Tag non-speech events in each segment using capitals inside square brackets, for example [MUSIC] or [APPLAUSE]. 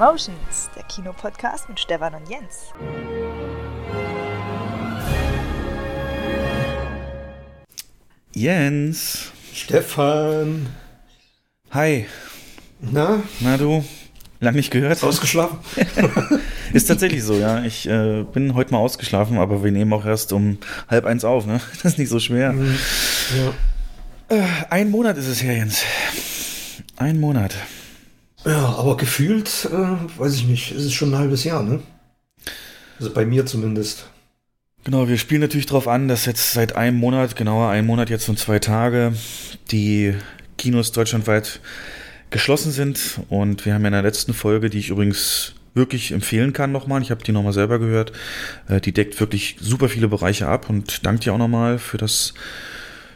Cinemotions, der Kinopodcast mit Stefan und Jens. Jens. Stefan. Hi. Na? Na du? Lang nicht gehört? Ausgeschlafen? [LAUGHS] Ist tatsächlich so, ja. Ich äh, bin heute mal ausgeschlafen, aber wir nehmen auch erst um halb eins auf, ne? [LAUGHS] Das ist nicht so schwer. Mhm. Ja. Äh, ein Monat ist es her, Jens. Ein Monat. Ja, aber gefühlt, äh, weiß ich nicht, ist es schon ein halbes Jahr, ne? Also bei mir zumindest. Genau, wir spielen natürlich darauf an, dass jetzt seit einem Monat, genauer einem Monat jetzt und zwei Tage, die Kinos deutschlandweit geschlossen sind. Und wir haben ja in der letzten Folge, die ich übrigens wirklich empfehlen kann nochmal, ich habe die nochmal selber gehört, äh, die deckt wirklich super viele Bereiche ab und danke dir auch nochmal für das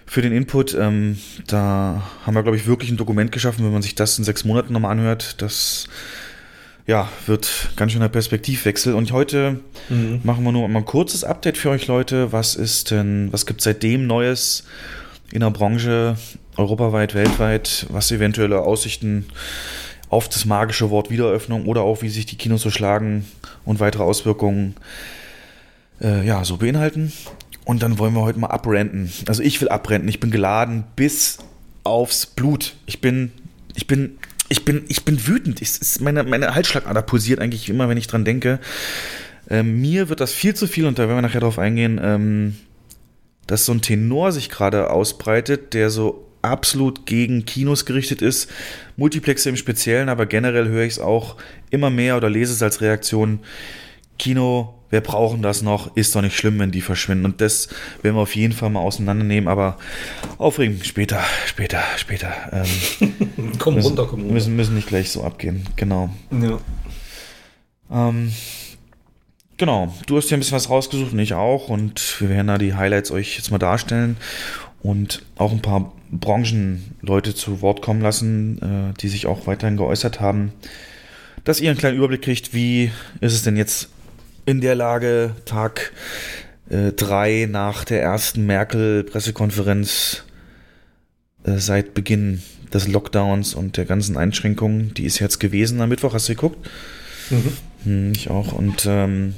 für den Input. Ähm, da haben wir, glaube ich, wirklich ein Dokument geschaffen, wenn man sich das in sechs Monaten nochmal anhört. Das ja, wird ganz schöner Perspektivwechsel. Und heute mhm. machen wir nur mal ein kurzes Update für euch, Leute. Was ist denn, was gibt seitdem Neues in der Branche, europaweit, weltweit, was eventuelle Aussichten auf das magische Wort Wiedereröffnung oder auch wie sich die Kinos so schlagen und weitere Auswirkungen äh, ja, so beinhalten. Und dann wollen wir heute mal abrenten. Also ich will abrenten. Ich bin geladen bis aufs Blut. Ich bin, ich bin, ich bin, ich bin wütend. Ich, meine, meine Halsschlagader pulsiert eigentlich immer, wenn ich dran denke. Ähm, mir wird das viel zu viel und da werden wir nachher drauf eingehen, ähm, dass so ein Tenor sich gerade ausbreitet, der so absolut gegen Kinos gerichtet ist. Multiplexe im Speziellen, aber generell höre ich es auch immer mehr oder lese es als Reaktion. Kino wir brauchen das noch, ist doch nicht schlimm, wenn die verschwinden. Und das werden wir auf jeden Fall mal auseinandernehmen, aber aufregend später, später, später. Ähm, [LAUGHS] komm müssen, runter, komm runter. Müssen, müssen nicht gleich so abgehen, genau. Ja. Ähm, genau, du hast ja ein bisschen was rausgesucht und ich auch. Und wir werden da die Highlights euch jetzt mal darstellen und auch ein paar Branchenleute zu Wort kommen lassen, äh, die sich auch weiterhin geäußert haben, dass ihr einen kleinen Überblick kriegt, wie ist es denn jetzt in der Lage, Tag 3 äh, nach der ersten Merkel-Pressekonferenz äh, seit Beginn des Lockdowns und der ganzen Einschränkungen, die ist jetzt gewesen am Mittwoch, hast du geguckt? Mhm. Hm, ich auch. Und ähm,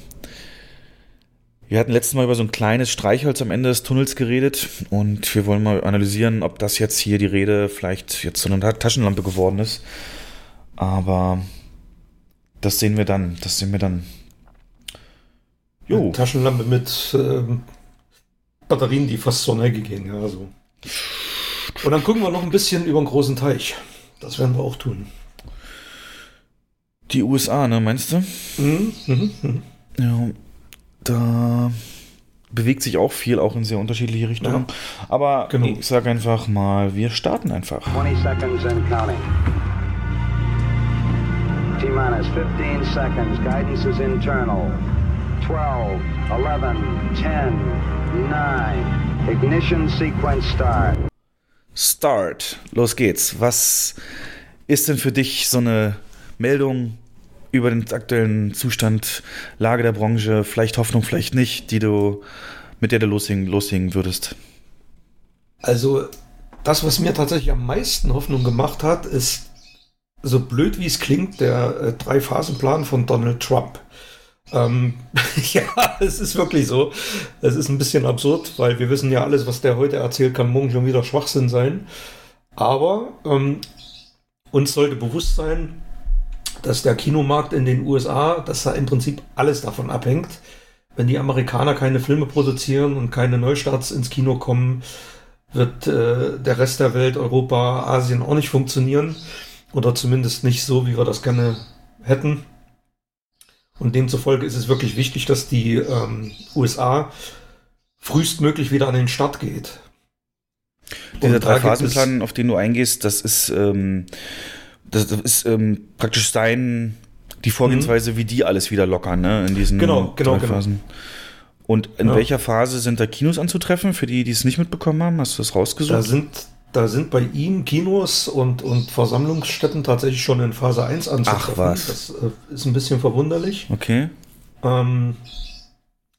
wir hatten letztes Mal über so ein kleines Streichholz am Ende des Tunnels geredet und wir wollen mal analysieren, ob das jetzt hier die Rede vielleicht jetzt so eine Taschenlampe geworden ist. Aber das sehen wir dann. Das sehen wir dann. Jo. Taschenlampe mit ähm, Batterien, die fast zur Neige gehen. Ja, so. Und dann gucken wir noch ein bisschen über den großen Teich. Das werden wir auch tun. Die USA, ne, meinst du? Mhm, mhm, mhm. Ja, da bewegt sich auch viel, auch in sehr unterschiedliche Richtungen. Ja, Aber genau. ich sag einfach mal, wir starten einfach. 20 seconds and counting. T-minus 15 seconds. Guidance is internal. 12, 11, 10, 9. Ignition sequence start. Start. Los geht's. Was ist denn für dich so eine Meldung über den aktuellen Zustand, Lage der Branche, vielleicht Hoffnung, vielleicht nicht, die du, mit der du loslegen, loslegen würdest? Also, das, was mir tatsächlich am meisten Hoffnung gemacht hat, ist, so blöd wie es klingt, der äh, Drei-Phasen-Plan von Donald Trump. Ähm, [LAUGHS] ja, es ist wirklich so. Es ist ein bisschen absurd, weil wir wissen ja alles, was der heute erzählt, kann morgen schon wieder Schwachsinn sein. Aber ähm, uns sollte bewusst sein, dass der Kinomarkt in den USA, dass da im Prinzip alles davon abhängt. Wenn die Amerikaner keine Filme produzieren und keine Neustarts ins Kino kommen, wird äh, der Rest der Welt, Europa, Asien auch nicht funktionieren. Oder zumindest nicht so, wie wir das gerne hätten. Und demzufolge ist es wirklich wichtig, dass die ähm, USA frühestmöglich wieder an den Start geht. Dieser Drei-Phasen-Plan, auf den du eingehst, das ist, ähm, das, das ist ähm, praktisch sein, die Vorgehensweise, mhm. wie die alles wieder lockern, ne? In diesen genau, genau, drei Phasen. Genau. Und in ja. welcher Phase sind da Kinos anzutreffen, für die, die es nicht mitbekommen haben? Hast du das rausgesucht? Da sind da sind bei ihm Kinos und, und Versammlungsstätten tatsächlich schon in Phase 1 anzutreffen. Ach was. Das äh, ist ein bisschen verwunderlich. Okay. Ähm,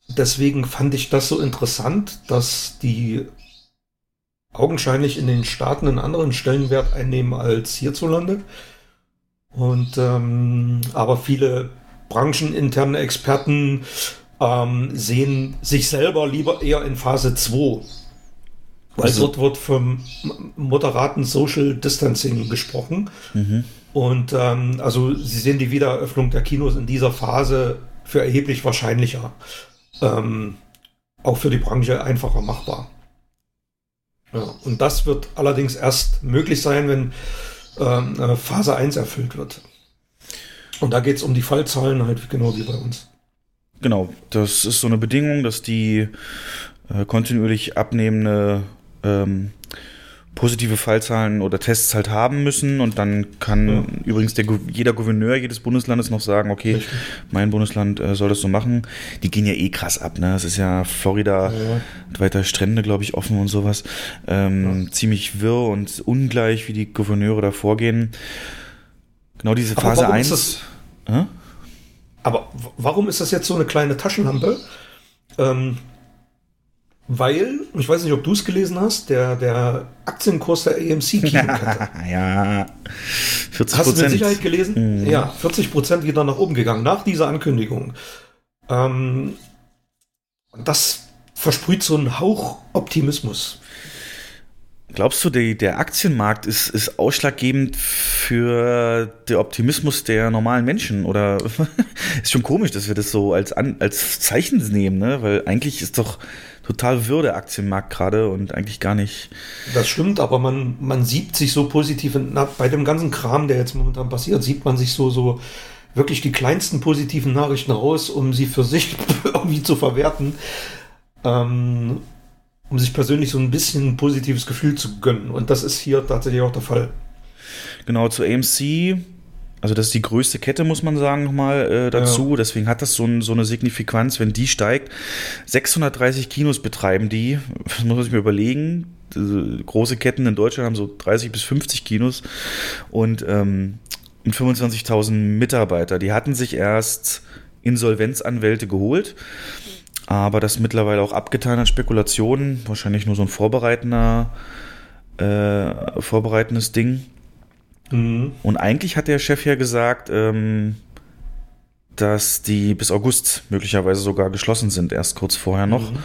deswegen fand ich das so interessant, dass die augenscheinlich in den Staaten einen anderen Stellenwert einnehmen als hierzulande. Und ähm, aber viele brancheninterne Experten ähm, sehen sich selber lieber eher in Phase 2. Also. dort wird vom moderaten Social Distancing gesprochen. Mhm. Und ähm, also sie sehen die Wiedereröffnung der Kinos in dieser Phase für erheblich wahrscheinlicher. Ähm, auch für die Branche einfacher machbar. Ja, und das wird allerdings erst möglich sein, wenn ähm, äh, Phase 1 erfüllt wird. Und da geht es um die Fallzahlen halt genau wie bei uns. Genau, das ist so eine Bedingung, dass die äh, kontinuierlich abnehmende ähm, positive Fallzahlen oder Tests halt haben müssen und dann kann ja. übrigens der, jeder Gouverneur jedes Bundeslandes noch sagen, okay, Richtig. mein Bundesland äh, soll das so machen. Die gehen ja eh krass ab, ne? Es ist ja Florida, ja. weiter Strände, glaube ich, offen und sowas. Ähm, ja. Ziemlich wirr und ungleich, wie die Gouverneure da vorgehen. Genau diese Phase 1. Äh? Aber warum ist das jetzt so eine kleine Taschenlampe? Ähm, weil, ich weiß nicht, ob du es gelesen hast, der, der Aktienkurs der AMC-Kinokette. [LAUGHS] ja, 40 Hast du mit Sicherheit gelesen? Mhm. Ja, 40 Prozent wieder nach oben gegangen, nach dieser Ankündigung. Ähm, das versprüht so einen Hauch Optimismus. Glaubst du, die, der Aktienmarkt ist, ist ausschlaggebend für den Optimismus der normalen Menschen? Oder [LAUGHS] ist schon komisch, dass wir das so als, als Zeichen nehmen, ne? Weil eigentlich ist doch total wirr der Aktienmarkt gerade und eigentlich gar nicht. Das stimmt, aber man, man sieht sich so positiv, na, bei dem ganzen Kram, der jetzt momentan passiert, sieht man sich so, so wirklich die kleinsten positiven Nachrichten raus, um sie für sich [LAUGHS] irgendwie zu verwerten. Ähm, um sich persönlich so ein bisschen ein positives Gefühl zu gönnen. Und das ist hier tatsächlich auch der Fall. Genau, zu AMC also das ist die größte Kette, muss man sagen, nochmal äh, dazu. Ja. Deswegen hat das so, ein, so, eine Signifikanz, wenn die steigt. 630 Kinos betreiben die. [LAUGHS] Das muss man sich mal überlegen. Diese große Ketten in Deutschland haben so 30 bis 50 Kinos und, ähm, und 25.000 Mitarbeiter. Die hatten sich erst Insolvenzanwälte geholt, aber das mittlerweile auch abgetan an Spekulationen. Wahrscheinlich nur so ein vorbereitender, äh, vorbereitendes Ding. Mhm. Und eigentlich hat der Chef ja gesagt, ähm, dass die bis August möglicherweise sogar geschlossen sind, erst kurz vorher noch. Mhm.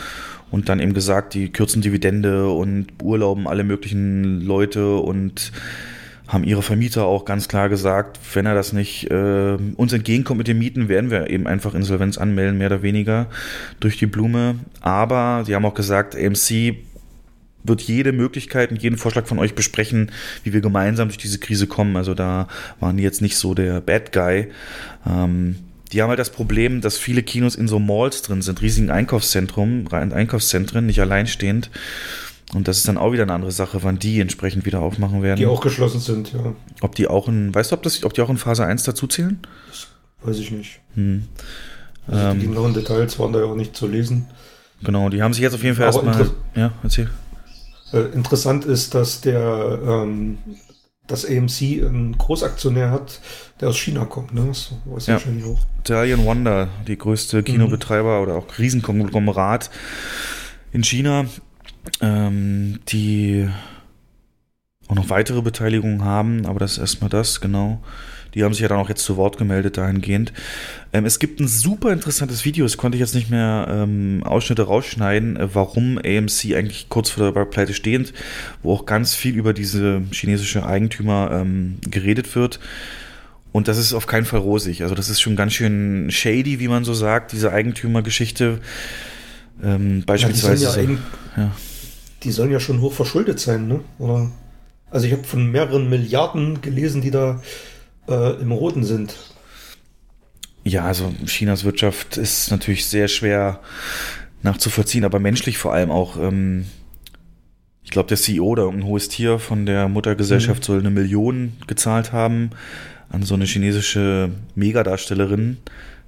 Und dann eben gesagt, die kürzen Dividende und urlauben alle möglichen Leute und haben ihre Vermieter auch ganz klar gesagt, wenn er das nicht äh, uns entgegenkommt mit den Mieten, werden wir eben einfach Insolvenz anmelden, mehr oder weniger durch die Blume. Aber sie haben auch gesagt, AMC wird jede Möglichkeit und jeden Vorschlag von euch besprechen, wie wir gemeinsam durch diese Krise kommen. Also da waren die jetzt nicht so der Bad Guy. Ähm, die haben halt das Problem, dass viele Kinos in so Malls drin sind, riesigen Einkaufszentrum, Einkaufszentren, nicht alleinstehend. Und das ist dann auch wieder eine andere Sache, wann die entsprechend wieder aufmachen werden. Die auch geschlossen sind, ja. Ob die auch in, weißt du, ob, das, ob die auch in Phase 1 dazuzählen? Weiß ich nicht. Hm. Also ähm, die genauen Details waren da ja auch nicht zu lesen. Genau, die haben sich jetzt auf jeden Fall erstmal. Ja, erzähl. Äh, interessant ist, dass der ähm, das AMC einen Großaktionär hat, der aus China kommt. Ne? Das weiß ja. wahrscheinlich auch. Italian Wonder, die größte Kinobetreiber mhm. oder auch Riesenkonglomerat in China, ähm, die auch noch weitere Beteiligungen haben, aber das ist erstmal das, genau. Die haben sich ja dann auch jetzt zu Wort gemeldet dahingehend. Ähm, es gibt ein super interessantes Video, das konnte ich jetzt nicht mehr ähm, Ausschnitte rausschneiden, äh, warum AMC eigentlich kurz vor der Pleite stehend, wo auch ganz viel über diese chinesische Eigentümer ähm, geredet wird. Und das ist auf keinen Fall rosig. Also das ist schon ganz schön shady, wie man so sagt, diese Eigentümergeschichte. Ähm, beispielsweise. Ja, die, sollen ja, ja. die sollen ja schon hoch verschuldet sein, ne? Oder? Also ich habe von mehreren Milliarden gelesen, die da äh, im Roten sind. Ja, also Chinas Wirtschaft ist natürlich sehr schwer nachzuvollziehen, aber menschlich vor allem auch. Ähm, ich glaube, der CEO oder ein hohes Tier von der Muttergesellschaft mhm. soll eine Million gezahlt haben an so eine chinesische Megadarstellerin,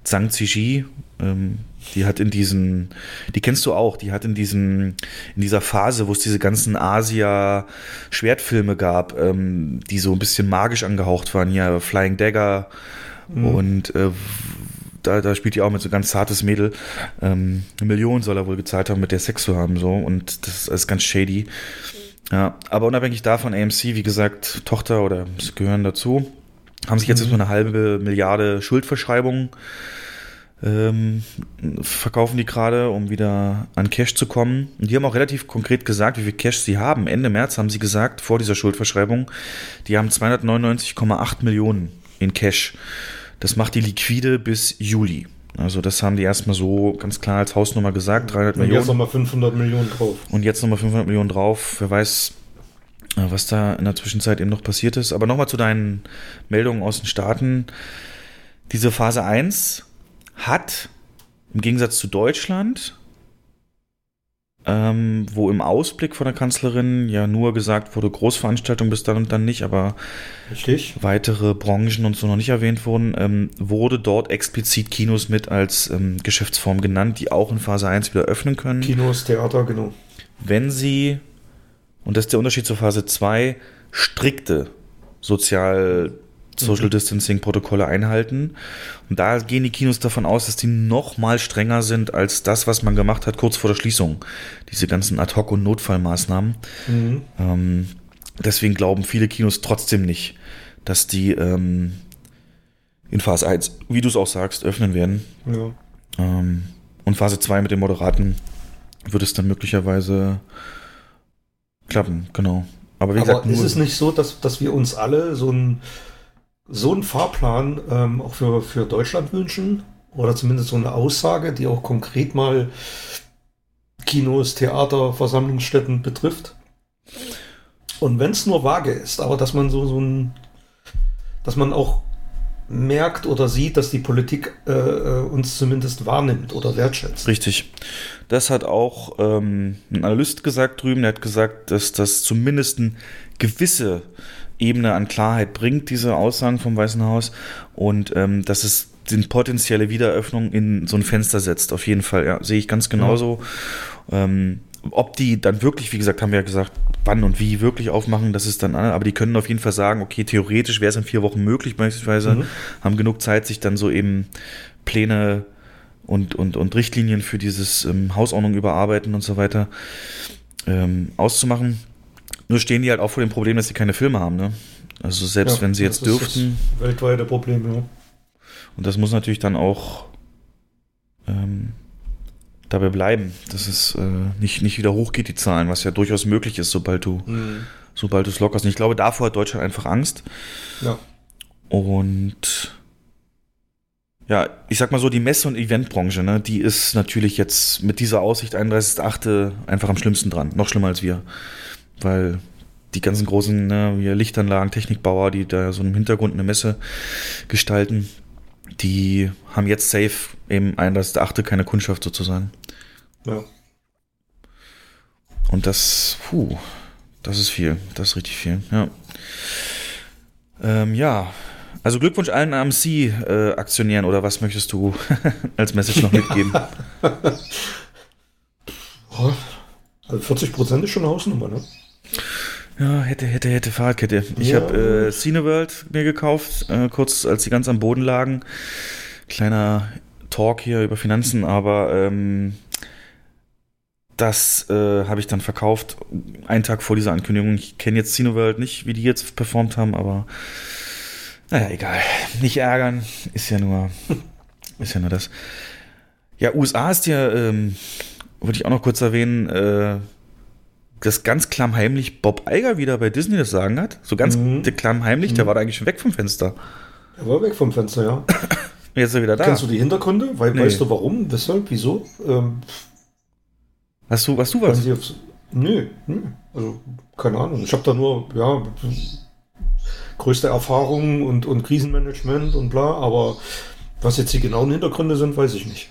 Zhang Ziji. Ähm, die hat in diesen, die kennst du auch, die hat in diesen, in dieser Phase, wo es diese ganzen Asia-Schwertfilme gab, ähm, die so ein bisschen magisch angehaucht waren, hier Flying Dagger mhm. und äh, da, da spielt die auch mit so ganz zartes Mädel. Ähm, eine Million soll er wohl gezahlt haben, mit der Sex zu haben, so und das ist ganz shady. Ja, aber unabhängig davon, AMC, wie gesagt, Tochter oder gehören dazu. haben sich jetzt mhm. erstmal eine halbe Milliarde Schuldverschreibungen ähm, verkaufen die gerade, um wieder an Cash zu kommen. Und die haben auch relativ konkret gesagt, wie viel Cash sie haben. Ende März haben sie gesagt, vor dieser Schuldverschreibung, die haben 299,8 Millionen in Cash. Das macht die liquide bis Juli. Also das haben die erstmal so ganz klar als Hausnummer gesagt, 300 Und Millionen. jetzt nochmal 500 Millionen drauf. Und jetzt nochmal 500 Millionen drauf. Wer weiß, äh, was da in der Zwischenzeit eben noch passiert ist. Aber nochmal zu deinen Meldungen aus den Staaten. Diese Phase 1 hat im Gegensatz zu Deutschland, ähm, wo im Ausblick von der Kanzlerin ja nur gesagt wurde, Großveranstaltung bis dann und dann nicht, aber Richtig. weitere Branchen und so noch nicht erwähnt wurden, ähm, wurde dort explizit Kinos mit als ähm, Geschäftsform genannt, die auch in Phase 1 wieder öffnen können. Kinos, Theater, genau. Wenn sie, und das ist der Unterschied zur Phase 2, strikte sozial Social Distancing Protokolle einhalten. Und da gehen die Kinos davon aus, dass die noch mal strenger sind als das, was man gemacht hat kurz vor der Schließung. Diese ganzen Ad-Hoc- und Notfallmaßnahmen. Mhm. Ähm, deswegen glauben viele Kinos trotzdem nicht, dass die ähm, in Phase 1, wie du es auch sagst, öffnen werden. Ja. Ähm, und Phase 2 mit dem Moderaten wird es dann möglicherweise klappen, genau. Aber wie Aber gesagt, ist es nicht so, dass, dass wir uns alle so ein so einen Fahrplan ähm, auch für, für Deutschland wünschen? Oder zumindest so eine Aussage, die auch konkret mal Kinos, Theater, Versammlungsstätten betrifft? Und wenn es nur vage ist, aber dass man so, so ein, dass man auch merkt oder sieht, dass die Politik äh, äh, uns zumindest wahrnimmt oder wertschätzt. Richtig. Das hat auch ähm, ein Analyst gesagt drüben, der hat gesagt, dass das zumindest eine gewisse Ebene an Klarheit bringt, diese Aussagen vom Weißen Haus, und ähm, dass es die potenzielle Wiedereröffnung in so ein Fenster setzt. Auf jeden Fall, ja, sehe ich ganz genauso. Ähm, ob die dann wirklich, wie gesagt, haben wir ja gesagt, wann und wie wirklich aufmachen, das ist dann, aber die können auf jeden Fall sagen, okay, theoretisch wäre es in vier Wochen möglich, beispielsweise, Mhm. haben genug Zeit, sich dann so eben Pläne und, und, und Richtlinien für dieses ähm, Hausordnung überarbeiten und so weiter ähm, auszumachen. Nur stehen die halt auch vor dem Problem, dass sie keine Filme haben, ne? Also selbst Ja, wenn sie jetzt das ist dürften, Das weltweite Problem, ja. und das muss natürlich dann auch ähm, dabei bleiben, dass es äh, nicht, nicht wieder hochgeht, die Zahlen, was ja durchaus möglich ist, sobald du, sobald du es lockerst. Und ich glaube, davor hat Deutschland einfach Angst. Ja. Und ja, ich sag mal so, die Messe- und Eventbranche, ne, die ist natürlich jetzt mit dieser Aussicht 31.8. einfach am schlimmsten dran. Noch schlimmer als wir. Weil die ganzen großen ne, Lichtanlagen, Technikbauer, die da so im Hintergrund eine Messe gestalten, die haben jetzt safe eben 31.8. keine Kundschaft sozusagen. ja. Und das, puh, das ist viel. Das ist richtig viel, ja. Ähm, ja, also Glückwunsch allen AMC-Aktionären oder was möchtest du [LAUGHS] als Message noch mitgeben? [LAUGHS] Also 40 Prozent ist schon eine Hausnummer, ne? Ja, hätte, hätte, hätte, Fahrradkette. Ich Ja. habe äh, Cineworld mir gekauft, äh, kurz als die ganz am Boden lagen. Kleiner Talk hier über Finanzen, aber ähm, das äh, habe ich dann verkauft, einen Tag vor dieser Ankündigung. Ich kenne jetzt Cineworld nicht, wie die jetzt performt haben, aber naja, egal. Nicht ärgern, ist ja nur, [LAUGHS] ist ja nur das. Ja, USA ist ja, ähm, würde ich auch noch kurz erwähnen, äh, dass ganz klammheimlich Bob Iger wieder bei Disney das Sagen hat. So ganz Mhm. klammheimlich, der war da eigentlich schon weg vom Fenster. Er war weg vom Fenster, ja. [COUGHS] Jetzt ist er wieder da. Kennst du die Hintergründe? Weil, Nee. Weißt du warum? Weshalb? Wieso? Ähm, Hast du, was du was? ich nö, nö. Also, keine Ahnung. Ich habe da nur, ja, größte Erfahrung und, und Krisenmanagement und bla, aber was jetzt die genauen Hintergründe sind, weiß ich nicht.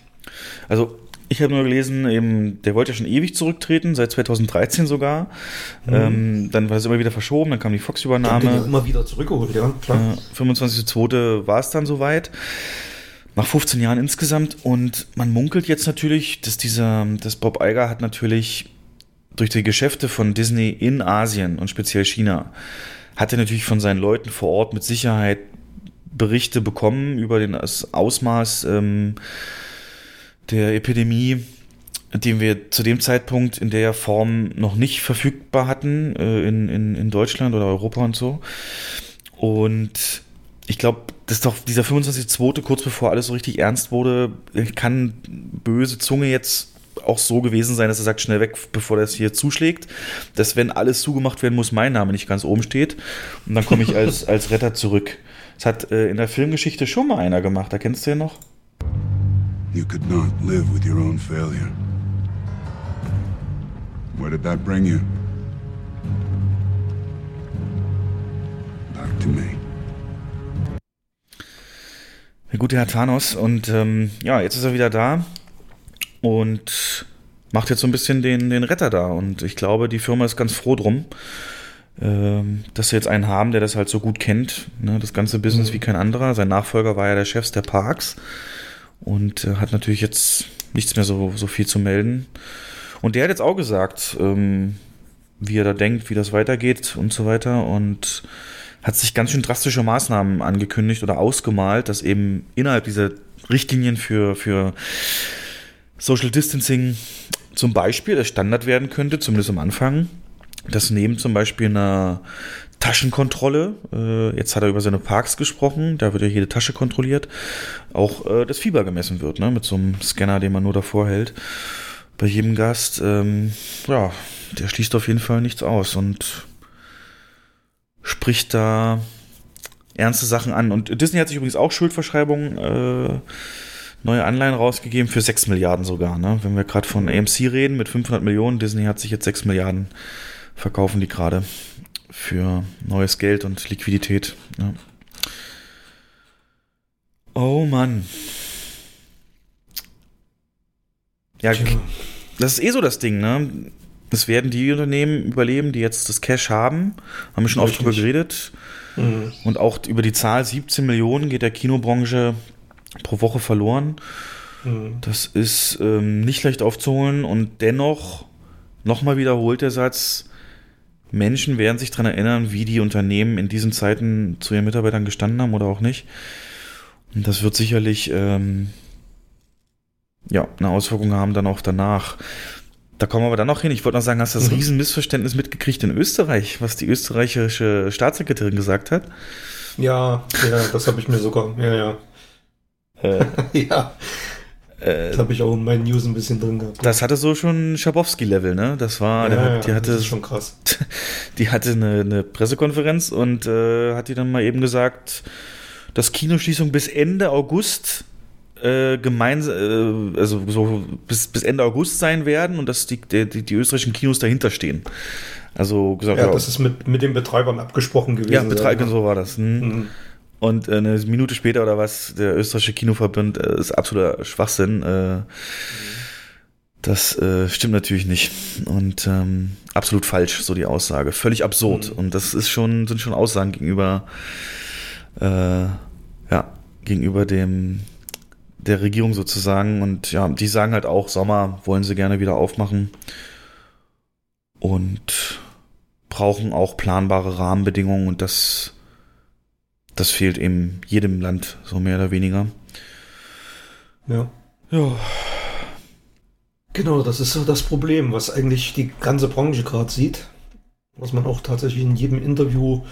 Also, ich habe nur gelesen, eben, der wollte ja schon ewig zurücktreten, seit 2013 sogar. Ähm, dann war es immer wieder verschoben, dann kam die Fox-Übernahme. ja immer wieder zurückgeholt, ja, klar. Äh, 25.02. war es dann soweit. Nach 15 Jahren insgesamt. Und man munkelt jetzt natürlich, dass dieser, dass Bob Iger hat natürlich durch die Geschäfte von Disney in Asien und speziell China, hat er natürlich von seinen Leuten vor Ort mit Sicherheit Berichte bekommen über den, das Ausmaß ähm, der Epidemie, den wir zu dem Zeitpunkt in der Form noch nicht verfügbar hatten äh, in, in, in Deutschland oder Europa und so. Und ich glaube, das ist doch dieser 25.2., kurz bevor alles so richtig ernst wurde, kann böse Zunge jetzt auch so gewesen sein, dass er sagt, schnell weg, bevor das hier zuschlägt. Dass, wenn alles zugemacht werden muss, mein Name nicht ganz oben steht. Und dann komme ich [LAUGHS] als, als Retter zurück. Das hat äh, in der Filmgeschichte schon mal einer gemacht. Da kennst du ja noch? You could not live with your own failure. Where did that bring you? Back to me. Der gute Herr Thanos. Und ähm, ja, jetzt ist er wieder da und macht jetzt so ein bisschen den, den Retter da. Und ich glaube, die Firma ist ganz froh drum, ähm, dass sie jetzt einen haben, der das halt so gut kennt. Ne? Das ganze Business mhm. wie kein anderer. Sein Nachfolger war ja der Chef der Parks und äh, hat natürlich jetzt nichts mehr so, so viel zu melden. Und der hat jetzt auch gesagt, ähm, wie er da denkt, wie das weitergeht und so weiter. Und hat sich ganz schön drastische Maßnahmen angekündigt oder ausgemalt, dass eben innerhalb dieser Richtlinien für, für Social Distancing zum Beispiel der Standard werden könnte, zumindest am Anfang, dass neben zum Beispiel einer Taschenkontrolle, äh, jetzt hat er über seine Parks gesprochen, da wird ja jede Tasche kontrolliert, auch äh, das Fieber gemessen wird, ne, mit so einem Scanner, den man nur davor hält. Bei jedem Gast, ähm, ja, der schließt auf jeden Fall nichts aus und spricht da ernste Sachen an. Und Disney hat sich übrigens auch Schuldverschreibungen äh, neue Anleihen rausgegeben für 6 Milliarden sogar. Ne? Wenn wir gerade von AMC reden mit 500 Millionen, Disney hat sich jetzt 6 Milliarden verkaufen die gerade für neues Geld und Liquidität. Ja. Oh Mann. Ja, das ist eh so das Ding, ne? Es werden die Unternehmen überleben, die jetzt das Cash haben. Haben wir schon oft drüber geredet. Mhm. Und auch über die Zahl 17 Millionen geht der Kinobranche pro Woche verloren. Mhm. Das ist ähm, nicht leicht aufzuholen und dennoch nochmal wiederholt der Satz, Menschen werden sich daran erinnern, wie die Unternehmen in diesen Zeiten zu ihren Mitarbeitern gestanden haben oder auch nicht. Und das wird sicherlich ähm, ja, eine Auswirkung haben dann auch danach. Da kommen wir aber dann noch hin. Ich wollte noch sagen, hast du das mhm. Riesenmissverständnis mitgekriegt in Österreich, was die österreichische Staatssekretärin gesagt hat? Ja, ja, das habe ich mir sogar, ja, ja. Äh, [LAUGHS] ja. Äh, das habe ich auch in meinen News ein bisschen drin gehabt. Das hatte so schon Schabowski-Level, ne? Das war, ja, der, die ja, hatte, das ist schon krass. [LAUGHS] Die hatte eine, eine Pressekonferenz und äh, hat die dann mal eben gesagt, dass Kinoschließung bis Ende August äh, gemeinsam, äh, also so bis, bis Ende August sein werden und dass die, die, die österreichischen Kinos dahinter stehen. Also gesagt, ja, das ist mit, mit den Betreibern abgesprochen gewesen. Ja, Betreiber, so war das. Hm. Mhm. Und äh, eine Minute später oder was, der österreichische Kinoverbund äh, ist absoluter Schwachsinn. Äh, das äh, stimmt natürlich nicht. Und ähm, absolut falsch, so die Aussage. Völlig absurd. Mhm. Und das ist schon, sind schon Aussagen gegenüber, äh, ja, gegenüber dem der Regierung sozusagen. Und ja, die sagen halt auch, Sommer wollen sie gerne wieder aufmachen. Und brauchen auch planbare Rahmenbedingungen und das das fehlt eben jedem Land, so mehr oder weniger. Ja. Ja. Genau, das ist so das Problem, was eigentlich die ganze Branche gerade sieht. Was man auch tatsächlich in jedem Interview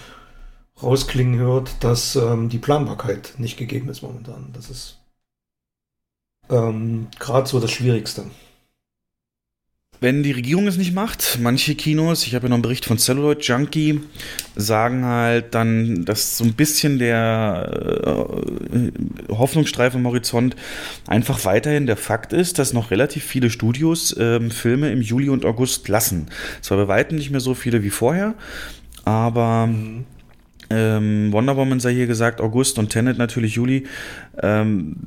rausklingen hört, dass ähm, die Planbarkeit nicht gegeben ist momentan. Das ist ähm, gerade so das Schwierigste wenn die Regierung es nicht macht, manche Kinos, ich habe ja noch einen Bericht von Celluloid Junkie, sagen halt dann, dass so ein bisschen der äh, Hoffnungsstreif am Horizont einfach weiterhin der Fakt ist, dass noch relativ viele Studios ähm, Filme im Juli und August lassen. Zwar bei weitem nicht mehr so viele wie vorher, aber ähm, Wonder Woman sei hier gesagt August und Tenet natürlich Juli. Ähm,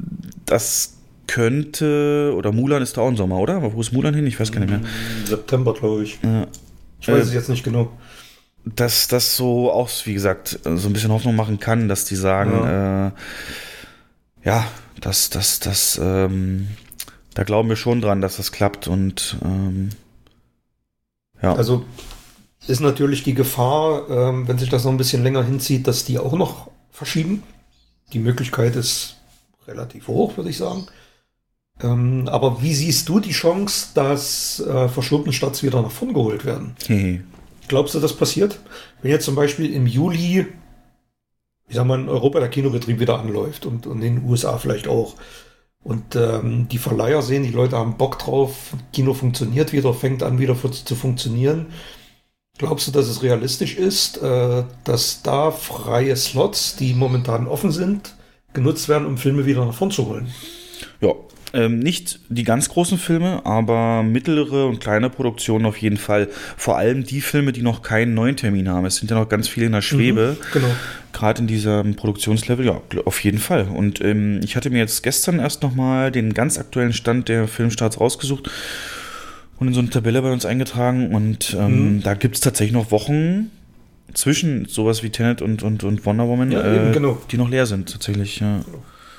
das könnte, oder Mulan ist da auch im Sommer, oder? Aber wo ist Mulan hin? Ich weiß gar nicht mehr. September, glaube ich. Ja. Ich weiß äh, es jetzt nicht genau. Dass das so auch, wie gesagt, so ein bisschen Hoffnung machen kann, dass die sagen, ja, äh, ja dass das, das, ähm, da glauben wir schon dran, dass das klappt und ähm, ja. Also ist natürlich die Gefahr, ähm, wenn sich das noch ein bisschen länger hinzieht, dass die auch noch verschieben. Die Möglichkeit ist relativ hoch, würde ich sagen. Ähm, aber wie siehst du die Chance, dass äh, verschobene Starts wieder nach vorn geholt werden? Hey. Glaubst du, das passiert? Wenn jetzt zum Beispiel im Juli ich sag mal, in Europa der Kinobetrieb wieder anläuft und, und in den USA vielleicht auch. Und ähm, die Verleiher sehen, die Leute haben Bock drauf, Kino funktioniert wieder, fängt an wieder für, zu funktionieren. Glaubst du, dass es realistisch ist, äh, dass da freie Slots, die momentan offen sind, genutzt werden, um Filme wieder nach vorn zu holen? Ja, ähm, nicht die ganz großen Filme, aber mittlere und kleine Produktionen auf jeden Fall. Vor allem die Filme, die noch keinen neuen Termin haben. Es sind ja noch ganz viele in der Schwebe. Mhm, genau. Gerade in diesem Produktionslevel, ja, auf jeden Fall. Und ähm, ich hatte mir jetzt gestern erst nochmal den ganz aktuellen Stand der Filmstarts rausgesucht und in so eine Tabelle bei uns eingetragen. Und ähm, mhm. da gibt es tatsächlich noch Wochen zwischen sowas wie Tenet und, und, und Wonder Woman, ja, äh, genau. die noch leer sind, tatsächlich. Ja.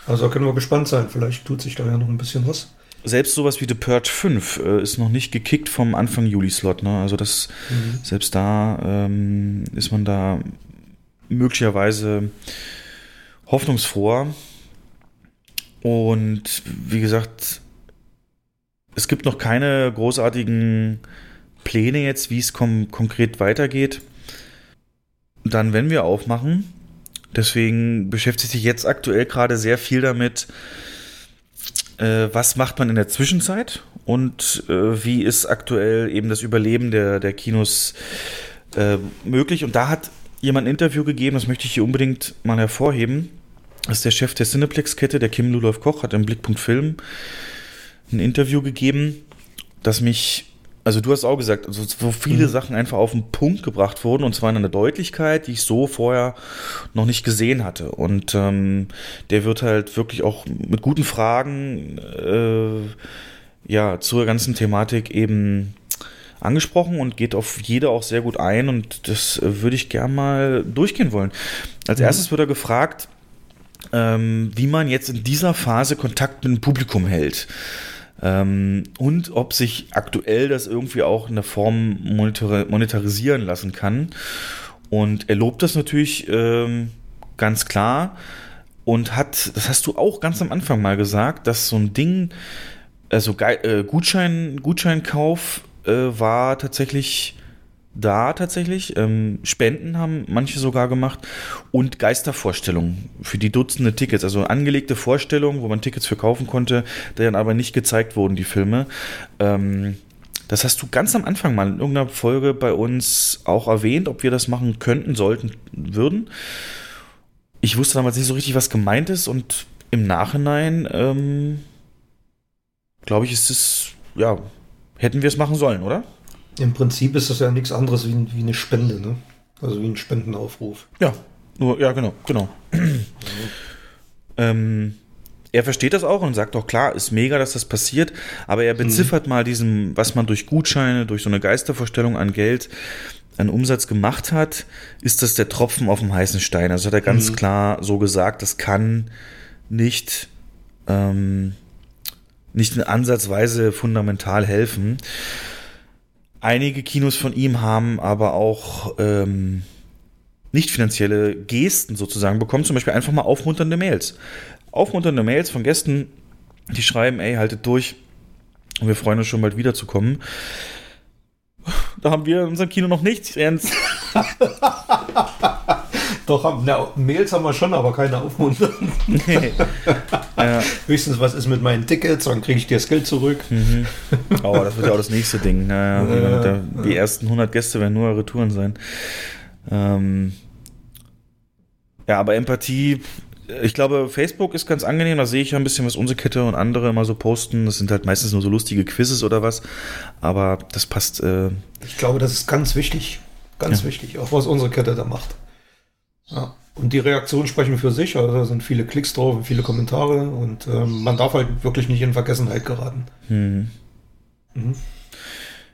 Also können wir gespannt sein. Vielleicht tut sich da ja noch ein bisschen was. Selbst sowas wie The Purge 5 äh, ist noch nicht gekickt vom Anfang Juli-Slot. Ne? Also das, mhm. selbst da ähm, ist man da möglicherweise hoffnungsfroh. Und wie gesagt, es gibt noch keine großartigen Pläne jetzt, wie es konkret weitergeht. Dann, wenn wir aufmachen, Deswegen beschäftigt sich jetzt aktuell gerade sehr viel damit, äh, was macht man in der Zwischenzeit und äh, wie ist aktuell eben das Überleben der, der Kinos äh, möglich. Und da hat jemand ein Interview gegeben, das möchte ich hier unbedingt mal hervorheben. Das ist der Chef der Cineplex-Kette, der Kim Ludolf Koch, hat im Blickpunkt Film ein Interview gegeben, das mich also du hast auch gesagt, also so viele mhm. Sachen einfach auf den Punkt gebracht wurden und zwar in einer Deutlichkeit, die ich so vorher noch nicht gesehen hatte. Und ähm, der wird halt wirklich auch mit guten Fragen äh, ja zur ganzen Thematik eben angesprochen und geht auf jede auch sehr gut ein und das würde ich gern mal durchgehen wollen. Als mhm. erstes wird er gefragt, ähm, wie man jetzt in dieser Phase Kontakt mit dem Publikum hält. Ähm, und ob sich aktuell das irgendwie auch in der Form monetarisieren lassen kann. Und er lobt das natürlich ähm, ganz klar und hat, das hast du auch ganz am Anfang mal gesagt, dass so ein Ding, also äh, Gutschein, Gutscheinkauf äh, war tatsächlich da tatsächlich. Ähm, Spenden haben manche sogar gemacht und Geistervorstellungen für die Dutzende Tickets, also angelegte Vorstellungen, wo man Tickets verkaufen konnte, die dann aber nicht gezeigt wurden, die Filme. Ähm, das hast du ganz am Anfang mal in irgendeiner Folge bei uns auch erwähnt, ob wir das machen könnten, sollten, würden. Ich wusste damals nicht so richtig, was gemeint ist und im Nachhinein, ähm, glaube ich, ist es, ja, hätten wir es machen sollen, oder? Im Prinzip ist das ja nichts anderes wie, wie eine Spende, ne? Also wie ein Spendenaufruf. Ja, nur, ja, genau, genau. ähm, er versteht das auch und sagt auch, klar, ist mega, dass das passiert, aber er beziffert mhm. mal diesen, was man durch Gutscheine, durch so eine Geistervorstellung an Geld, an Umsatz gemacht hat, ist das der Tropfen auf dem heißen Stein. Also hat er ganz mhm. klar so gesagt, das kann nicht, ähm, nicht in ansatzweise fundamental helfen. Einige Kinos von ihm haben aber auch ähm, nicht finanzielle Gesten sozusagen bekommen, zum Beispiel einfach mal aufmunternde Mails. Aufmunternde Mails von Gästen, die schreiben, ey, haltet durch, wir freuen uns schon bald wiederzukommen. Da haben wir in unserem Kino noch nichts, Ernst. [LAUGHS] Doch, na, Mails haben wir schon, aber keine aufmunternden. Nee. [LAUGHS] ja. Höchstens, was ist mit meinen Tickets, dann kriege ich dir das Geld zurück. Mhm. Oh, das wird ja auch das nächste Ding. Naja, ja. die ersten 100 Gäste werden nur Retouren sein. Ähm, ja, aber Empathie, ich glaube, Facebook ist ganz angenehm. Da sehe ich ja ein bisschen, was unsere Kette und andere immer so posten. Das sind halt meistens nur so lustige Quizzes oder was. Aber das passt. Äh ich glaube, das ist ganz wichtig. Ganz ja. wichtig, auch was unsere Kette da macht. Ja. Und die Reaktionen sprechen für sich, also da sind viele Klicks drauf und viele Kommentare und ähm, man darf halt wirklich nicht in Vergessenheit geraten. Hm. Mhm.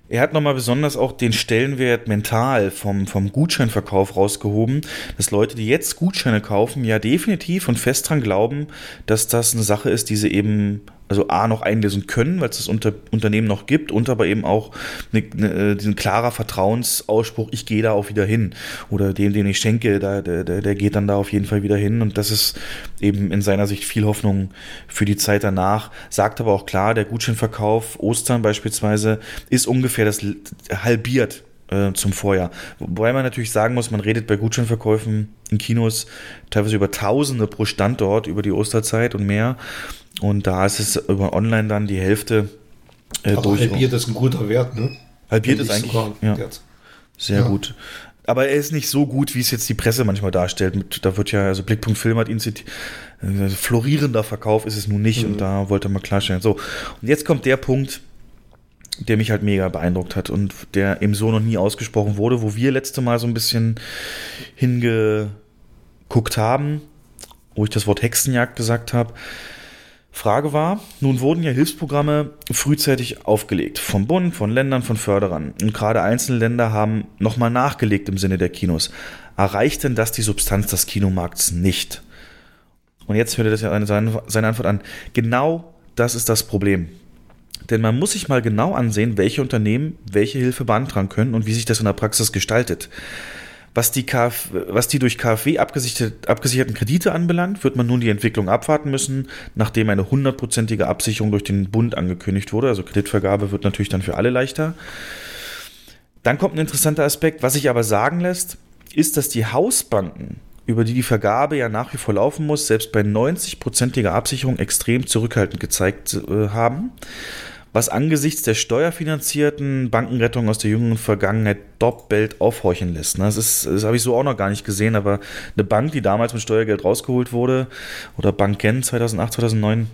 Er hat nochmal besonders auch den Stellenwert mental vom, vom Gutscheinverkauf rausgehoben, dass Leute, die jetzt Gutscheine kaufen, ja definitiv und fest dran glauben, dass das eine Sache ist, die sie eben also A noch einlesen können, weil es das Unter Unternehmen noch gibt und aber eben auch eine, eine, diesen klarer Vertrauensausspruch, ich gehe da auch wieder hin oder dem, den ich schenke, da, der, der geht dann da auf jeden Fall wieder hin und das ist eben in seiner Sicht viel Hoffnung für die Zeit danach. Sagt aber auch klar, der Gutscheinverkauf Ostern beispielsweise ist ungefähr das halbiert äh, zum Vorjahr. Wobei man natürlich sagen muss, man redet bei Gutscheinverkäufen in Kinos teilweise über Tausende pro Standort über die Osterzeit und mehr. Und da ist es über online dann die Hälfte äh, durch. Halbiert ist ein guter Wert, ne? Halbiert ist eigentlich ja, sehr ja. gut. Aber er ist nicht so gut, wie es jetzt die Presse manchmal darstellt. da wird ja, also Blickpunkt Film hat ihn zitiert, äh, florierender Verkauf ist es nun nicht mhm. und da wollte man klarstellen. So, und jetzt kommt der Punkt, der mich halt mega beeindruckt hat und der eben so noch nie ausgesprochen wurde, wo wir letzte Mal so ein bisschen hingeguckt haben, wo ich das Wort Hexenjagd gesagt habe. Frage war, nun wurden ja Hilfsprogramme frühzeitig aufgelegt, vom Bund, von Ländern, von Förderern. Und gerade einzelne Länder haben nochmal nachgelegt im Sinne der Kinos. Erreicht denn das die Substanz des Kinomarkts nicht? Und jetzt hört ihr das ja seine Antwort an. Genau das ist das Problem. Denn man muss sich mal genau ansehen, welche Unternehmen welche Hilfe beantragen können und wie sich das in der Praxis gestaltet. Was die, Kf was die durch KfW abgesicherten Kredite anbelangt, wird man nun die Entwicklung abwarten müssen, nachdem eine hundertprozentige Absicherung durch den Bund angekündigt wurde. Also Kreditvergabe wird natürlich dann für alle leichter. Dann kommt ein interessanter Aspekt. Was sich aber sagen lässt, ist, dass die Hausbanken, über die die Vergabe ja nach wie vor laufen muss, selbst bei 90-prozentiger Absicherung extrem zurückhaltend gezeigt äh, haben was angesichts der steuerfinanzierten Bankenrettung aus der jüngeren Vergangenheit doppelt aufhorchen lässt. Das, ist, das habe ich so auch noch gar nicht gesehen, aber eine Bank, die damals mit Steuergeld rausgeholt wurde, oder Banken 2008, 2009,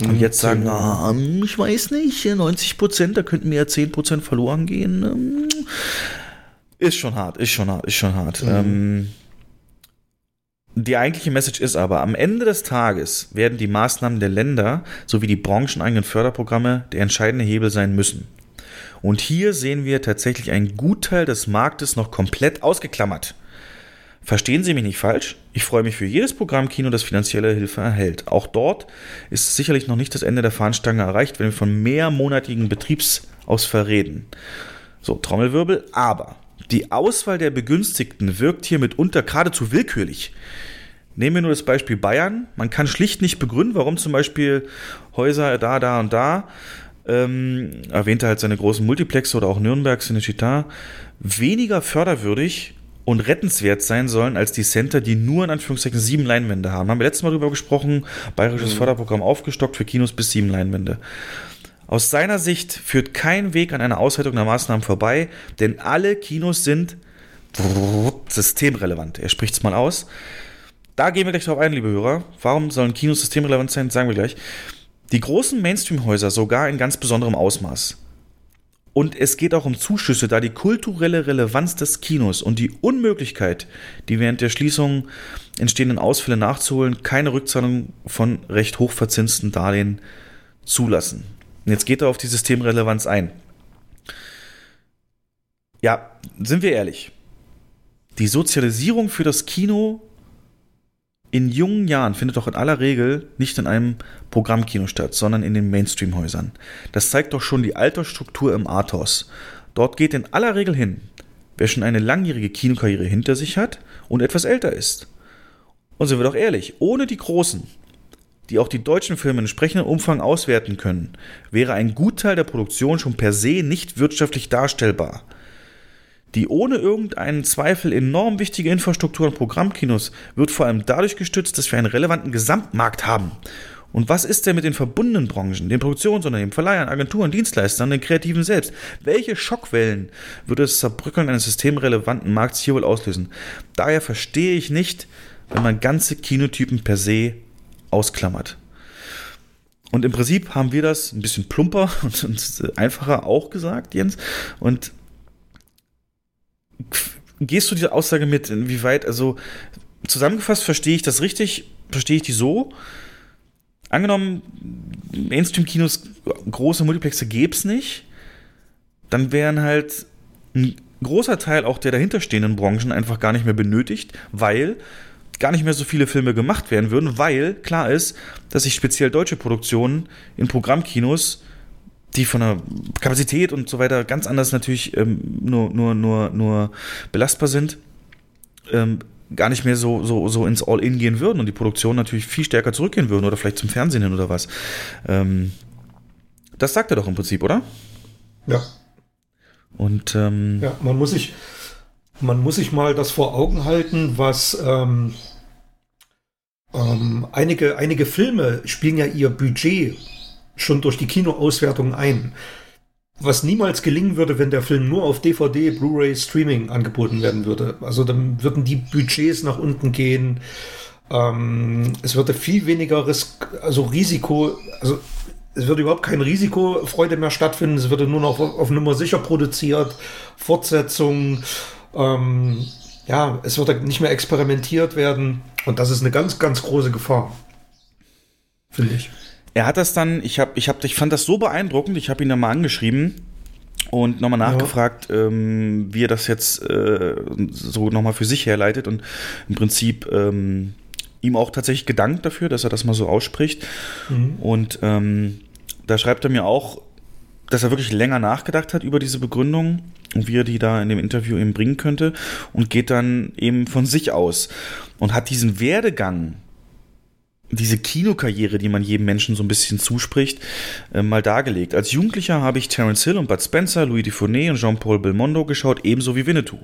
und hm, jetzt sagen, ah, ich weiß nicht, 90 Prozent, da könnten mir ja 10 Prozent verloren gehen. Ähm, ist schon hart, ist schon hart, ist schon hart. Mhm. Ähm, die eigentliche Message ist aber, am Ende des Tages werden die Maßnahmen der Länder sowie die brancheneigenen Förderprogramme der entscheidende Hebel sein müssen. Und hier sehen wir tatsächlich einen Gutteil des Marktes noch komplett ausgeklammert. Verstehen Sie mich nicht falsch, ich freue mich für jedes Programmkino, das finanzielle Hilfe erhält. Auch dort ist sicherlich noch nicht das Ende der Fahnenstange erreicht, wenn wir von mehrmonatigen Betriebsausfall reden. So, Trommelwirbel, aber die Auswahl der Begünstigten wirkt hier mitunter geradezu willkürlich. Nehmen wir nur das Beispiel Bayern. Man kann schlicht nicht begründen, warum zum Beispiel Häuser da, da und da, ähm, erwähnte halt seine großen Multiplexe oder auch Nürnberg, Cinecittà, weniger förderwürdig und rettenswert sein sollen als die Center, die nur in Anführungszeichen sieben Leinwände haben. Haben wir letztes Mal darüber gesprochen, bayerisches mhm. Förderprogramm aufgestockt für Kinos bis sieben Leinwände. Aus seiner Sicht führt kein Weg an einer Auswertung der Maßnahmen vorbei, denn alle Kinos sind systemrelevant. Er spricht es mal aus. Da gehen wir gleich drauf ein, liebe Hörer. Warum sollen Kinos systemrelevant sein? Sagen wir gleich. Die großen Mainstream-Häuser sogar in ganz besonderem Ausmaß. Und es geht auch um Zuschüsse, da die kulturelle Relevanz des Kinos und die Unmöglichkeit, die während der Schließung entstehenden Ausfälle nachzuholen, keine Rückzahlung von recht hochverzinsten Darlehen zulassen. Und jetzt geht er auf die Systemrelevanz ein. Ja, sind wir ehrlich. Die Sozialisierung für das Kino in jungen Jahren findet doch in aller Regel nicht in einem Programmkino statt, sondern in den Mainstream-Häusern. Das zeigt doch schon die Altersstruktur im Arthouse. Dort geht in aller Regel hin, wer schon eine langjährige Kinokarriere hinter sich hat und etwas älter ist. Und sind wir doch ehrlich, ohne die Großen, die auch die deutschen Filme in entsprechendem Umfang auswerten können, wäre ein Gutteil der Produktion schon per se nicht wirtschaftlich darstellbar. Die ohne irgendeinen Zweifel enorm wichtige Infrastruktur und Programmkinos wird vor allem dadurch gestützt, dass wir einen relevanten Gesamtmarkt haben. Und was ist denn mit den verbundenen Branchen, den Produktionsunternehmen, Verleihern, Agenturen, Dienstleistern, den Kreativen selbst? Welche Schockwellen würde das Zerbrückeln eines systemrelevanten Markts hier wohl auslösen? Daher verstehe ich nicht, wenn man ganze Kinotypen per se ausklammert. Und im Prinzip haben wir das ein bisschen plumper [LAUGHS] und, einfacher auch gesagt, Jens. Und gehst du diese Aussage mit, inwieweit, also zusammengefasst verstehe ich das richtig, verstehe ich die so. Angenommen, Mainstream-Kinos, große Multiplexe gäbe es nicht, dann wären halt ein großer Teil auch der dahinterstehenden Branchen einfach gar nicht mehr benötigt, weil gar nicht mehr so viele Filme gemacht werden würden, weil klar ist, dass sich speziell deutsche Produktionen in Programmkinos, die von der Kapazität und so weiter ganz anders natürlich ähm, nur, nur, nur, nur belastbar sind, ähm, gar nicht mehr so, so, so ins All-In gehen würden und die Produktion natürlich viel stärker zurückgehen würden oder vielleicht zum Fernsehen hin oder was. Ähm, das sagt er doch im Prinzip, oder? Ja. Und ähm, ja, man muss sich, man muss sich mal das vor Augen halten, was ähm, ähm, einige, einige Filme spielen ja ihr Budget schon durch die Kinoauswertung ein. Was niemals gelingen würde, wenn der Film nur auf DVD, Blu-ray, Streaming angeboten werden würde. Also dann würden die Budgets nach unten gehen. Ähm, es würde viel weniger Risk, also Risiko, also es würde überhaupt kein Risikofreude mehr stattfinden. Es würde nur noch auf, auf Nummer sicher produziert, Fortsetzungen. Ähm, ja, es würde nicht mehr experimentiert werden. Und das ist eine ganz, ganz große Gefahr. Finde ich. Er hat das dann, ich, hab, ich, hab, ich fand das so beeindruckend, ich habe ihn dann mal angeschrieben und nochmal nachgefragt, ja. ähm, wie er das jetzt äh, so nochmal für sich herleitet und im Prinzip ähm, ihm auch tatsächlich gedankt dafür, dass er das mal so ausspricht. Mhm. Und ähm, da schreibt er mir auch, dass er wirklich länger nachgedacht hat über diese Begründung und wie er die da in dem Interview eben bringen könnte und geht dann eben von sich aus und hat diesen Werdegang, diese Kinokarriere, die man jedem Menschen so ein bisschen zuspricht, äh, mal dargelegt. Als Jugendlicher habe ich Terence Hill und Bud Spencer, Louis Dufournet und Jean-Paul Belmondo geschaut, ebenso wie Winnetou.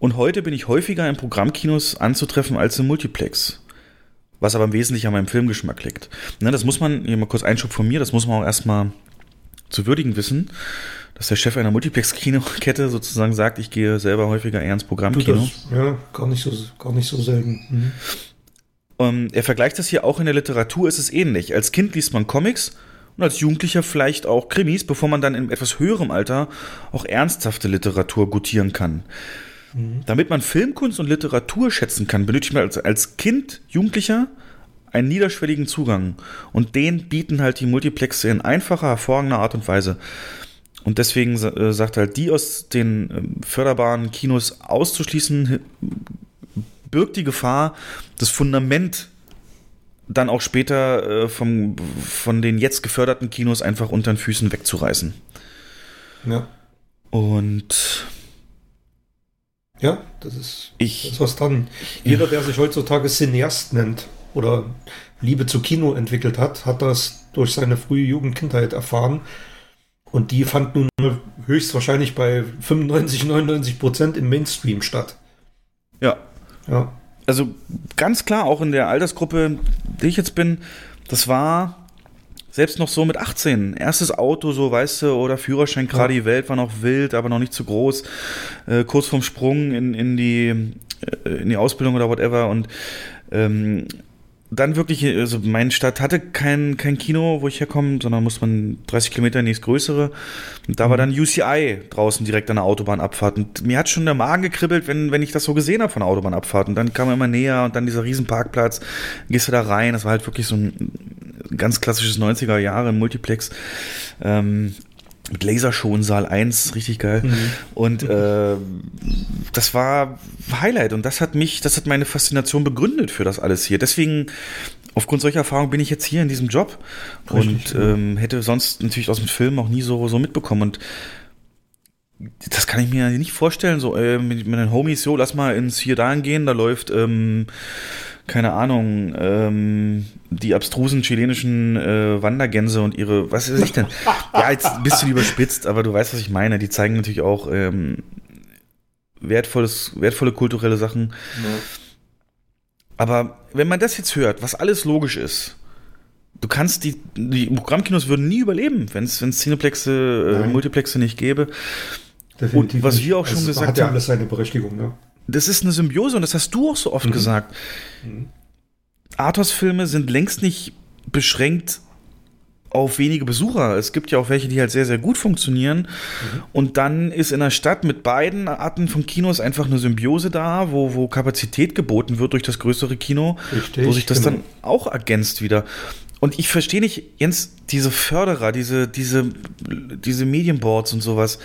Und heute bin ich häufiger in Programmkinos anzutreffen als im Multiplex. Was aber im Wesentlichen an meinem Filmgeschmack liegt. Ne, das muss man, hier mal kurz Einschub von mir, das muss man auch erstmal zu würdigen wissen, dass der Chef einer Multiplex-Kinokette sozusagen sagt, ich gehe selber häufiger eher ins Programmkino. Ja, gar nicht so, gar nicht so selten. Mhm. Um, ähm, er vergleicht das hier auch in der Literatur, ist es ähnlich. Als Kind liest man Comics und als Jugendlicher vielleicht auch Krimis, bevor man dann in etwas höherem Alter auch ernsthafte Literatur gutieren kann. Mhm. Damit man Filmkunst und Literatur schätzen kann, benötigt man als, als Kind, Jugendlicher einen niederschwelligen Zugang. Und den bieten halt die Multiplexe in einfacher, hervorragender Art und Weise. Und deswegen äh, sagt halt, die aus den äh, förderbaren Kinos auszuschließen, birgt die Gefahr, das Fundament dann auch später äh, vom, von den jetzt geförderten Kinos einfach unter den Füßen wegzureißen. Ja. Und ja, das ist, ich, das ist was dran. Jeder, der sich heutzutage Cineast nennt, oder Liebe zu Kino entwickelt hat, hat das durch seine frühe Jugend, Kindheit erfahren. Und die fand nun höchstwahrscheinlich bei 95, 99 Prozent im Mainstream statt. Ja. Ja. Also ganz klar, auch in der Altersgruppe, die ich jetzt bin, das war selbst noch so mit 18. Erstes Auto, so weißt du, oder Führerschein, gerade ja. die Welt war noch wild, aber noch nicht zu groß. Äh, kurz vorm Sprung in, in, die, äh, in die Ausbildung oder whatever. Und ähm, dann wirklich, also meine Stadt hatte kein, kein Kino, wo ich herkomme, sondern muss man 30 Kilometer in die größere. Und da war dann UCI draußen direkt an der Autobahnabfahrt. Und mir hat schon der Magen gekribbelt, wenn, wenn ich das so gesehen habe von der Autobahnabfahrt. Und dann kam er immer näher und dann dieser Riesenparkplatz, gehst du da rein. Das war halt wirklich so ein ganz klassisches 90er Jahre Multiplex. Ähm, mit Lasershow in Saal 1, richtig geil. Mhm. Und äh, das war Highlight und das hat mich, das hat meine Faszination begründet für das alles hier. Deswegen, aufgrund solcher Erfahrungen bin ich jetzt hier in diesem Job richtig, und ja. ähm, hätte sonst natürlich aus dem Film auch nie so, so mitbekommen. Und das kann ich mir nicht vorstellen, so äh, mit, mit den Homies, so lass mal ins hier dahin gehen, da läuft ähm, keine Ahnung, ähm, die abstrusen chilenischen äh, Wandergänse und ihre, was weiß ich denn? ja, jetzt ein bisschen überspitzt, aber du weißt, was ich meine. Die zeigen natürlich auch ähm, wertvolles, wertvolle kulturelle Sachen. Ja. Aber wenn man das jetzt hört, was alles logisch ist, du kannst die, die Programmkinos würden nie überleben, wenn es Cineplexe, äh, Multiplexe nicht gäbe. Definitiv und was wir auch schon gesagt haben. Hat ja alles seine Berechtigung, ne? Das ist eine Symbiose und das hast du auch so oft mhm. gesagt. Mhm. Arthouse-Filme sind längst nicht beschränkt auf wenige Besucher. Es gibt ja auch welche, die halt sehr, sehr gut funktionieren. Mhm. Und dann ist in der Stadt mit beiden Arten von Kinos einfach eine Symbiose da, wo, wo Kapazität geboten wird durch das größere Kino, Richtig, wo sich das genau. dann auch ergänzt wieder. Und ich verstehe nicht, Jens, diese Förderer, diese, diese, diese Medienboards und sowas,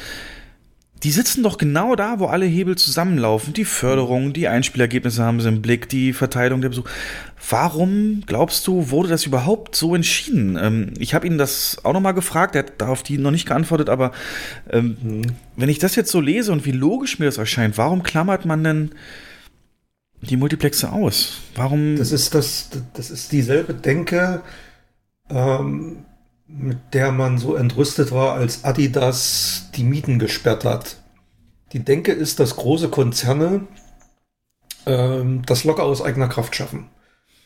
die sitzen doch genau da, wo alle Hebel zusammenlaufen. Die Förderung, die Einspielergebnisse haben sie im Blick, die Verteilung der Besuch. Warum, glaubst du, wurde das überhaupt so entschieden? Ähm, ich habe ihn das auch nochmal gefragt, er hat darauf die noch nicht geantwortet, aber ähm, mhm. wenn ich das jetzt so lese und wie logisch mir das erscheint, warum klammert man denn die Multiplexe aus? Warum? Das ist das, das ist dieselbe Denke, ähm, mit der man so entrüstet war, als Adidas die Mieten gesperrt hat. Die Denke ist, dass große Konzerne ähm, das locker aus eigener Kraft schaffen.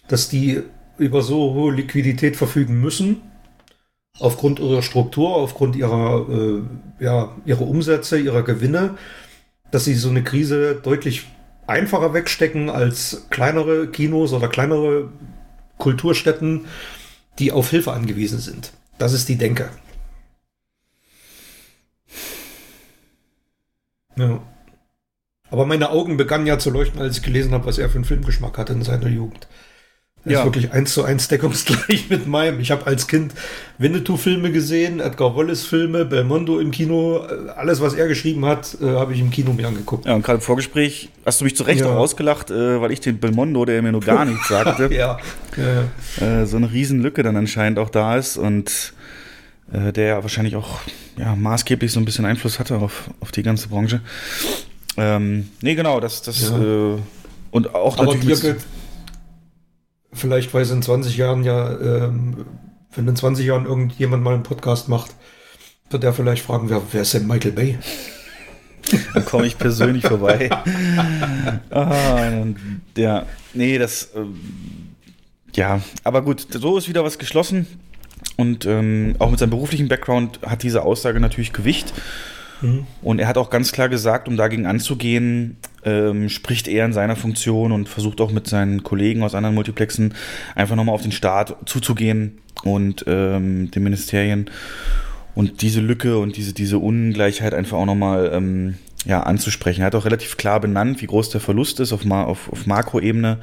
Dass die über so hohe Liquidität verfügen müssen, aufgrund ihrer Struktur, aufgrund ihrer, äh, ja, ihrer Umsätze, ihrer Gewinne, dass sie so eine Krise deutlich einfacher wegstecken als kleinere Kinos oder kleinere Kulturstätten, die auf Hilfe angewiesen sind. Das ist die Denke. Ja. Aber meine Augen begannen ja zu leuchten, als ich gelesen habe, was er für einen Filmgeschmack hatte in seiner Jugend. Das ja. ist wirklich eins zu eins deckungsgleich [LAUGHS] mit meinem. Ich habe als Kind Winnetou-Filme gesehen, Edgar Wallace-Filme, Belmondo im Kino. Alles, was er geschrieben hat, äh, habe ich im Kino mir angeguckt. Ja, und gerade im Vorgespräch hast du mich zu Recht ja. auch ausgelacht, äh, weil ich den Belmondo, der mir nur gar [LAUGHS] nichts sagte, ja. ja. Äh, so eine Riesenlücke dann anscheinend auch da ist und äh, der wahrscheinlich auch ja, maßgeblich so ein bisschen Einfluss hatte auf, auf die ganze Branche. Ähm, nee, genau, das, das ja. äh, und auch Aber natürlich. Dirk, vielleicht weiß in 20 Jahren ja, ähm, wenn in 20 Jahren irgendjemand mal einen Podcast macht, wird er vielleicht fragen, wer, wer ist denn Michael Bay? [LAUGHS] Dann komme ich persönlich vorbei. [LAUGHS] ah, ja, nee, das, ähm, ja, aber gut, so ist wieder was geschlossen. Und ähm, auch mit seinem beruflichen Background hat diese Aussage natürlich Gewicht. Mhm. Und er hat auch ganz klar gesagt, um dagegen anzugehen, ähm, spricht er in seiner Funktion und versucht auch mit seinen Kollegen aus anderen Multiplexen einfach nochmal auf den Staat zuzugehen und ähm, den Ministerien und diese Lücke und diese, diese Ungleichheit einfach auch nochmal ähm, ja, anzusprechen. Er hat auch relativ klar benannt, wie groß der Verlust ist auf, auf, auf Makroebene.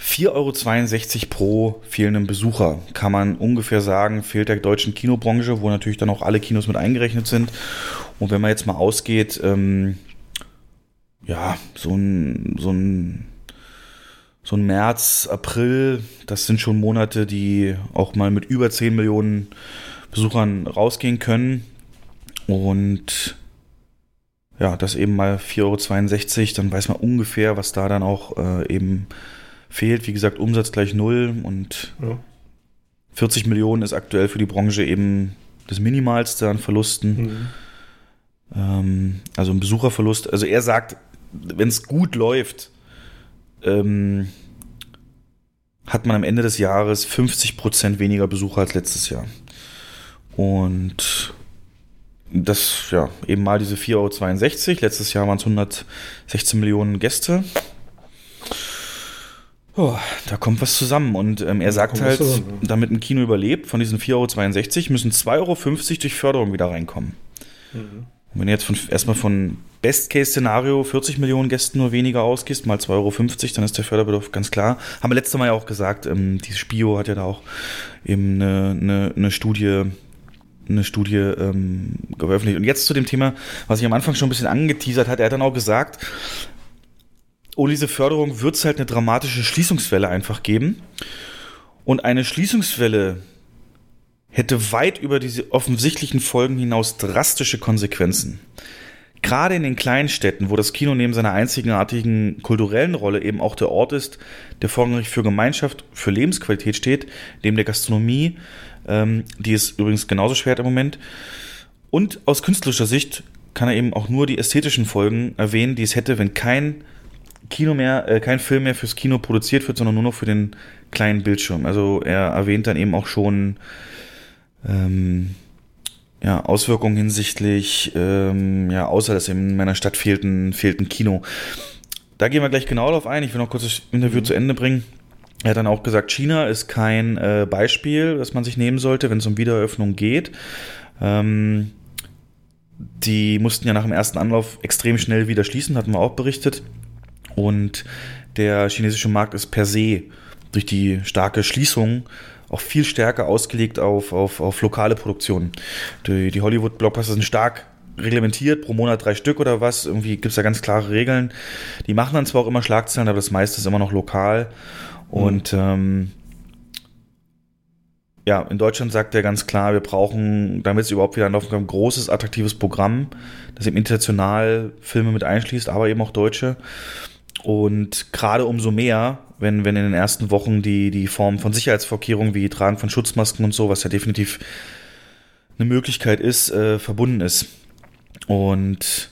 4,62 Euro pro fehlenden Besucher, kann man ungefähr sagen, fehlt der deutschen Kinobranche, wo natürlich dann auch alle Kinos mit eingerechnet sind. Und wenn man jetzt mal ausgeht, ähm, ja, so ein, so ein, so ein März, April, das sind schon Monate, die auch mal mit über 10 Millionen Besuchern rausgehen können. Und ja, das eben mal 4,62 Euro, dann weiß man ungefähr, was da dann auch äh, eben fehlt. Wie gesagt, Umsatz gleich null und ja. 40 Millionen ist aktuell für die Branche eben das Minimalste an Verlusten. Mhm. Ähm, also ein Besucherverlust. Also er sagt, wenn es gut läuft, ähm, hat man am Ende des Jahres 50 Prozent weniger Besucher als letztes Jahr. Und das, ja, eben mal diese 4,62 Euro. Letztes Jahr waren es 116 Millionen Gäste. Oh, da kommt was zusammen. Und ähm, er sagt halt, zusammen, damit ein Kino überlebt, von diesen 4,62 Euro müssen 2,50 Euro durch Förderung wieder reinkommen. Mhm. Und wenn du jetzt von, erstmal von Best-Case-Szenario 40 Millionen Gästen nur weniger ausgehst, mal 2,50 Euro, dann ist der Förderbedarf ganz klar. Haben wir letztes Mal ja auch gesagt, ähm, die Spio hat ja da auch eben eine, eine, eine Studie eine Studie ähm, veröffentlicht. Und jetzt zu dem Thema, was ich am Anfang schon ein bisschen angeteasert hat, er hat dann auch gesagt, ohne diese Förderung wird es halt eine dramatische Schließungswelle einfach geben. Und eine Schließungswelle hätte weit über diese offensichtlichen Folgen hinaus drastische Konsequenzen. Gerade in den kleinen Städten, wo das Kino neben seiner einzigartigen kulturellen Rolle eben auch der Ort ist, der vorrangig für Gemeinschaft, für Lebensqualität steht, neben der Gastronomie, ähm, die ist übrigens genauso schwer im Moment. Und aus künstlerischer Sicht kann er eben auch nur die ästhetischen Folgen erwähnen, die es hätte, wenn kein Kino mehr, äh, kein Film mehr fürs Kino produziert wird, sondern nur noch für den kleinen Bildschirm. Also er erwähnt dann eben auch schon ähm, ja, Auswirkungen hinsichtlich, ähm, ja, außer dass in meiner Stadt fehlt ein, fehlt ein Kino. Da gehen wir gleich genau darauf ein. Ich will noch kurz das Interview mhm. zu Ende bringen. Er hat dann auch gesagt, China ist kein äh, Beispiel, das man sich nehmen sollte, wenn es um Wiedereröffnung geht. Ähm, die mussten ja nach dem ersten Anlauf extrem schnell wieder schließen, hatten wir auch berichtet. Und der chinesische Markt ist per se durch die starke Schließung auch viel stärker ausgelegt auf, auf, auf lokale Produktionen. Die, die Hollywood-Blockbuster sind stark reglementiert, pro Monat drei Stück oder was. Irgendwie gibt es da ganz klare Regeln. Die machen dann zwar auch immer Schlagzeilen, aber das meiste ist immer noch lokal. Und mhm. ähm, ja, in Deutschland sagt er ganz klar, wir brauchen, damit es überhaupt wieder laufen kann, ein großes, attraktives Programm, das eben international Filme mit einschließt, aber eben auch deutsche. Und gerade umso mehr, wenn, wenn in den ersten Wochen die, die Form von Sicherheitsvorkehrungen wie Tragen von Schutzmasken und so, was ja definitiv eine Möglichkeit ist, äh, verbunden ist. Und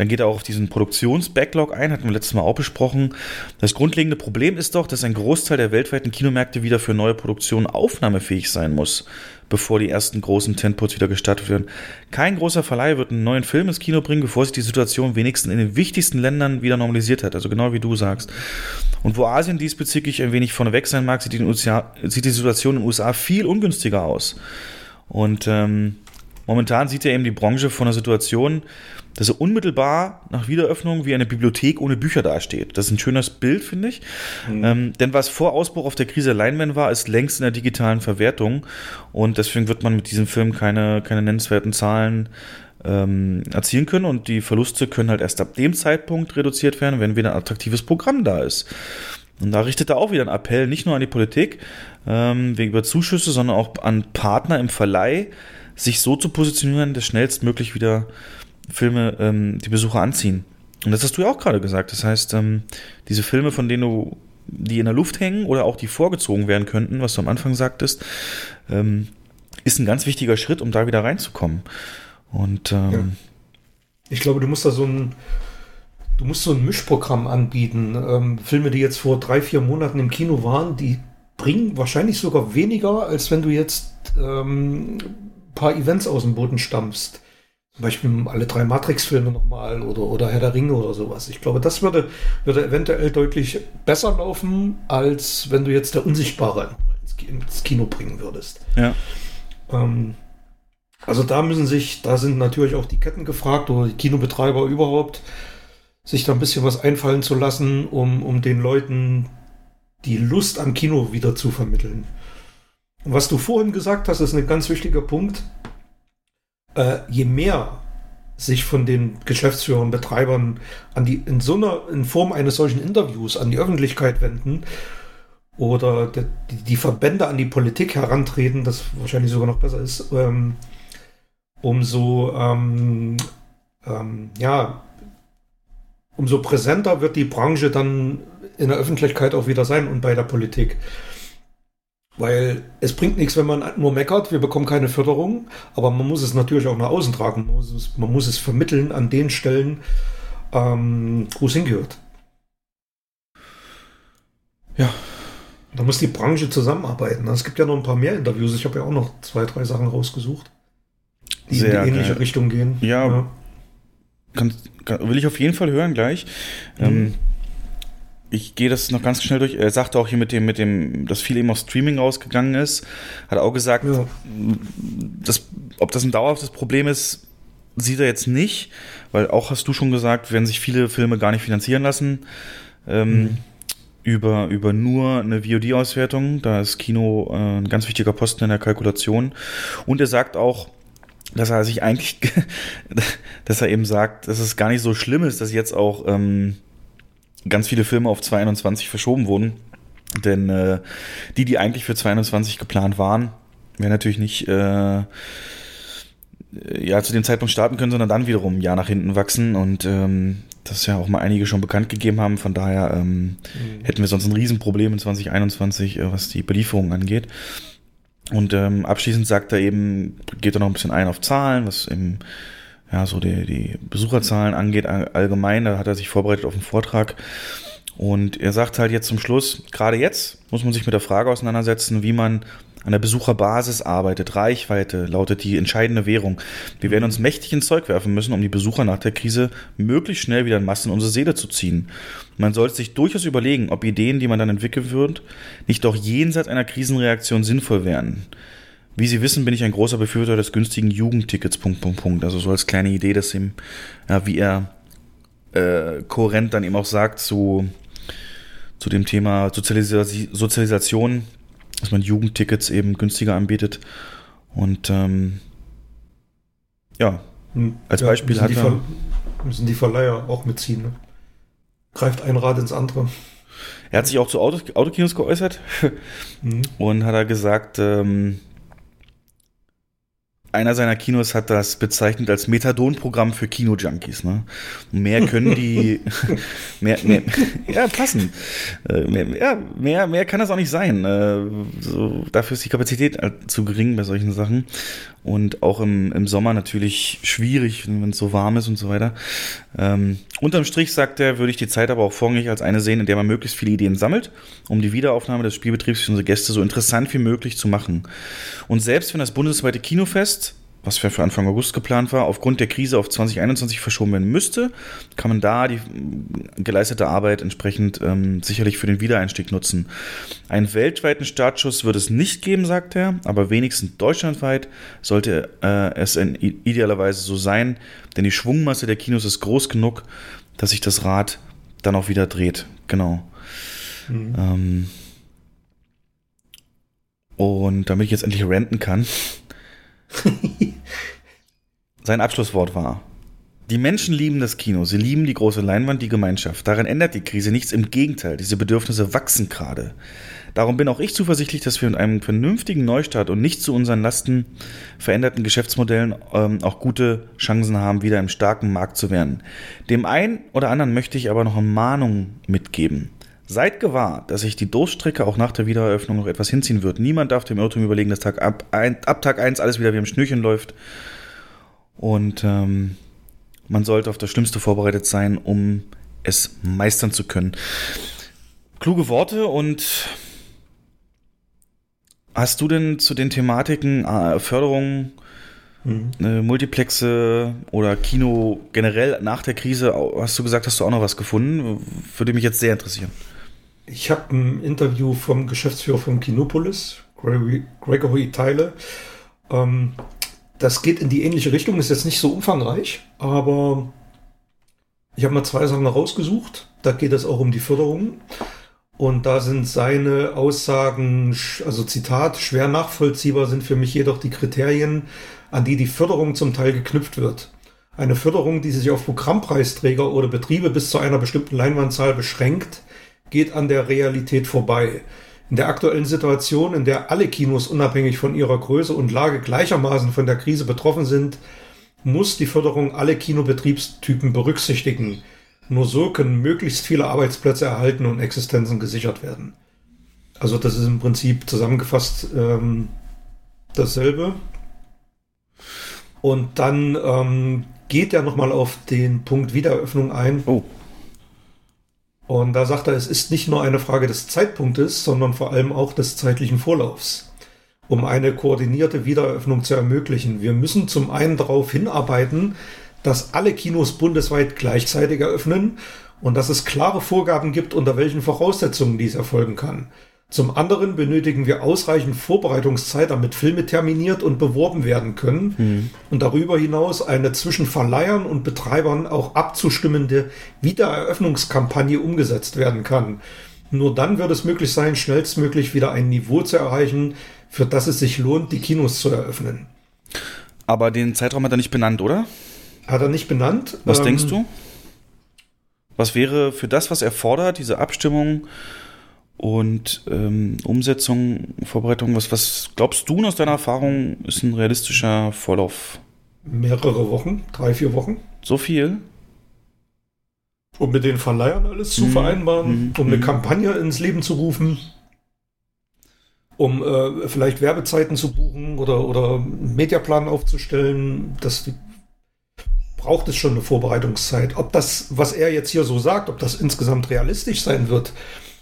dann geht er auch auf diesen Produktions-Backlog ein, hatten wir letztes Mal auch besprochen. Das grundlegende Problem ist doch, dass ein Großteil der weltweiten Kinomärkte wieder für neue Produktionen aufnahmefähig sein muss, bevor die ersten großen Tentpots wieder gestartet werden. Kein großer Verleih wird einen neuen Film ins Kino bringen, bevor sich die Situation wenigstens in den wichtigsten Ländern wieder normalisiert hat. Also genau wie du sagst. Und wo Asien diesbezüglich ein wenig vorneweg sein mag, sieht die, USA, sieht die Situation in den USA viel ungünstiger aus. Und ähm, momentan sieht ja eben die Branche von einer Situation, dass er unmittelbar nach Wiederöffnung wie eine Bibliothek ohne Bücher dasteht. Das ist ein schönes Bild, finde ich. Mhm. Ähm, denn was vor Ausbruch auf der Krise Leinwand war, ist längst in der digitalen Verwertung. Und deswegen wird man mit diesem Film keine, keine nennenswerten Zahlen ähm, erzielen können. Und die Verluste können halt erst ab dem Zeitpunkt reduziert werden, wenn wieder ein attraktives Programm da ist. Und da richtet er auch wieder einen Appell, nicht nur an die Politik, ähm, wegen über Zuschüsse, sondern auch an Partner im Verleih, sich so zu positionieren, dass schnellstmöglich wieder Filme ähm, die Besucher anziehen. Und das hast du ja auch gerade gesagt. Das heißt, ähm, diese Filme, von denen du, die in der Luft hängen oder auch die vorgezogen werden könnten, was du am Anfang sagtest, ähm, ist ein ganz wichtiger Schritt, um da wieder reinzukommen. Und ähm, ja. ich glaube, du musst da so ein, du musst so ein Mischprogramm anbieten. Ähm, Filme, die jetzt vor drei, vier Monaten im Kino waren, die bringen wahrscheinlich sogar weniger, als wenn du jetzt ähm, ein paar Events aus dem Boden stampfst. Zum Beispiel alle drei Matrix-Filme nochmal oder, oder Herr der Ringe oder sowas. Ich glaube, das würde, würde eventuell deutlich besser laufen, als wenn du jetzt der Unsichtbare ins Kino bringen würdest. Ja. Ähm, also da müssen sich, da sind natürlich auch die Ketten gefragt oder die Kinobetreiber überhaupt, sich da ein bisschen was einfallen zu lassen, um, um den Leuten die Lust am Kino wieder zu vermitteln. Und was du vorhin gesagt hast, ist ein ganz wichtiger Punkt äh, je mehr sich von den Geschäftsführern, Betreibern an die, in so einer, in Form eines solchen Interviews an die Öffentlichkeit wenden oder die, die Verbände an die Politik herantreten, das wahrscheinlich sogar noch besser ist, ähm, umso, ähm, ähm, ja, umso präsenter wird die Branche dann in der Öffentlichkeit auch wieder sein und bei der Politik. Weil es bringt nichts, wenn man nur meckert, wir bekommen keine Förderung, aber man muss es natürlich auch nach außen tragen. Man muss es, man muss es vermitteln an den Stellen, ähm, wo es hingehört. Ja. Da muss die Branche zusammenarbeiten. Es gibt ja noch ein paar mehr Interviews. Ich habe ja auch noch zwei, drei Sachen rausgesucht, die Sehr in die ähnliche geil. Richtung gehen. Ja. ja. Kann, kann, will ich auf jeden Fall hören gleich. Mhm. Ähm, ich gehe das noch ganz schnell durch. Er sagte auch hier mit dem, mit dem, dass viel eben auf Streaming rausgegangen ist. Hat auch gesagt, ja. dass, ob das ein dauerhaftes Problem ist, sieht er jetzt nicht, weil auch hast du schon gesagt, werden sich viele Filme gar nicht finanzieren lassen. Ähm, mhm. Über, über nur eine VOD-Auswertung. Da ist Kino äh, ein ganz wichtiger Posten in der Kalkulation. Und er sagt auch, dass er sich eigentlich, [LAUGHS] dass er eben sagt, dass es gar nicht so schlimm ist, dass jetzt auch ähm, ganz viele Filme auf 2021 verschoben wurden. Denn äh, die, die eigentlich für 2021 geplant waren, werden natürlich nicht äh, ja, zu dem Zeitpunkt starten können, sondern dann wiederum ein Jahr nach hinten wachsen. Und ähm, das ja auch mal einige schon bekannt gegeben haben. Von daher ähm, mhm. hätten wir sonst ein Riesenproblem in 2021, äh, was die Belieferung angeht. Und ähm, abschließend sagt er eben, geht er noch ein bisschen ein auf Zahlen, was eben ja, so die, die Besucherzahlen angeht, allgemein, da hat er sich vorbereitet auf einen Vortrag. Und er sagt halt jetzt zum Schluss, gerade jetzt muss man sich mit der Frage auseinandersetzen, wie man an der Besucherbasis arbeitet. Reichweite lautet die entscheidende Währung. Wir werden uns mächtig ins Zeug werfen müssen, um die Besucher nach der Krise möglichst schnell wieder in Massen unsere Seele zu ziehen. Man sollte sich durchaus überlegen, ob Ideen, die man dann entwickeln wird, nicht doch jenseits einer Krisenreaktion sinnvoll wären. Wie Sie wissen, bin ich ein großer Befürworter des günstigen Jugendtickets. Punkt, Punkt, Punkt. Also so als kleine Idee, dass ihm, ja, wie er äh, kohärent dann eben auch sagt zu, zu dem Thema Sozialis Sozialisation, dass man Jugendtickets eben günstiger anbietet. Und ähm, ja, hm. als ja, Beispiel hat er. Müssen die Verleiher auch mitziehen. Ne? Greift ein Rad ins andere. Er hat sich auch zu Auto, Autokinos geäußert mhm. und hat er gesagt, ähm, einer seiner Kinos hat das bezeichnet als Methadon-Programm für Kino-Junkies. Ne? Mehr können die, [LAUGHS] [LAUGHS] mehr, mehr, ja, passen. Äh, mehr, ja, mehr, mehr kann das auch nicht sein. Äh, so, dafür ist die Kapazität halt zu gering bei solchen Sachen. Und auch im, im Sommer natürlich schwierig, wenn es so warm ist und so weiter. Ähm, unterm Strich, sagt er, würde ich die Zeit aber auch vorrangig als eine sehen, in der man möglichst viele Ideen sammelt, um die Wiederaufnahme des Spielbetriebs für unsere Gäste so interessant wie möglich zu machen. Und selbst wenn das bundesweite Kinofest was für Anfang August geplant war, aufgrund der Krise auf 2021 verschoben werden müsste, kann man da die geleistete Arbeit entsprechend ähm, sicherlich für den Wiedereinstieg nutzen. Einen weltweiten Startschuss wird es nicht geben, sagt er, aber wenigstens deutschlandweit sollte äh, es in, idealerweise so sein, denn die Schwungmasse der Kinos ist groß genug, dass sich das Rad dann auch wieder dreht. Genau. Mhm. Ähm, und damit ich jetzt endlich renten kann, [LAUGHS] Sein Abschlusswort war, die Menschen lieben das Kino, sie lieben die große Leinwand, die Gemeinschaft. Daran ändert die Krise nichts, im Gegenteil, diese Bedürfnisse wachsen gerade. Darum bin auch ich zuversichtlich, dass wir mit einem vernünftigen Neustart und nicht zu unseren Lasten veränderten Geschäftsmodellen ähm, auch gute Chancen haben, wieder im starken Markt zu werden. Dem einen oder anderen möchte ich aber noch eine Mahnung mitgeben. Seid gewahr, dass sich die Durststrecke auch nach der Wiedereröffnung noch etwas hinziehen wird. Niemand darf dem Irrtum überlegen, dass Tag ab, ein, ab Tag 1 alles wieder wie am Schnürchen läuft. Und ähm, man sollte auf das Schlimmste vorbereitet sein, um es meistern zu können. Kluge Worte und hast du denn zu den Thematiken äh, Förderung, mhm. äh, Multiplexe oder Kino generell nach der Krise, hast du gesagt, hast du auch noch was gefunden? Würde mich jetzt sehr interessieren. Ich habe ein Interview vom Geschäftsführer von Kinopolis, Gregory, Teile. Ähm, das geht in die ähnliche Richtung, ist jetzt nicht so umfangreich, aber ich habe mal zwei Sachen rausgesucht. Da geht es auch um die Förderung. Und da sind seine Aussagen, also Zitat, schwer nachvollziehbar sind für mich jedoch die Kriterien, an die die Förderung zum Teil geknüpft wird. Eine Förderung, die sich auf Programmpreisträger oder Betriebe bis zu einer bestimmten Leinwandzahl beschränkt, geht an der Realität vorbei. In der aktuellen Situation, in der alle Kinos unabhängig von ihrer Größe und Lage gleichermaßen von der Krise betroffen sind, muss die Förderung alle Kinobetriebstypen berücksichtigen. Nur so können möglichst viele Arbeitsplätze erhalten und Existenzen gesichert werden. Also das ist im Prinzip zusammengefasst ähm, dasselbe. Und dann ähm, geht er nochmal auf den Punkt Wiedereröffnung ein. Oh. Und da sagt er, es ist nicht nur eine Frage des Zeitpunktes, sondern vor allem auch des zeitlichen Vorlaufs, um eine koordinierte Wiedereröffnung zu ermöglichen. Wir müssen zum einen darauf hinarbeiten, dass alle Kinos bundesweit gleichzeitig eröffnen und dass es klare Vorgaben gibt, unter welchen Voraussetzungen dies erfolgen kann. Zum anderen benötigen wir ausreichend Vorbereitungszeit, damit Filme terminiert und beworben werden können mhm. und darüber hinaus eine zwischen Verleihern und Betreibern auch abzustimmende Wiedereröffnungskampagne umgesetzt werden kann. Nur dann wird es möglich sein, schnellstmöglich wieder ein Niveau zu erreichen, für das es sich lohnt, die Kinos zu eröffnen. Aber den Zeitraum hat er nicht benannt, oder? Hat er nicht benannt. Was ähm, denkst du? Was wäre für das, was er fordert, diese Abstimmung, und ähm, Umsetzung, Vorbereitung, was, was glaubst du aus deiner Erfahrung ist ein realistischer Vorlauf? Mehrere Wochen, drei, vier Wochen. So viel? Um mit den Verleihern alles zu mhm. vereinbaren, mhm. um eine mhm. Kampagne ins Leben zu rufen, um äh, vielleicht Werbezeiten zu buchen oder, oder einen Mediaplan aufzustellen. Das braucht es schon eine Vorbereitungszeit. Ob das, was er jetzt hier so sagt, ob das insgesamt realistisch sein wird,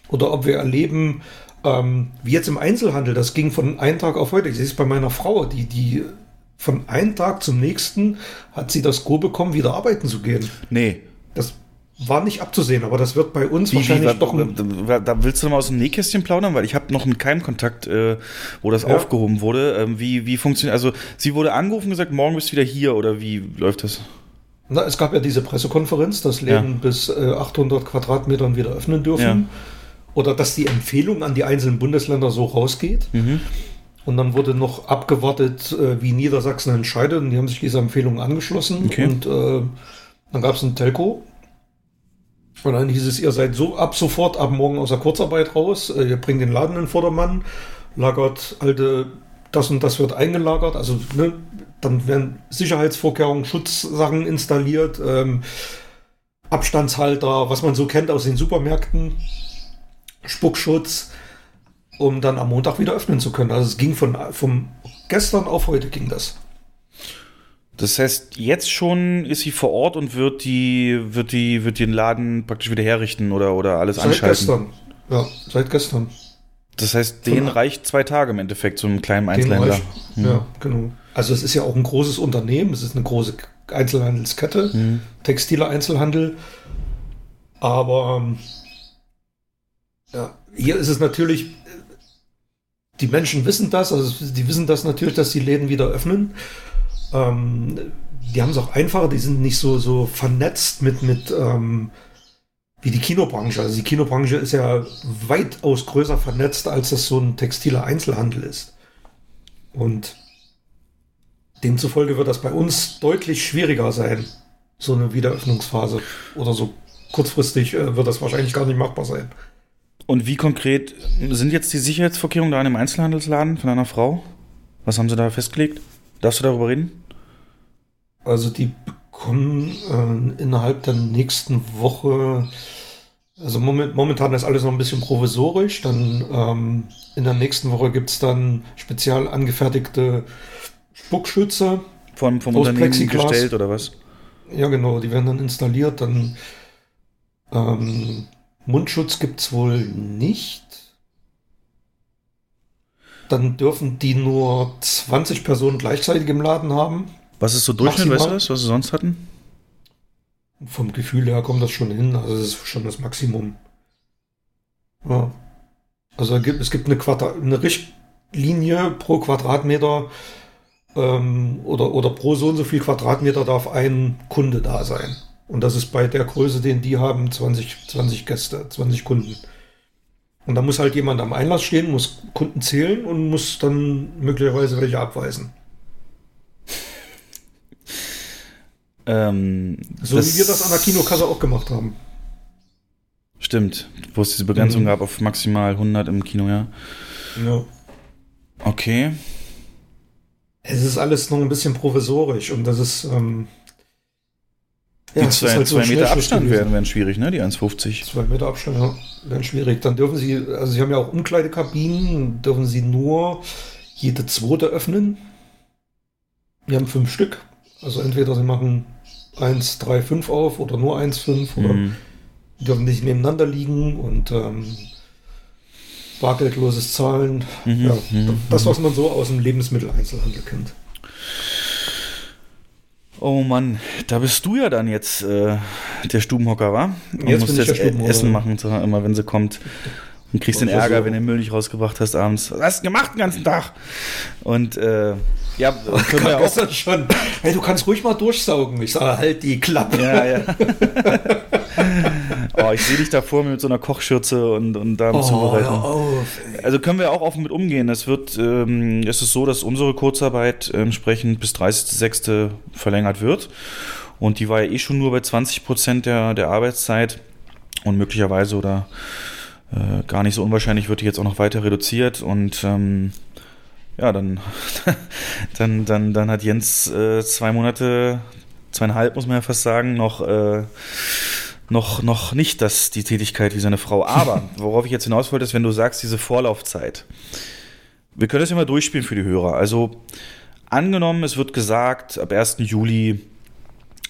oder ob wir erleben, ähm, wie jetzt im Einzelhandel, das ging von einem Tag auf heute. Ich sehe es bei meiner Frau, die, die von einem Tag zum nächsten hat sie das Go bekommen, wieder arbeiten zu gehen. Nee. Das war nicht abzusehen, aber das wird bei uns wie, wahrscheinlich wie, doch. Da, da, willst du mal aus dem Nähkästchen plaudern, weil ich habe noch mit keinem Kontakt, äh, wo das ja. aufgehoben wurde. Ähm, wie, wie funktioniert, also sie wurde angerufen und gesagt, morgen bist du wieder hier oder wie läuft das? Na, es gab ja diese Pressekonferenz, dass Läden ja. bis äh, 800 Quadratmetern wieder öffnen dürfen. Ja oder dass die Empfehlung an die einzelnen Bundesländer so rausgeht. Mhm. Und dann wurde noch abgewartet, äh, wie Niedersachsen entscheidet. Und die haben sich dieser Empfehlung angeschlossen. Okay. Und äh, dann gab es ein Telco. Und dann hieß es, ihr seid so ab sofort, ab morgen aus der Kurzarbeit raus. Äh, ihr bringt den Laden in Vordermann, lagert alte das und das wird eingelagert. Also ne, dann werden Sicherheitsvorkehrungen, Schutzsachen installiert, ähm, Abstandshalter, was man so kennt aus den Supermärkten, Spuckschutz, um dann am Montag wieder öffnen zu können. Also es ging von vom gestern auf heute ging das. Das heißt, jetzt schon ist sie vor Ort und wird die, wird die, wird den Laden praktisch wieder herrichten oder, oder alles seit anschalten. Gestern. Ja, seit gestern. Das heißt, denen Von- reicht zwei Tage im Endeffekt, so einem kleinen Den Einzelhändler. reicht- Ja, genau. Also es ist ja auch ein großes Unternehmen, es ist eine große Einzelhandelskette, Mhm. textiler Einzelhandel. Aber ähm, ja, hier ist es natürlich, die Menschen wissen das, also die wissen das natürlich, dass die Läden wieder öffnen. Ähm, die haben es auch einfacher, die sind nicht so, so vernetzt mit, mit ähm, wie die Kinobranche. Also die Kinobranche ist ja weitaus größer vernetzt, als das so ein textiler Einzelhandel ist. Und demzufolge wird das bei uns deutlich schwieriger sein, so eine Wiederöffnungsphase. Oder so kurzfristig äh, wird das wahrscheinlich gar nicht machbar sein. Und wie konkret sind jetzt die Sicherheitsvorkehrungen da in dem Einzelhandelsladen von einer Frau? Was haben sie da festgelegt? Darfst du darüber reden? Also die bekommen äh, innerhalb der nächsten Woche, also moment, momentan ist alles noch ein bisschen provisorisch, dann ähm, in der nächsten Woche gibt es dann spezial angefertigte Spuckschütze. Vom, vom Unternehmen Plexiglas. gestellt oder was? Ja genau, die werden dann installiert, dann ähm, Mundschutz gibt es wohl nicht. Dann dürfen die nur 20 Personen gleichzeitig im Laden haben. Was ist so Durchschnitt, weißt du das, was sie sonst hatten? Vom Gefühl her kommt das schon hin. Also das ist schon das Maximum. Ja. Also es gibt, es gibt eine, Quadra eine Richtlinie pro Quadratmeter ähm, oder, oder pro so und so viel Quadratmeter darf ein Kunde da sein. Und das ist bei der Größe, den die haben, 20, 20 Gäste, 20 Kunden. Und da muss halt jemand am Einlass stehen, muss Kunden zählen und muss dann möglicherweise welche abweisen. [LAUGHS] Ähm, So wie wir das an der Kinokasse auch gemacht haben. Stimmt, wo es diese Begrenzung Mhm. gab auf maximal 100 im Kino, ja. Ja. Okay. Es ist alles noch ein bisschen provisorisch und das ist. Ähm, Die es ist zwei, halt so Meter Abstand werden, werden schwierig, ne? Die 1,50. Zwei Meter Abstand, ja, werden schwierig. Dann dürfen Sie, also Sie haben ja auch Umkleidekabinen, dürfen Sie nur jede zweite öffnen. Wir haben fünf Stück. Also entweder Sie machen 1, 3, 5 auf oder nur 1, 5 oder Mhm. die dürfen nicht nebeneinander liegen und ähm, bargeldloses Zahlen. Mhm, Ja, mhm, das, was man so aus dem Lebensmitteleinzelhandel kennt. Oh Mann, da bist du ja dann jetzt äh, der Stubenhocker, wa? Und Jetzt musst bin ich jetzt der e- Stubenhocker, Essen machen, so, immer wenn sie kommt. Und kriegst den Und Ärger, versuchen. wenn du den Müll nicht rausgebracht hast abends. Was hast du gemacht den ganzen Tag? Und äh, ja, [LAUGHS] können wir ja auch. schon. Hey, du kannst ruhig mal durchsaugen. Ich sage, halt die Klappe. Ja, ja. [LAUGHS] oh, ich sehe dich da vor mir mit so einer Kochschürze und, und da Oh, Zubereiten. ey. Also können wir auch offen mit umgehen. Es wird, ähm, es ist so, dass unsere Kurzarbeit entsprechend bis 30.06. verlängert wird. Und die war ja eh schon nur bei 20 Prozent der, der Arbeitszeit. Und möglicherweise oder äh, gar nicht so unwahrscheinlich wird die jetzt auch noch weiter reduziert. Und ähm, ja, dann, [LAUGHS] dann, dann, dann hat Jens äh, zwei Monate, zweieinhalb muss man ja fast sagen, noch, äh, noch, noch nicht das, die Tätigkeit wie seine Frau. Aber [LAUGHS] worauf ich jetzt hinaus wollte, ist, wenn du sagst, diese Vorlaufzeit. Wir können das ja mal durchspielen für die Hörer. Also angenommen, es wird gesagt, ab 1. Juli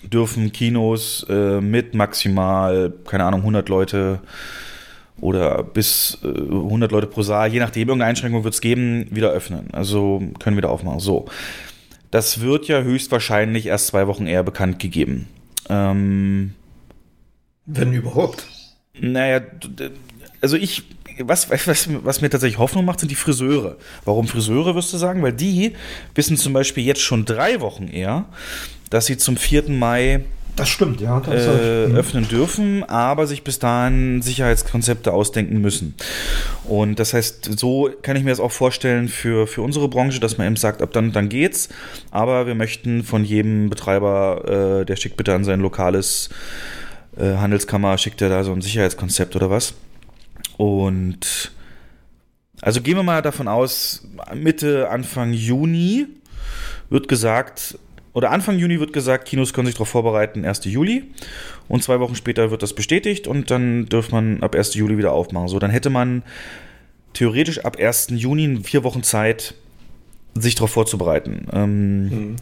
dürfen Kinos äh, mit maximal, keine Ahnung, 100 Leute oder bis äh, 100 Leute pro Saal, je nachdem, irgendeine Einschränkung wird es geben, wieder öffnen. Also können wieder aufmachen. So. Das wird ja höchstwahrscheinlich erst zwei Wochen eher bekannt gegeben. Ähm, Wenn überhaupt. naja, also ich, was, was, was mir tatsächlich Hoffnung macht, sind die Friseure. Warum Friseure, wirst du sagen? Weil die wissen zum Beispiel jetzt schon drei Wochen eher, dass sie zum 4. Mai Das stimmt, ja. Das äh, mhm. öffnen dürfen, aber sich bis dahin Sicherheitskonzepte ausdenken müssen. Und das heißt, so kann ich mir das auch vorstellen für, für unsere Branche, dass man eben sagt, ab dann, dann geht's. Aber wir möchten von jedem Betreiber, äh, der schickt bitte an sein lokales äh, Handelskammer, schickt er da so ein Sicherheitskonzept oder was. Und Also gehen wir mal davon aus, Mitte, Anfang Juni wird gesagt, oder Anfang Juni wird gesagt, Kinos können sich darauf vorbereiten, 1. Juli. Und zwei Wochen später wird das bestätigt und dann dürfte man ab 1. Juli wieder aufmachen. So, dann hätte man theoretisch ab 1. Juni vier Wochen Zeit, sich darauf vorzubereiten. Ähm, mhm.